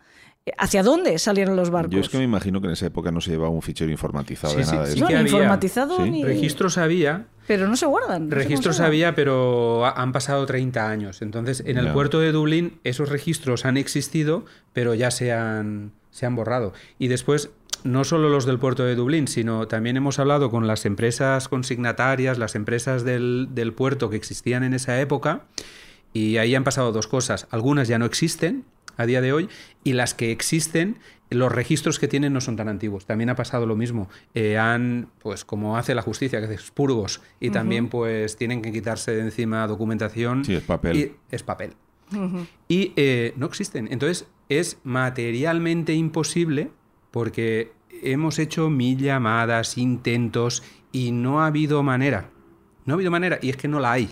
eh, ¿hacia dónde salieron los barcos? Yo es que me imagino que en esa época no se llevaba un fichero informatizado Sí, de sí, nada de sí no, que ni había. informatizado Sí. ni... Registros había, Pero no se guardan. no Registros había, pero ha- han pasado 30 años. Entonces, en el puerto de Dublín, esos registros han existido, pero ya se han, se han borrado. Y después, no solo los del puerto de Dublín, sino también hemos hablado con las empresas consignatarias, las empresas del, del puerto que existían en esa época, y ahí han pasado dos cosas. Algunas ya no existen a día de hoy, y las que existen, los registros que tienen no son tan antiguos. También ha pasado lo mismo. Eh, han, pues como hace la justicia, que hace expurgos, y también pues tienen que quitarse de encima documentación. Sí, es papel. Y es papel. Y eh, no existen. Entonces es materialmente imposible porque hemos hecho mil llamadas, intentos y no ha habido manera. No ha habido manera y es que no la hay.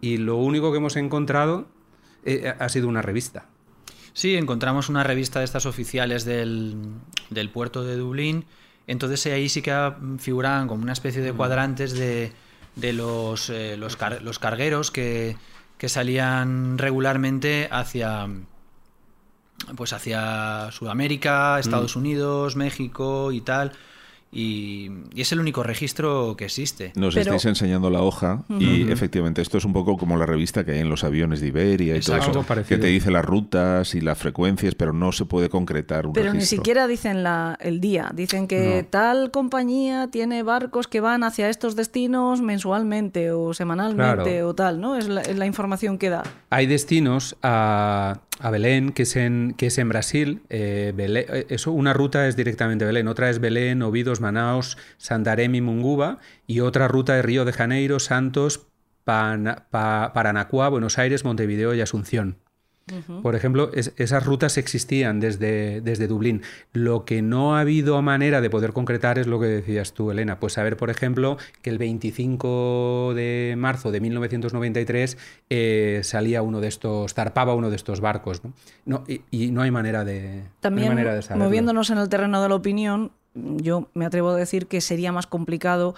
Y lo único que hemos encontrado eh, ha sido una revista. Sí, encontramos una revista de estas oficiales del, del puerto de Dublín. Entonces ahí sí que figuraban como una especie de cuadrantes de, de los, eh, los, car- los cargueros que, que salían regularmente hacia pues hacia Sudamérica, Estados Unidos, México y tal. Y, y es el único registro que existe. Nos Pero- estáis enseñando la hoja y efectivamente esto es un poco como la revista que hay en los aviones de Iberia y Exacto. todo eso, que te dice las rutas y las frecuencias, pero no se puede concretar un Pero ni siquiera dicen la, el día. Dicen que tal compañía tiene barcos que van hacia estos destinos mensualmente o semanalmente Claro. o tal, ¿no? Es la, es la información que da. Hay destinos a, a Belén, que es en, que es en Brasil. eh, eh, eso, una ruta es directamente Belén, otra es Belén, Ovidos, Manaos, Santarém y Munguba, y otra ruta es Río de Janeiro, Santos, Pana- Pa- Paranacuá, Buenos Aires, Montevideo y Asunción. Por ejemplo, es- esas rutas existían desde, desde Dublín. Lo que no ha habido manera de poder concretar es lo que decías tú, Elena. Pues saber, por ejemplo, que el 25 de marzo de 1993 eh, salía uno de estos, zarpaba uno de estos barcos. ¿no? No, y, y no hay manera de, no hay También, manera de saberlo. moviéndonos en el terreno de la opinión, yo me atrevo a decir que sería más complicado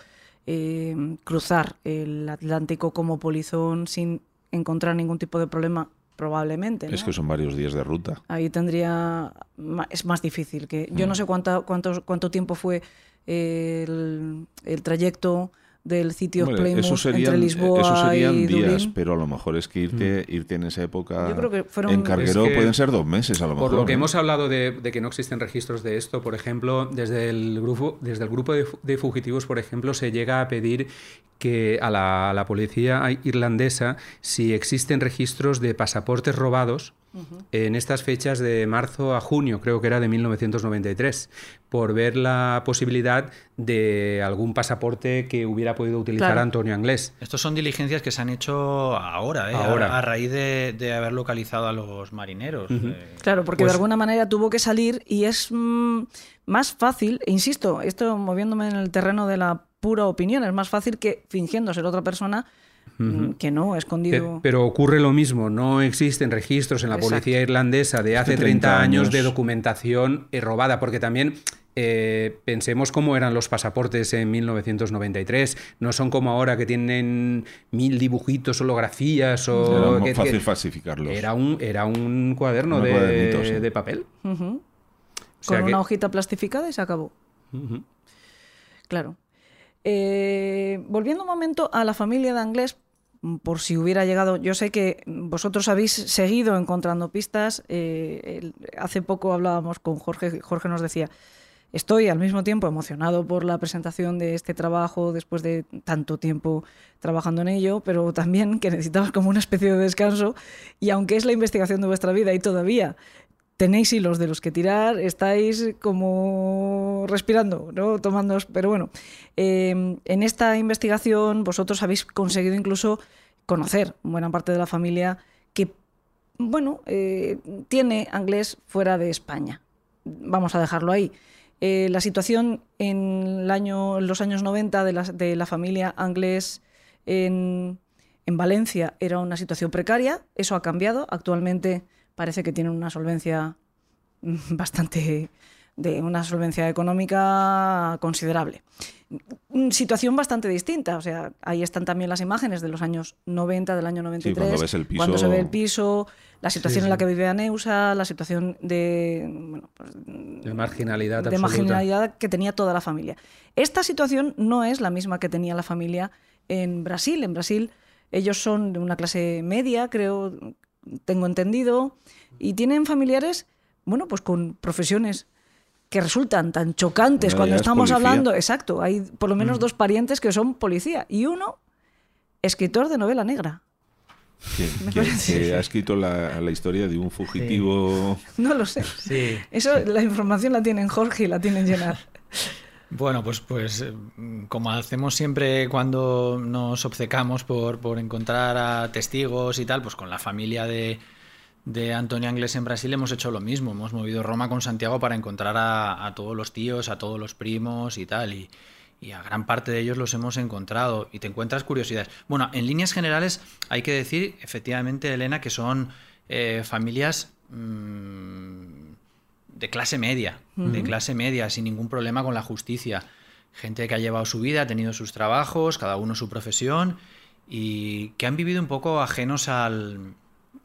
eh, cruzar el Atlántico como polizón sin encontrar ningún tipo de problema, probablemente. Es que son varios días de ruta. Ahí tendría. Es más difícil. que Yo Mm. no sé cuánta, cuánto, cuánto tiempo fue el, el trayecto del sitio Hombre, Plymouth eso serían, entre Lisboa eso serían y días, Dublín. pero a lo mejor es que irte, irte en esa época Yo creo que fueron- en carguero Es que- pueden ser dos meses a lo mejor. Por lo que ¿eh? hemos hablado de, de que no existen registros de esto, por ejemplo, desde el grupo, desde el grupo de, de fugitivos, por ejemplo, se llega a pedir que a la, a la policía irlandesa si existen registros de pasaportes robados en estas fechas de marzo a junio, creo que era de 1993, por ver la posibilidad de algún pasaporte que hubiera podido utilizar Claro. Antonio Anglés. Estos son diligencias que se han hecho ahora, ¿eh? Ahora. A, a raíz de, de haber localizado a los marineros. eh. Claro, porque Pues- de alguna manera tuvo que salir y es mm, más fácil, e insisto, esto moviéndome en el terreno de la pura opinión, es más fácil que fingiendo ser otra persona que no, escondido. Pero ocurre lo mismo, no existen registros en la Exacto. policía irlandesa de hace 30 30 años de documentación eh, robada, porque también eh, pensemos cómo eran los pasaportes en 1993, no son como ahora que tienen mil dibujitos, holografías o... Era muy que- fácil que- falsificarlos. era un, era un cuaderno Un de, cuadernito, sí. de papel. Sea con que- una hojita plastificada y se acabó. Claro. Eh, volviendo un momento a la familia de Anglés, por si hubiera llegado, yo sé que vosotros habéis seguido encontrando pistas. eh, hace poco hablábamos con Jorge, Jorge nos decía, estoy al mismo tiempo emocionado por la presentación de este trabajo después de tanto tiempo trabajando en ello, pero también que necesitamos como una especie de descanso y aunque es la investigación de vuestra vida y todavía tenéis hilos de los que tirar, estáis como respirando, ¿no? Tomando, pero bueno, eh, en esta investigación vosotros habéis conseguido incluso conocer buena parte de la familia que, bueno, eh, tiene inglés fuera de España. Vamos a dejarlo ahí. Eh, la situación en, los años 90 de la, familia inglés en Valencia era una situación precaria, eso ha cambiado, actualmente parece que tienen una solvencia (laughs) bastante de una solvencia económica considerable. Mm, Situación bastante distinta, o sea, ahí están también las imágenes de los años 90, del año 93, cuando ves el piso- cuando se ve el piso, la situación Sí, en la sí. que vive Aneusa, la situación de, bueno, pues, De marginalidad de absoluta. marginalidad que tenía toda la familia. Esta situación no es la misma que tenía la familia en Brasil. En Brasil ellos son de una clase media, creo, tengo entendido, y tienen familiares, bueno, pues con profesiones que resultan tan chocantes cuando estamos policía. hablando, exacto, hay por lo menos dos parientes que son policía y uno escritor de novela negra. Que, que- que ha escrito la, la historia de un fugitivo. (laughs) No lo sé. Sí. Eso la información la tienen Jorge y la tienen Llenar. (laughs) Bueno, pues, pues eh, como hacemos siempre cuando nos obcecamos por, por encontrar a testigos y tal, pues con la familia de, de Antonio Anglés en Brasil hemos hecho lo mismo. Hemos movido Roma con Santiago para encontrar a, todos los tíos, a todos los primos y tal. Y, y a gran parte de ellos los hemos encontrado. Y te encuentras curiosidades. Bueno, en líneas generales hay que decir, efectivamente, Elena, que son eh, familias... mm, de clase media, de clase media, sin ningún problema con la justicia. Gente que ha llevado su vida, ha tenido sus trabajos, cada uno su profesión, y que han vivido un poco ajenos al,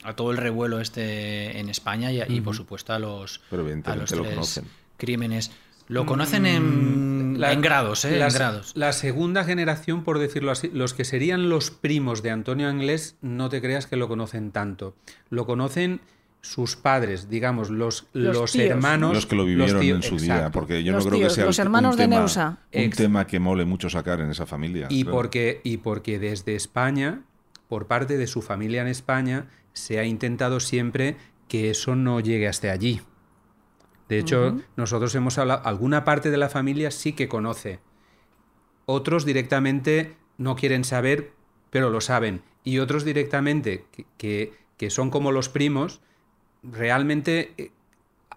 a todo el revuelo este en España y, y, por supuesto a los, Pero a los lo tres crímenes. Lo conocen en, Mm, La- en grados, ¿eh? las- en grados. La segunda generación, por decirlo así, los que serían los primos de Antonio Anglés, no te creas que lo conocen tanto. Lo conocen sus padres, digamos, los, Los los, tíos, ¿no? hermanos. Los que lo vivieron tíos- en su día, porque yo Los no creo tíos, que sea los un hermanos de tema- Neusa. un Ex- tema que mole mucho sacar en esa familia. Y porque, y porque desde España, por parte de su familia en España, se ha intentado siempre que eso no llegue hasta allí. De hecho, nosotros hemos hablado, alguna parte de la familia sí que conoce. Otros directamente no quieren saber, pero lo saben. Y otros directamente, que, que- que son como los primos, realmente eh,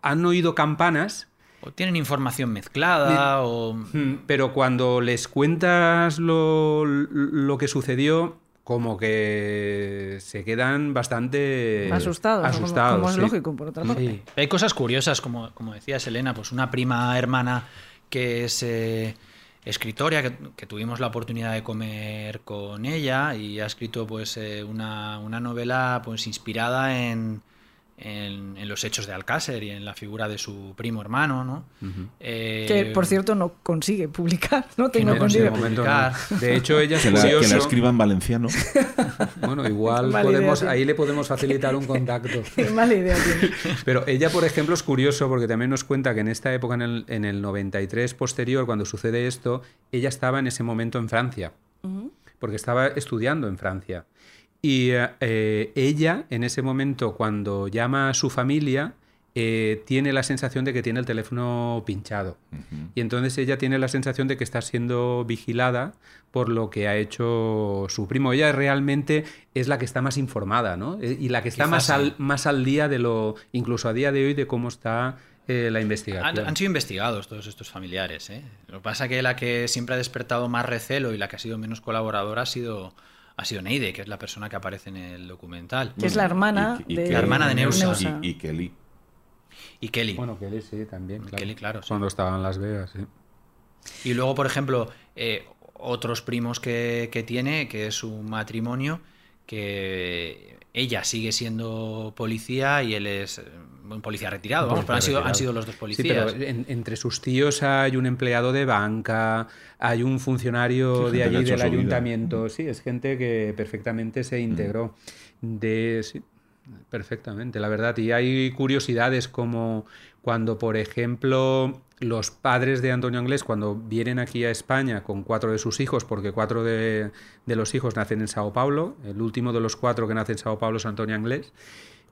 han oído campanas, O tienen información mezclada, o... Mm, Pero cuando les cuentas lo, lo que sucedió, como que se quedan bastante Asustados, como- es sí. lógico, por otra parte. Sí. Hay cosas curiosas, como, como decías, Elena, pues una prima hermana que es eh, escritora, que, que tuvimos la oportunidad de comer con ella y ha escrito pues eh, una, una novela pues inspirada en, en, en los hechos de Alcácer y en la figura de su primo hermano, ¿no? Eh, Que, por cierto, no consigue publicar, no tengo no consigue momento no. De hecho, ella es que la, que la escriba en valenciano. (laughs) Bueno, igual idea, podemos, ahí le podemos facilitar un contacto. (laughs) Qué mala idea tiene. Pero ella, por ejemplo, es curioso porque también nos cuenta que en esta época, en el, en el 93 posterior, cuando sucede esto, ella estaba en ese momento en Francia, porque estaba estudiando en Francia. Y eh, ella, en ese momento, cuando llama a su familia, eh, tiene la sensación de que tiene el teléfono pinchado. Y entonces ella tiene la sensación de que está siendo vigilada por lo que ha hecho su primo. Ella realmente es la que está más informada, ¿no? Eh, Y la que está Quizás más sí. al, más al día de lo, incluso a día de hoy, de cómo está eh, la Han, investigación. han sido investigados todos estos familiares. ¿eh? Lo que pasa es que la que siempre ha despertado más recelo y la que ha sido menos colaboradora ha sido, ha sido Neide, que es la persona que aparece en el documental. Que es la hermana Y- y de que- La hermana de Neusa. Y, y Kelly. Y Kelly. Bueno, Kelly sí, también. claro. Kelly, claro, sí. Cuando estaba en Las Vegas, sí. Y luego, por ejemplo, eh, otros primos que, que tiene, que es su matrimonio, que ella sigue siendo policía y él es eh, un policía retirado, vamos, Policía pero han sido, han retirado. sido los dos Sí, policías. pero en- entre sus tíos hay un empleado de banca, hay un funcionario Sí, de allí del ayuntamiento. Sí, es gente que perfectamente se integró. De, sí, perfectamente, la verdad. Y hay curiosidades como cuando, por ejemplo, los padres de Antonio Anglés, cuando vienen aquí a España con cuatro de sus hijos, porque cuatro de, los hijos nacen en Sao Paulo, el último de los cuatro que nace en Sao Paulo es Antonio Anglés,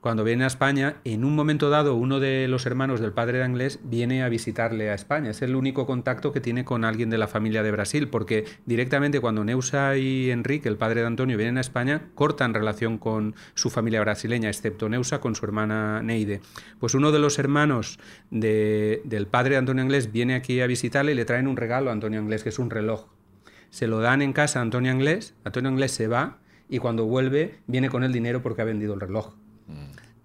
cuando viene a España, en un momento dado, uno de los hermanos del padre de Anglés viene a visitarle a España. Es el único contacto que tiene con alguien de la familia de Brasil, porque directamente cuando Neusa y Enrique, el padre de Antonio, vienen a España, cortan relación con su familia brasileña, excepto Neusa con su hermana Neide. Pues uno de los hermanos de- del padre de Antonio Anglés viene aquí a visitarle y le traen un regalo a Antonio Anglés, que es un reloj. Se lo dan en casa a Antonio Anglés, Antonio Anglés se va y cuando vuelve viene con el dinero porque ha vendido el reloj.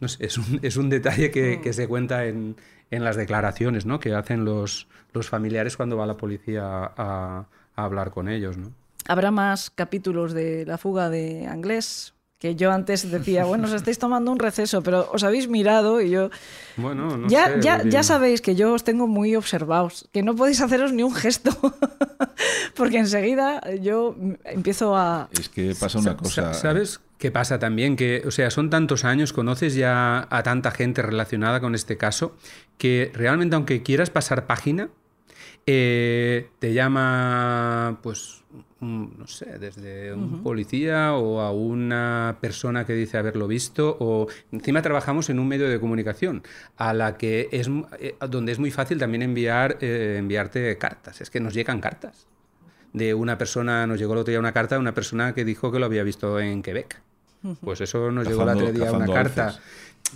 No sé, es un, (laughs) es un detalle que, que se cuenta en, en las declaraciones ¿no? que hacen los, los familiares cuando va la policía a, a hablar con ellos. ¿no? Habrá más capítulos de la fuga de Anglés. Que yo antes decía, bueno, os estáis tomando un receso, pero os habéis mirado y yo. Bueno, no ya, sé, ya, ya sabéis que yo os tengo muy observados, que no podéis haceros ni un gesto, (laughs) porque enseguida yo empiezo a. Es que pasa una Sa- cosa. sa- ¿Sabes qué pasa también? Que, o sea, son tantos años, conoces ya a tanta gente relacionada con este caso, que realmente aunque quieras pasar página, eh, te llama, pues, un- no sé, desde un policía o a una persona que dice haberlo visto, o encima trabajamos en un medio de comunicación a la que es eh, donde es muy fácil también enviar eh, enviarte cartas. Es que nos llegan cartas de una persona, nos llegó el otro día una carta de una persona que dijo que lo había visto en Quebec. Pues eso nos llegó el otro día una carta. alces.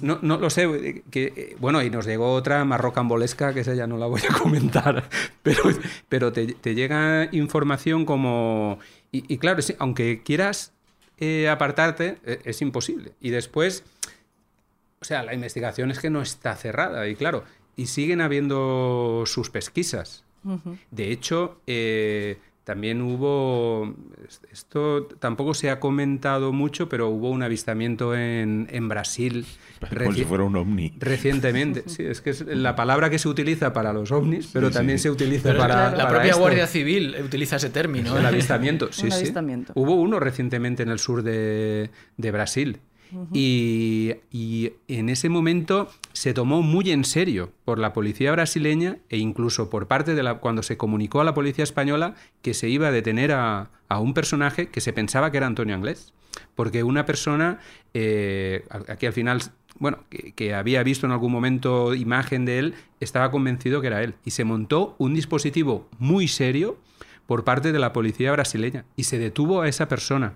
No, no lo sé, eh, que, eh, bueno, y nos llegó otra más rocambolesca, que esa ya no la voy a (laughs) comentar, pero, pero te, te llega información como... Y, y claro, sí, aunque quieras eh, apartarte, eh, es imposible. Y después, o sea, la investigación es que no está cerrada, y claro, y siguen habiendo sus pesquisas. De hecho, eh, también hubo, esto tampoco se ha comentado mucho, pero hubo un avistamiento en, en Brasil. Como si fuera un ovni. Recientemente, sí, es que es la palabra que se utiliza para los ovnis, pero Sí, también sí. se utiliza Pero para, la para propia esto. Guardia Civil utiliza ese término. El ¿eh? avistamiento, sí, Un sí. Hubo uno recientemente en el sur de, de Brasil. Y, en ese momento se tomó muy en serio por la policía brasileña e incluso por parte de la cuando se comunicó a la policía española que se iba a detener a, a un personaje que se pensaba que era Antonio Anglés. Porque una persona, eh, aquí al final, bueno, que había visto en algún momento imagen de él, estaba convencido que era él. Y se montó un dispositivo muy serio por parte de la policía brasileña y se detuvo a esa persona.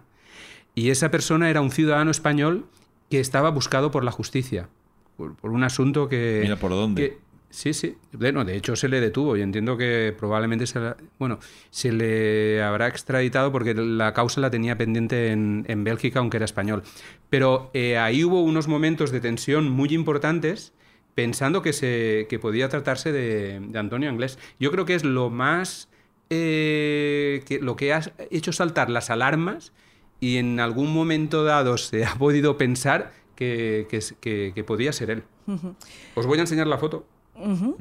Y esa persona era un ciudadano español que estaba buscado por la justicia, por, por un asunto que... Mira por dónde. que- sí, sí. Bueno, de hecho se le detuvo y entiendo que probablemente se, la- bueno, se le habrá extraditado porque la causa la tenía pendiente en, en Bélgica, aunque era español. Pero eh, ahí hubo unos momentos de tensión muy importantes pensando que, se, que podía tratarse de, de Antonio Anglés. Yo creo que es lo más... eh, que, lo que ha hecho saltar las alarmas y en algún momento dado se ha podido pensar que, que, que- que podía ser él. Os voy a enseñar la foto. Ujú.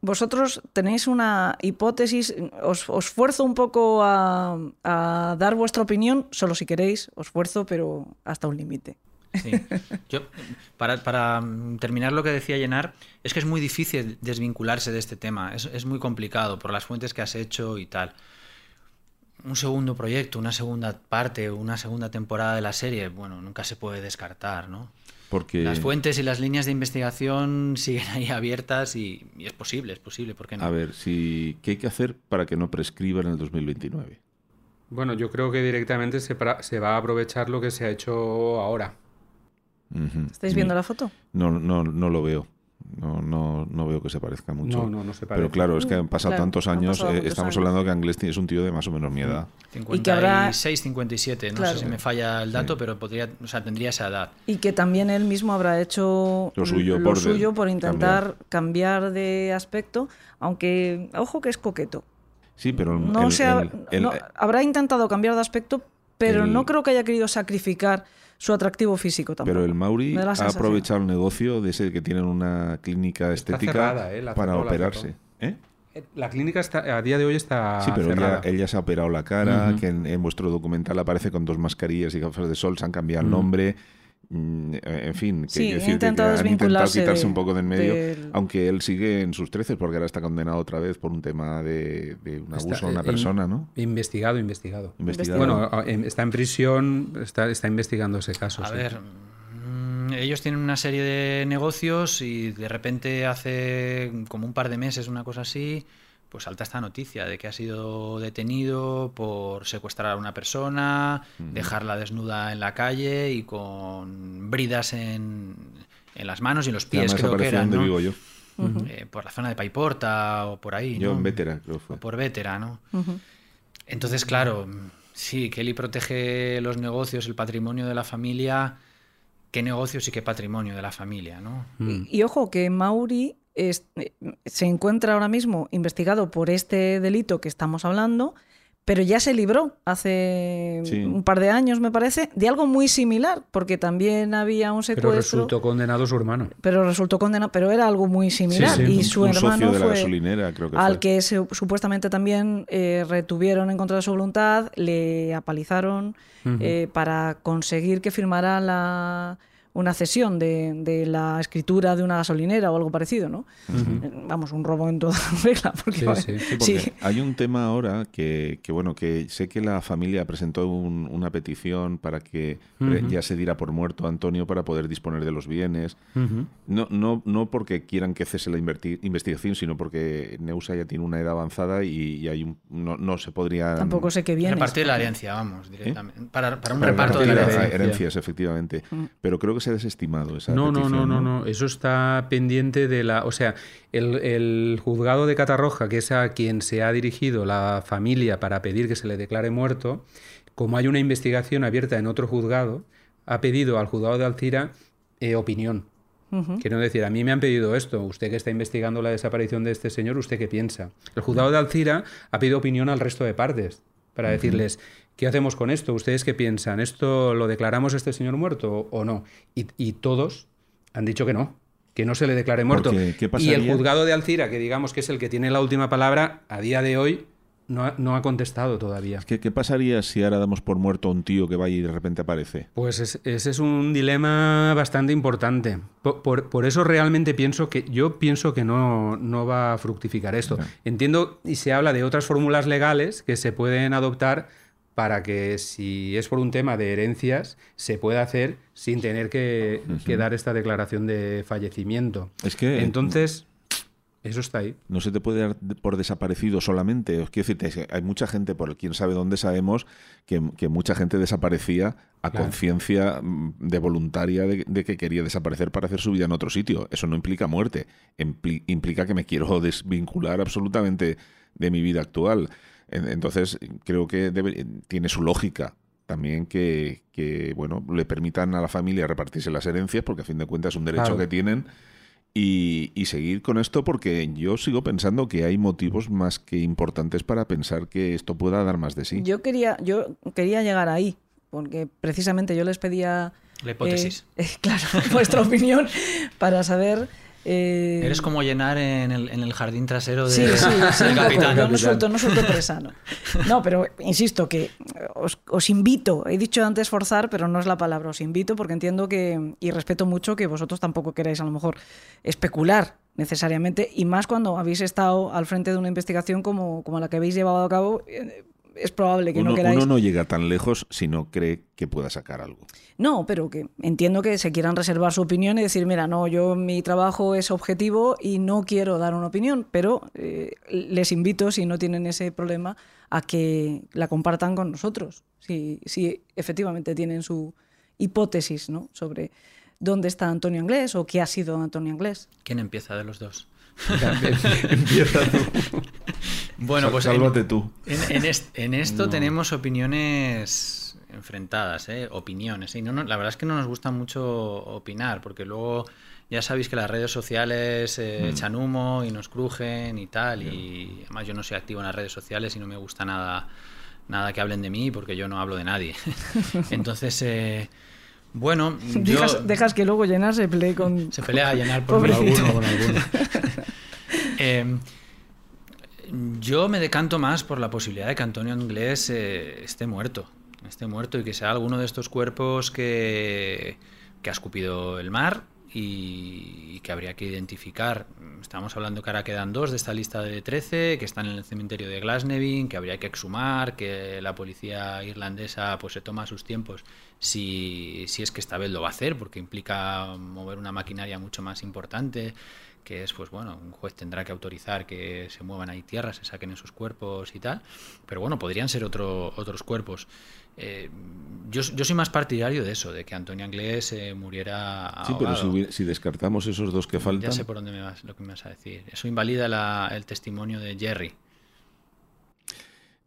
Vosotros tenéis una hipótesis, os, os fuerzo un poco a, a dar vuestra opinión, solo si queréis, os fuerzo, pero hasta un límite. Sí. Yo, para, para, terminar lo que decía Llenar, es que es muy difícil desvincularse de este tema. Es, es muy complicado por las fuentes que has hecho y tal. Un segundo proyecto, una segunda parte, una segunda temporada de la serie, bueno, nunca se puede descartar, ¿no? Porque Las fuentes y las líneas de investigación (laughs) siguen ahí abiertas y, y es posible, es posible, ¿por qué no? A ver, si, ¿qué hay que hacer para que no prescriba en el 2029? Bueno, yo creo que directamente se, va a aprovechar lo que se ha hecho ahora. ¿Estáis viendo la foto? No, no, no lo veo. No, no, no veo que se parezca mucho. No, no, no se Pero parece. claro, es que han pasado Claro, tantos años. pasado eh, estamos años. hablando que Anglés es un tío de más o menos mi edad. Y que habrá- 56, 57, no Claro. sé si me falla el dato, pero podría, o sea, tendría esa edad. Y que también él mismo habrá hecho Lo suyo por de- suyo por intentar cambiar. de aspecto, aunque, ojo que es coqueto. Sí, pero No el- se ha- el- el- no- habrá intentado cambiar de aspecto, pero El- no creo que haya querido sacrificar su atractivo físico tampoco. Pero el Mauri ha aprovechado el negocio de ese que tienen una clínica estética cerrada, ¿eh? Para la operarse. ¿Eh? La clínica está, a día de hoy está Sí, pero ella, cerrada. ella se ha operado la cara, que en, en vuestro documental aparece con dos mascarillas y gafas de sol, se han cambiado el nombre. Mm, En fin, que Sí, decir que- intentado que han intentado desvincularse quitarse de- un poco de en medio, del- aunque él sigue en sus treces, porque ahora está condenado otra vez por un tema de, de un Está, abuso a una eh, persona, in- ¿no? Investigado, investigado. Investigado. Bueno, está en prisión, está, está investigando ese caso. A sí. ver, mm, ellos tienen una serie de negocios y de repente hace como un par de meses, una cosa así, pues salta esta noticia de que ha sido detenido por secuestrar a una persona, dejarla desnuda en la calle y con bridas en, en las manos y en los pies, creo que donde ¿no? vivo yo. Eh, por la zona de Paiporta o por ahí. Yo ¿no? en Vétera, creo fue. O por Vétera, ¿no? Entonces, claro, sí, Kelly protege los negocios, el patrimonio de la familia. ¿Qué negocios y qué patrimonio de la familia, no? Mm. Y, y ojo que Mauri es- eh, se encuentra ahora mismo investigado por este delito que estamos hablando, pero ya se libró hace Sí. un par de años, me parece, de algo muy similar, porque también había un Pero secuestro. resultó condenado su hermano. pero resultó condenado, pero era algo muy similar. sí, y su un hermano fue creo que al fue. que se- supuestamente también eh, retuvieron en contra de su voluntad, le apalizaron eh, para conseguir que firmara la, una cesión de, de la escritura de una gasolinera o algo parecido, ¿no? Eh, Vamos, un robo en toda (laughs) regla. Porque, Sí, ver, sí. Sí, (laughs) porque hay un tema ahora que, que, bueno, que sé que la familia presentó un- una petición para que pre- ya se diera por muerto a Antonio para poder disponer de los bienes. Ujú. No, no, no porque quieran que cese la investigación, sino porque Neusa ya tiene una edad avanzada y, y hay un, no, no se podría... Tampoco sé qué viene. Repartir la herencia, vamos, directamente. Para, para un Para reparto de la herencia. herencias, efectivamente. Pero creo que se ha desestimado esa No, no, petición, no, no, no. Eso está pendiente de la. O sea, el, el juzgado de Catarroja, que es a quien se ha dirigido la familia para pedir que se le declare muerto, como hay una investigación abierta en otro juzgado, ha pedido al juzgado de Alcira eh, opinión. Quiero decir, a mí me han pedido esto. Usted que está investigando la desaparición de este señor, ¿usted qué piensa? El juzgado de Alcira ha pedido opinión al resto de partes para decirles, ¿qué hacemos con esto? ¿Ustedes qué piensan? ¿Esto lo declaramos este señor muerto o no? Y, y todos han dicho que no, que no se le declare muerto. Porque, ¿qué y el juzgado de Alcira, que digamos que es el que tiene la última palabra, a día de hoy no ha, no ha contestado todavía. ¿Qué, ¿Qué pasaría si ahora damos por muerto a un tío que vaya y de repente aparece? Pues es- ese es un dilema bastante importante. Por, por- por eso realmente pienso que yo pienso que no, no va a fructificar esto. Entiendo y se habla de otras fórmulas legales que se pueden adoptar para que si es por un tema de herencias se pueda hacer sin tener que, que dar esta declaración de fallecimiento. Es que Entonces, eso está ahí. no se te puede dar por desaparecido solamente. Os quiero decirte, hay mucha gente, por quién sabe dónde sabemos, que, que mucha gente desaparecía a Claro. conciencia mm, de voluntaria de, de que quería desaparecer para hacer su vida en otro sitio. Eso no implica muerte, impli- implica que me quiero (laughs) desvincular absolutamente de mi vida actual. En- Entonces, creo que debe- tiene su lógica también que, que, bueno, le permitan a la familia repartirse las herencias, porque a fin de cuentas es un derecho Claro. que tienen, y, y seguir con esto porque yo sigo pensando que hay motivos más que importantes para pensar que esto pueda dar más de sí. Yo quería, yo quería llegar ahí, porque precisamente yo les pedía. La hipótesis. eh, eh, (laughs) claro, vuestra opinión para saber. Eh, Eres como llenar en el, en el jardín trasero de, Sí, sí, (laughs) sí, del capitán. Yo no suelto, no suelto presa, no. No, pero insisto que os, os invito, he dicho antes forzar, pero no es la palabra, os invito porque entiendo que, y respeto mucho que vosotros tampoco queráis a lo mejor especular necesariamente, y más cuando habéis estado al frente de una investigación como, como la que habéis llevado a cabo, eh, es probable que Uno, no queráis... uno no llega tan lejos si no cree que pueda sacar algo. No, pero que entiendo que se quieran reservar su opinión y decir, mira, no, yo mi trabajo es objetivo y no quiero dar una opinión, pero eh, les invito, si no tienen ese problema, a que la compartan con nosotros, si, si efectivamente tienen su hipótesis ¿no? sobre dónde está Antonio Anglés o qué ha sido Antonio Anglés. ¿Quién empieza de los dos? (laughs) Empieza tú. Bueno, pues en- Sálvate tú. En, en est- en esto (laughs) tenemos opiniones enfrentadas, ¿eh? opiniones. Y no, no- la verdad es que no nos gusta mucho opinar, porque luego ya sabéis que las redes sociales eh, echan humo y nos crujen y tal. Y además yo no soy activo en las redes sociales y no me gusta nada nada que hablen de mí porque yo no hablo de nadie. (laughs) Entonces, eh, bueno, yo... Dejas, que luego llenar se pelee con... Se pelea a llenar por mí. Pobrecito. alguno con alguno. Eh, yo me decanto más por la posibilidad de que Antonio Inglés eh, esté muerto. Esté muerto y que sea alguno de estos cuerpos que, ha escupido el mar y, y que habría que identificar. Estamos hablando que ahora quedan dos de esta lista de 13 que están en el cementerio de Glasnevin, que habría que exhumar, que la policía irlandesa pues se toma sus tiempos si, si es que esta vez lo va a hacer, porque implica mover una maquinaria mucho más importante que es, pues bueno, un juez tendrá que autorizar que se muevan ahí tierras, se saquen esos cuerpos y tal, pero bueno, podrían ser otro, otros cuerpos. Eh, yo, yo soy más partidario de eso, de que Antonio Anglés eh, muriera Sí, pero si, hubiera- si descartamos esos dos que faltan, Ya sé por dónde me vas, lo que me vas a decir. Eso invalida la- el testimonio de Jerry.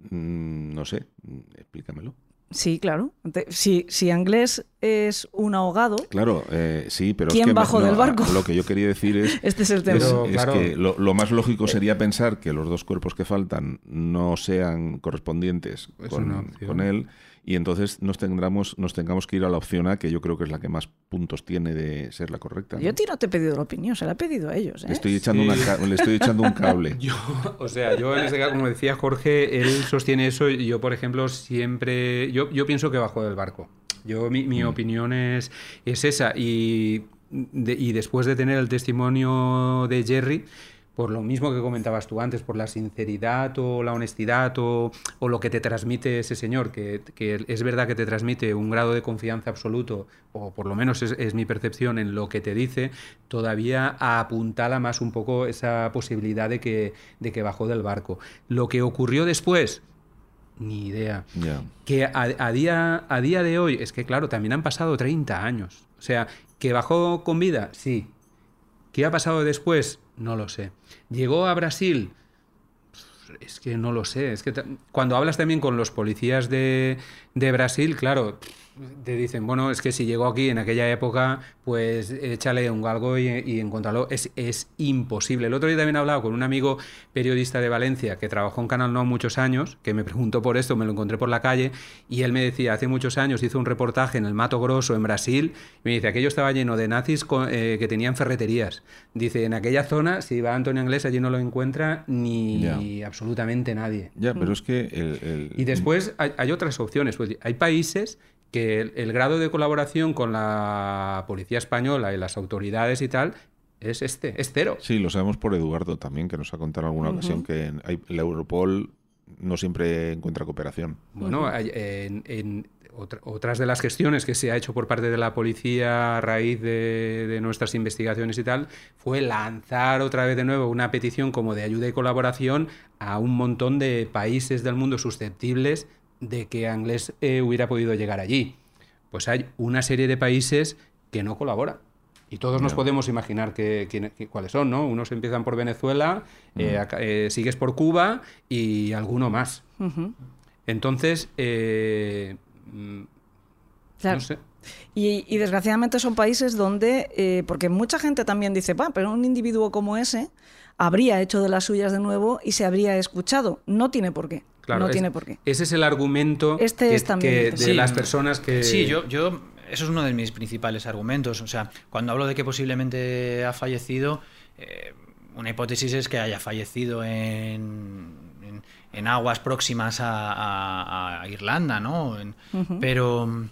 mm, no sé, mm, explícamelo. Sí, claro. Si, si Anglés es un ahogado, Claro, eh, sí, pero ¿Quién es que bajó del barco? Lo que yo quería decir es, (laughs) este es el tema. es, Pero, es claro. que lo, lo más lógico sería pensar que los dos cuerpos que faltan no sean correspondientes Es con, con él y entonces nos tengamos, nos tengamos que ir a la opción A, que yo creo que es la que más puntos tiene de ser la correcta. Yo a ¿no? ti no te he pedido la opinión, se la he pedido a ellos. ¿eh? Le estoy echando, Sí. una le estoy echando un cable. (laughs) Yo, o sea, yo en este caso, como decía Jorge, él sostiene eso y yo, por ejemplo, siempre, yo, yo pienso que bajó del barco. Yo, mi, mi opinión es, es esa y, de- y después de tener el testimonio de Jerry, por lo mismo que comentabas tú antes, por la sinceridad o la honestidad o, o lo que te transmite ese señor, que, que es verdad que te transmite un grado de confianza absoluto, o por lo menos es, es mi percepción en lo que te dice, todavía apuntala más un poco esa posibilidad de que, de que bajó del barco. Lo que ocurrió después, ni idea. Que a, a día, a día de hoy, es que claro, también han pasado 30 años. O sea, que bajó con vida, sí. ¿Qué ha pasado después? No lo sé. ¿Llegó a Brasil? Es que no lo sé. Es que cuando hablas también con los policías de, de Brasil, claro, te dicen, bueno, es que si llegó aquí en aquella época, pues échale un galgo y, y encontrarlo. Es, es imposible. El otro día también he hablado con un amigo periodista de Valencia que trabajó en Canal No muchos años, que me preguntó por esto, me lo encontré por la calle, y él me decía, hace muchos años hizo un reportaje en el Mato Grosso, en Brasil, y me dice, aquello estaba lleno de nazis con- eh, que tenían ferreterías. Dice, en aquella zona, si va Antonio Anglés, allí no lo encuentra ni absolutamente nadie. Ya, pero es que el, el- Y después hay, hay otras opciones. Pues hay países que el, el grado de colaboración con la policía española y las autoridades y tal es este, es cero. Sí, lo sabemos por Eduardo también, que nos ha contado en alguna ocasión que en- hay- la Europol no siempre encuentra cooperación. Bueno, hay- en, en otra- otras de las gestiones que se ha hecho por parte de la policía a raíz de, de nuestras investigaciones y tal fue lanzar otra vez de nuevo una petición como de ayuda y colaboración a un montón de países del mundo susceptibles de que Anglés eh, hubiera podido llegar allí. Pues hay una serie de países que no colaboran. Y todos nos podemos imaginar que, quién- que- cuáles son, ¿no? Unos empiezan por Venezuela, eh, acá- eh, sigues por Cuba y alguno más. Entonces, eh, mm, Claro. no sé. Y, y desgraciadamente son países donde, eh, porque mucha gente también dice, "Va, pero un individuo como ese habría hecho de las suyas de nuevo y se habría escuchado. No tiene por qué. Claro, no es- tiene por qué. Ese es el argumento Este que, es también que el de Sí. las personas que... Sí, yo, yo, eso es uno de mis principales argumentos. O sea, cuando hablo de que posiblemente ha fallecido, eh, una hipótesis es que haya fallecido en, en- en aguas próximas a, a- a Irlanda, ¿no? En- Pero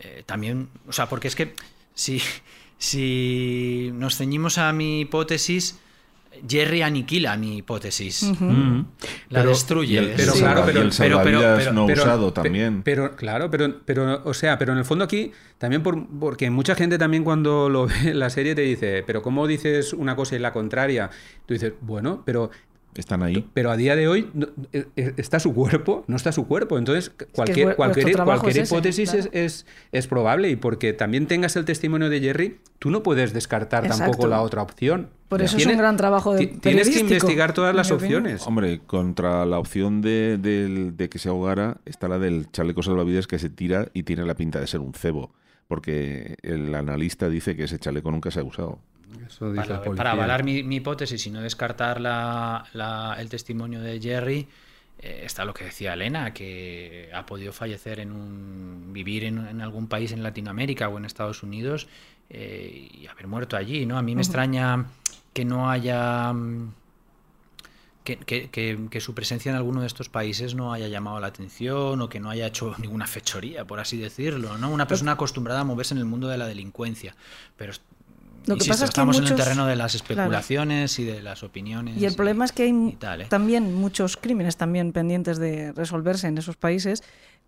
eh, también, o sea, porque es que si, si nos ceñimos a mi hipótesis, Jerry aniquila mi hipótesis. Mm. La Pero- destruye. el, Pero claro, pero- el pero- pero- salvavidas pero- no Pero- usado pe- también. Pero, claro, pero, pero, o sea, pero en el fondo aquí, también por, porque mucha gente también cuando lo ve en la serie te dice, pero ¿cómo dices una cosa y la contraria? Tú dices, bueno, pero Están ahí. pero a día de hoy no- eh, eh, está su cuerpo, no está su cuerpo. Entonces, cualquier, vuestro cualquier, trabajo cualquier es ese, hipótesis claro. es, es, es probable y porque también tengas el testimonio de Jerry, tú no puedes descartar Exacto. tampoco la otra opción. Por eso es Tienes- un gran trabajo de ti- Tienes que investigar todas las opciones. Hombre, contra la opción de, de que se ahogara está la del chaleco salvavidas que se tira y tiene la pinta de ser un cebo. Porque el analista dice que ese chaleco nunca se ha usado. Eso dice para, avalar mi, mi hipótesis y no descartar la- la- el testimonio de Jerry, eh, está lo que decía Elena, que ha podido fallecer en un. vivir en, algún país en Latinoamérica o en Estados Unidos eh, y haber muerto allí, ¿no? A mí me extraña que no haya. Mm, que, que, que, su presencia en alguno de estos países no haya llamado la atención o que no haya hecho ninguna fechoría, por así decirlo, ¿no? Una persona acostumbrada a moverse en el mundo de la delincuencia. Pero lo que pasa es que estamos en el terreno de las especulaciones y de las opiniones. Y el problema es que hay ¿eh? también muchos crímenes también pendientes de resolverse en esos países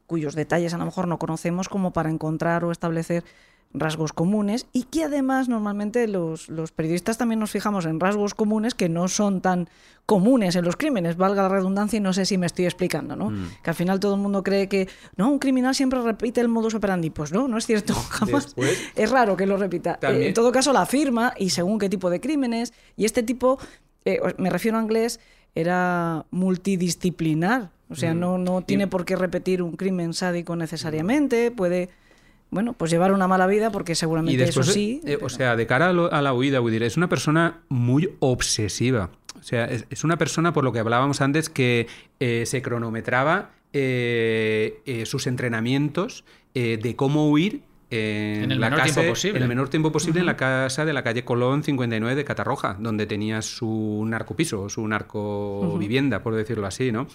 cuyos detalles a lo mejor no conocemos como para encontrar o establecer rasgos comunes y que además normalmente los, los, periodistas también nos fijamos en rasgos comunes que no son tan comunes en los crímenes, valga la redundancia y no sé si me estoy explicando, ¿no? Mm. Que al final todo el mundo cree que, no, un criminal siempre repite el modus operandi, pues no, no es cierto, (laughs) jamás. es raro que lo repita. Eh, en todo caso la afirma y según qué tipo de crímenes y este tipo, eh, me refiero a inglés, era multidisciplinar, o sea, mm. no, no tiene por qué repetir un crimen sádico necesariamente, puede bueno, pues llevar una mala vida porque seguramente eso sí. Eh, o sea, de cara a, la huida, es una persona muy obsesiva. O sea, es, una persona, por lo que hablábamos antes, que eh, se cronometraba eh, sus entrenamientos de cómo huir en el menor tiempo posible. En el menor tiempo posible en la casa de la calle Colón 59 de Catarroja, donde tenía su narcopiso, su narcovivienda, por decirlo así, ¿no?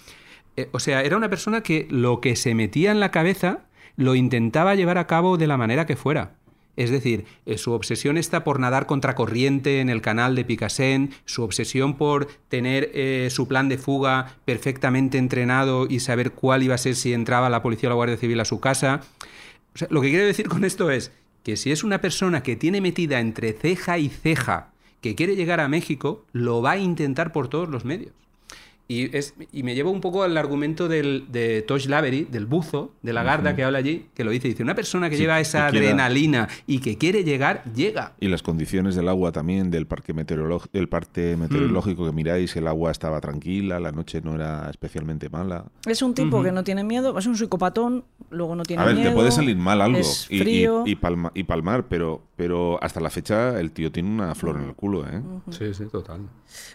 o sea, era una persona que lo que se metía en la cabeza lo intentaba llevar a cabo de la manera que fuera. Es decir, eh, su obsesión está por nadar contracorriente en el canal de Picassent, su obsesión por tener eh, su plan de fuga perfectamente entrenado y saber cuál iba a ser si entraba la policía o la Guardia Civil a su casa. lo que quiero decir con esto es que si es una persona que tiene metida entre ceja y ceja que quiere llegar a México, lo va a intentar por todos los medios. Y, es, y me llevo un poco al argumento del, de Tosh Lavery, del buzo, de la garda que habla allí, que lo dice. Dice, una persona que lleva esa adrenalina y que quiere llegar, llega. Y las condiciones del agua también, del parque, meteorológico, del parque meteorológico que miráis, el agua estaba tranquila, la noche no era especialmente mala. Es un tipo que no tiene miedo, es un psicopatón, luego no tiene miedo. A ver, te puede salir mal algo y, y, palmar, pero, pero hasta la fecha el tío tiene una flor en el culo, ¿eh? Sí, sí, total.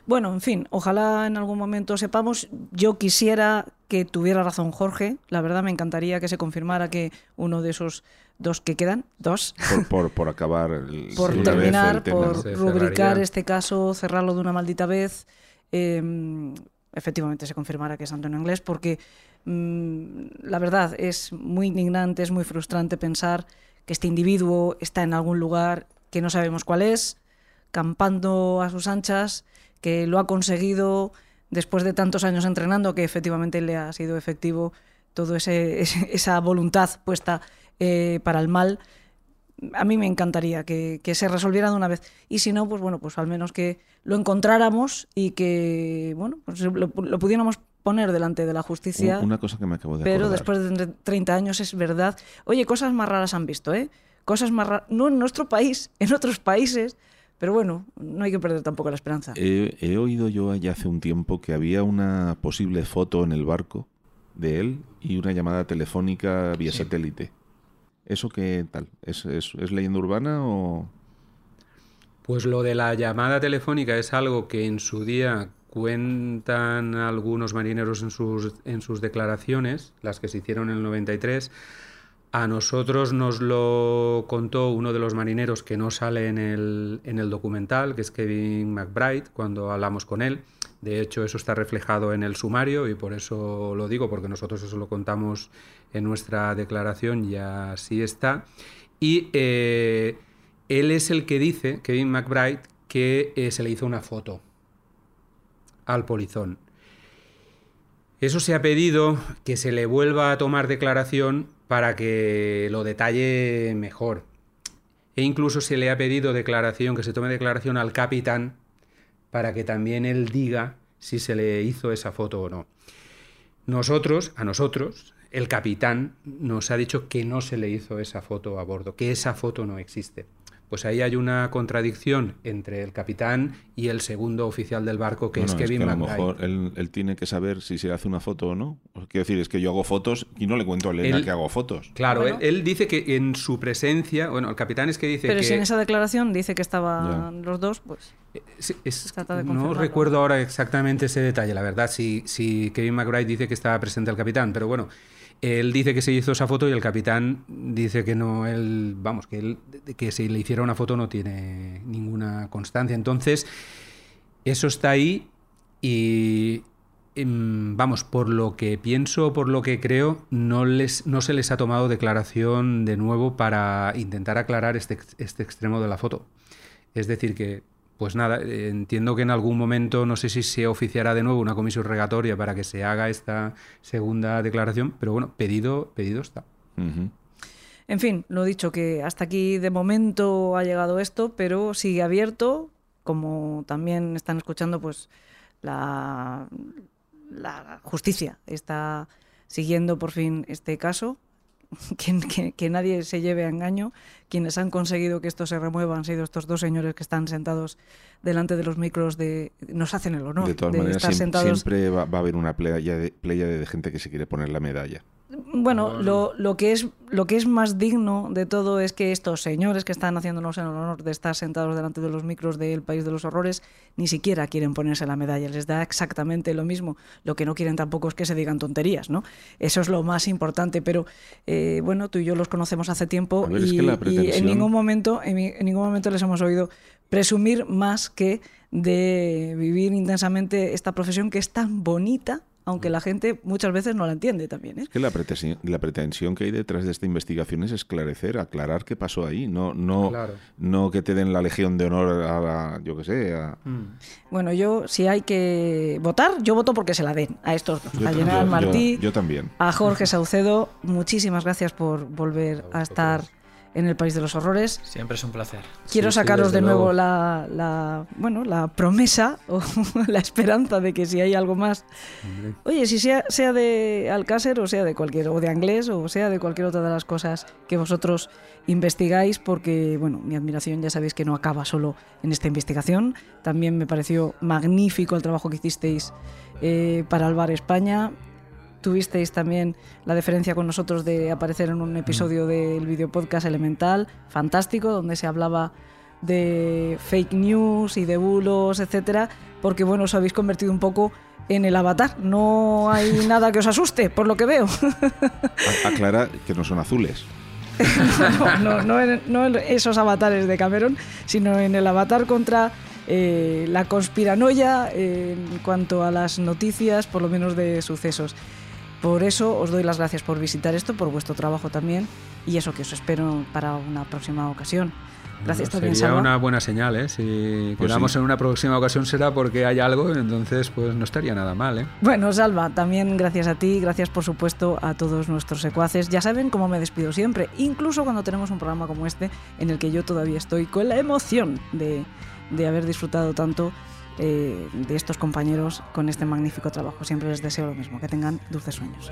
Bueno, en fin, ojalá en algún momento sepamos. Yo quisiera que tuviera razón Jorge. La verdad me encantaría que se confirmara que uno de esos dos que quedan, dos. Por, por, acabar. (laughs) por terminar, por rubricar este caso, cerrarlo de una maldita vez. Em, efectivamente se confirmara que es Antonio Inglés, porque mm, la verdad es muy indignante, es muy frustrante pensar que este individuo está en algún lugar que no sabemos cuál es, campando a sus anchas, que lo ha conseguido después de tantos años entrenando, que efectivamente le ha sido efectivo toda esa voluntad puesta eh, para el mal. A mí me encantaría que, se resolviera de una vez. Y si no, pues bueno, pues al menos que lo encontráramos y que, bueno, pues lo, pudiéramos poner delante de la justicia. Una cosa que me acabo de Pero después de 30 años es verdad. Oye, cosas más raras han visto, ¿eh? Cosas más raras. No en nuestro país, (laughs) en otros países pero bueno, no hay que perder tampoco la esperanza. He, oído yo ya hace un tiempo que había una posible foto en el barco de él y una llamada telefónica vía satélite. ¿Eso qué tal? ¿Es, leyenda urbana o...? Pues lo de la llamada telefónica es algo que en su día cuentan algunos marineros en sus, en sus declaraciones, las que se hicieron en el 93, a nosotros nos lo contó uno de los marineros que no sale en el, en el documental, que es Kevin McBride, cuando hablamos con él. De hecho, eso está reflejado en el sumario y por eso lo digo, porque nosotros eso lo contamos en nuestra declaración y así está. Y eh, él es el que dice, Kevin McBride, que eh, se le hizo una foto al polizón. Eso se ha pedido que se le vuelva a tomar declaración para que lo detalle mejor. E incluso se le ha pedido declaración, que se tome declaración al capitán para que también él diga si se le hizo esa foto o no. Nosotros, a nosotros, el capitán nos ha dicho que no se le hizo esa foto a bordo, que esa foto no existe. Pues ahí hay una contradicción entre el capitán y el segundo oficial del barco, que es Bueno, Kevin que a lo McBride. mejor él, él tiene que saber si se hace una foto o no. Quiero decir, es que yo hago fotos y no le cuento a Elena Él- que hago fotos. Claro, Bueno. él, él dice que en su presencia, bueno, el capitán es que dice Pero que... si en esa declaración dice que estaban los dos, pues Sí, es- Trata de no recuerdo ahora exactamente ese detalle, la verdad, si, si Kevin McBride dice que estaba presente el capitán, pero bueno, él dice que se hizo esa foto y el capitán dice que no, él, vamos, que, él, que si le hiciera una foto no tiene ninguna constancia. Entonces, eso está ahí y, em, vamos, por lo que pienso, por lo que creo, no, les, no se les ha tomado declaración de nuevo para intentar aclarar este, este extremo de la foto. Es decir, que, pues nada, entiendo que en algún momento, no sé si se oficiará de nuevo una comisión regatoria para que se haga esta segunda declaración, pero bueno, pedido, pedido está. En fin, lo dicho, que hasta aquí de momento ha llegado esto, pero sigue abierto, como también están escuchando, pues la, la justicia está siguiendo por fin este caso. (laughs) Que, que- que nadie se lleve a engaño. Quienes han conseguido que esto se remueva han sido estos dos señores que están sentados delante de los micros de... Nos hacen el honor de todas maneras, estar siem- sentados siempre va, va a haber una playa de, playa de gente que se quiere poner la medalla. Bueno, lo, lo que es, lo que es más digno de todo es que estos señores que están haciéndonos el honor de estar sentados delante de los micros del País de los Horrores ni siquiera quieren ponerse la medalla, les da exactamente lo mismo. Lo que no quieren tampoco es que se digan tonterías, ¿no? Eso es lo más importante, pero eh, bueno, tú y yo los conocemos hace tiempo es y, que la y en ningún momento, en ningún momento les hemos oído presumir más que de vivir intensamente esta profesión que es tan bonita, aunque la gente muchas veces no la entiende también, ¿eh? Es que la pretensión, la pretensión que hay detrás de esta investigación es esclarecer, aclarar qué pasó ahí, no, no, Claro. no que te den la legión de honor a, la- yo qué sé, a, Bueno, yo, si hay que votar, yo voto porque se la den a estos Yo a General Martí, yo- yo también. a Jorge Saucedo. Muchísimas gracias por volver a estar en el País de los Horrores. Siempre es un placer. Quiero Sí, sacaros de nuevo la, la- bueno, la promesa o (laughs) la esperanza de que si hay algo más, oye, si sea, sea de Alcácer o sea de cualquier, o de Anglés o sea de cualquier otra de las cosas que vosotros investigáis, porque, bueno, mi admiración ya sabéis que no acaba solo en esta investigación. También me pareció magnífico el trabajo que hicisteis eh, para el Bar España. Tuvisteis también la deferencia con nosotros de aparecer en un episodio del video podcast Elemental, fantástico, donde se hablaba de fake news y de bulos, etcétera, porque bueno, os habéis convertido un poco en el avatar. No hay (laughs) nada que os asuste, por lo que veo. Aclara que no son azules. (laughs) no, no, no en, no en esos avatares de Cameron, sino en el avatar contra eh, la conspiranoia en cuanto a las noticias, por lo menos de sucesos. Por eso os doy las gracias por visitar esto, por vuestro trabajo también, y eso que os espero para una próxima ocasión. Gracias Bueno, también, Sería Salva. una buena señal, ¿eh? Si Pues quedamos sí. en una próxima ocasión será porque hay algo, entonces pues no estaría nada mal, ¿eh? Bueno, Salva, también gracias a ti, gracias por supuesto a todos nuestros secuaces. Ya saben cómo me despido siempre, incluso cuando tenemos un programa como este, en el que yo todavía estoy con la emoción de, de haber disfrutado tanto eh, de estos compañeros con este magnífico trabajo. Siempre les deseo lo mismo, que tengan dulces sueños.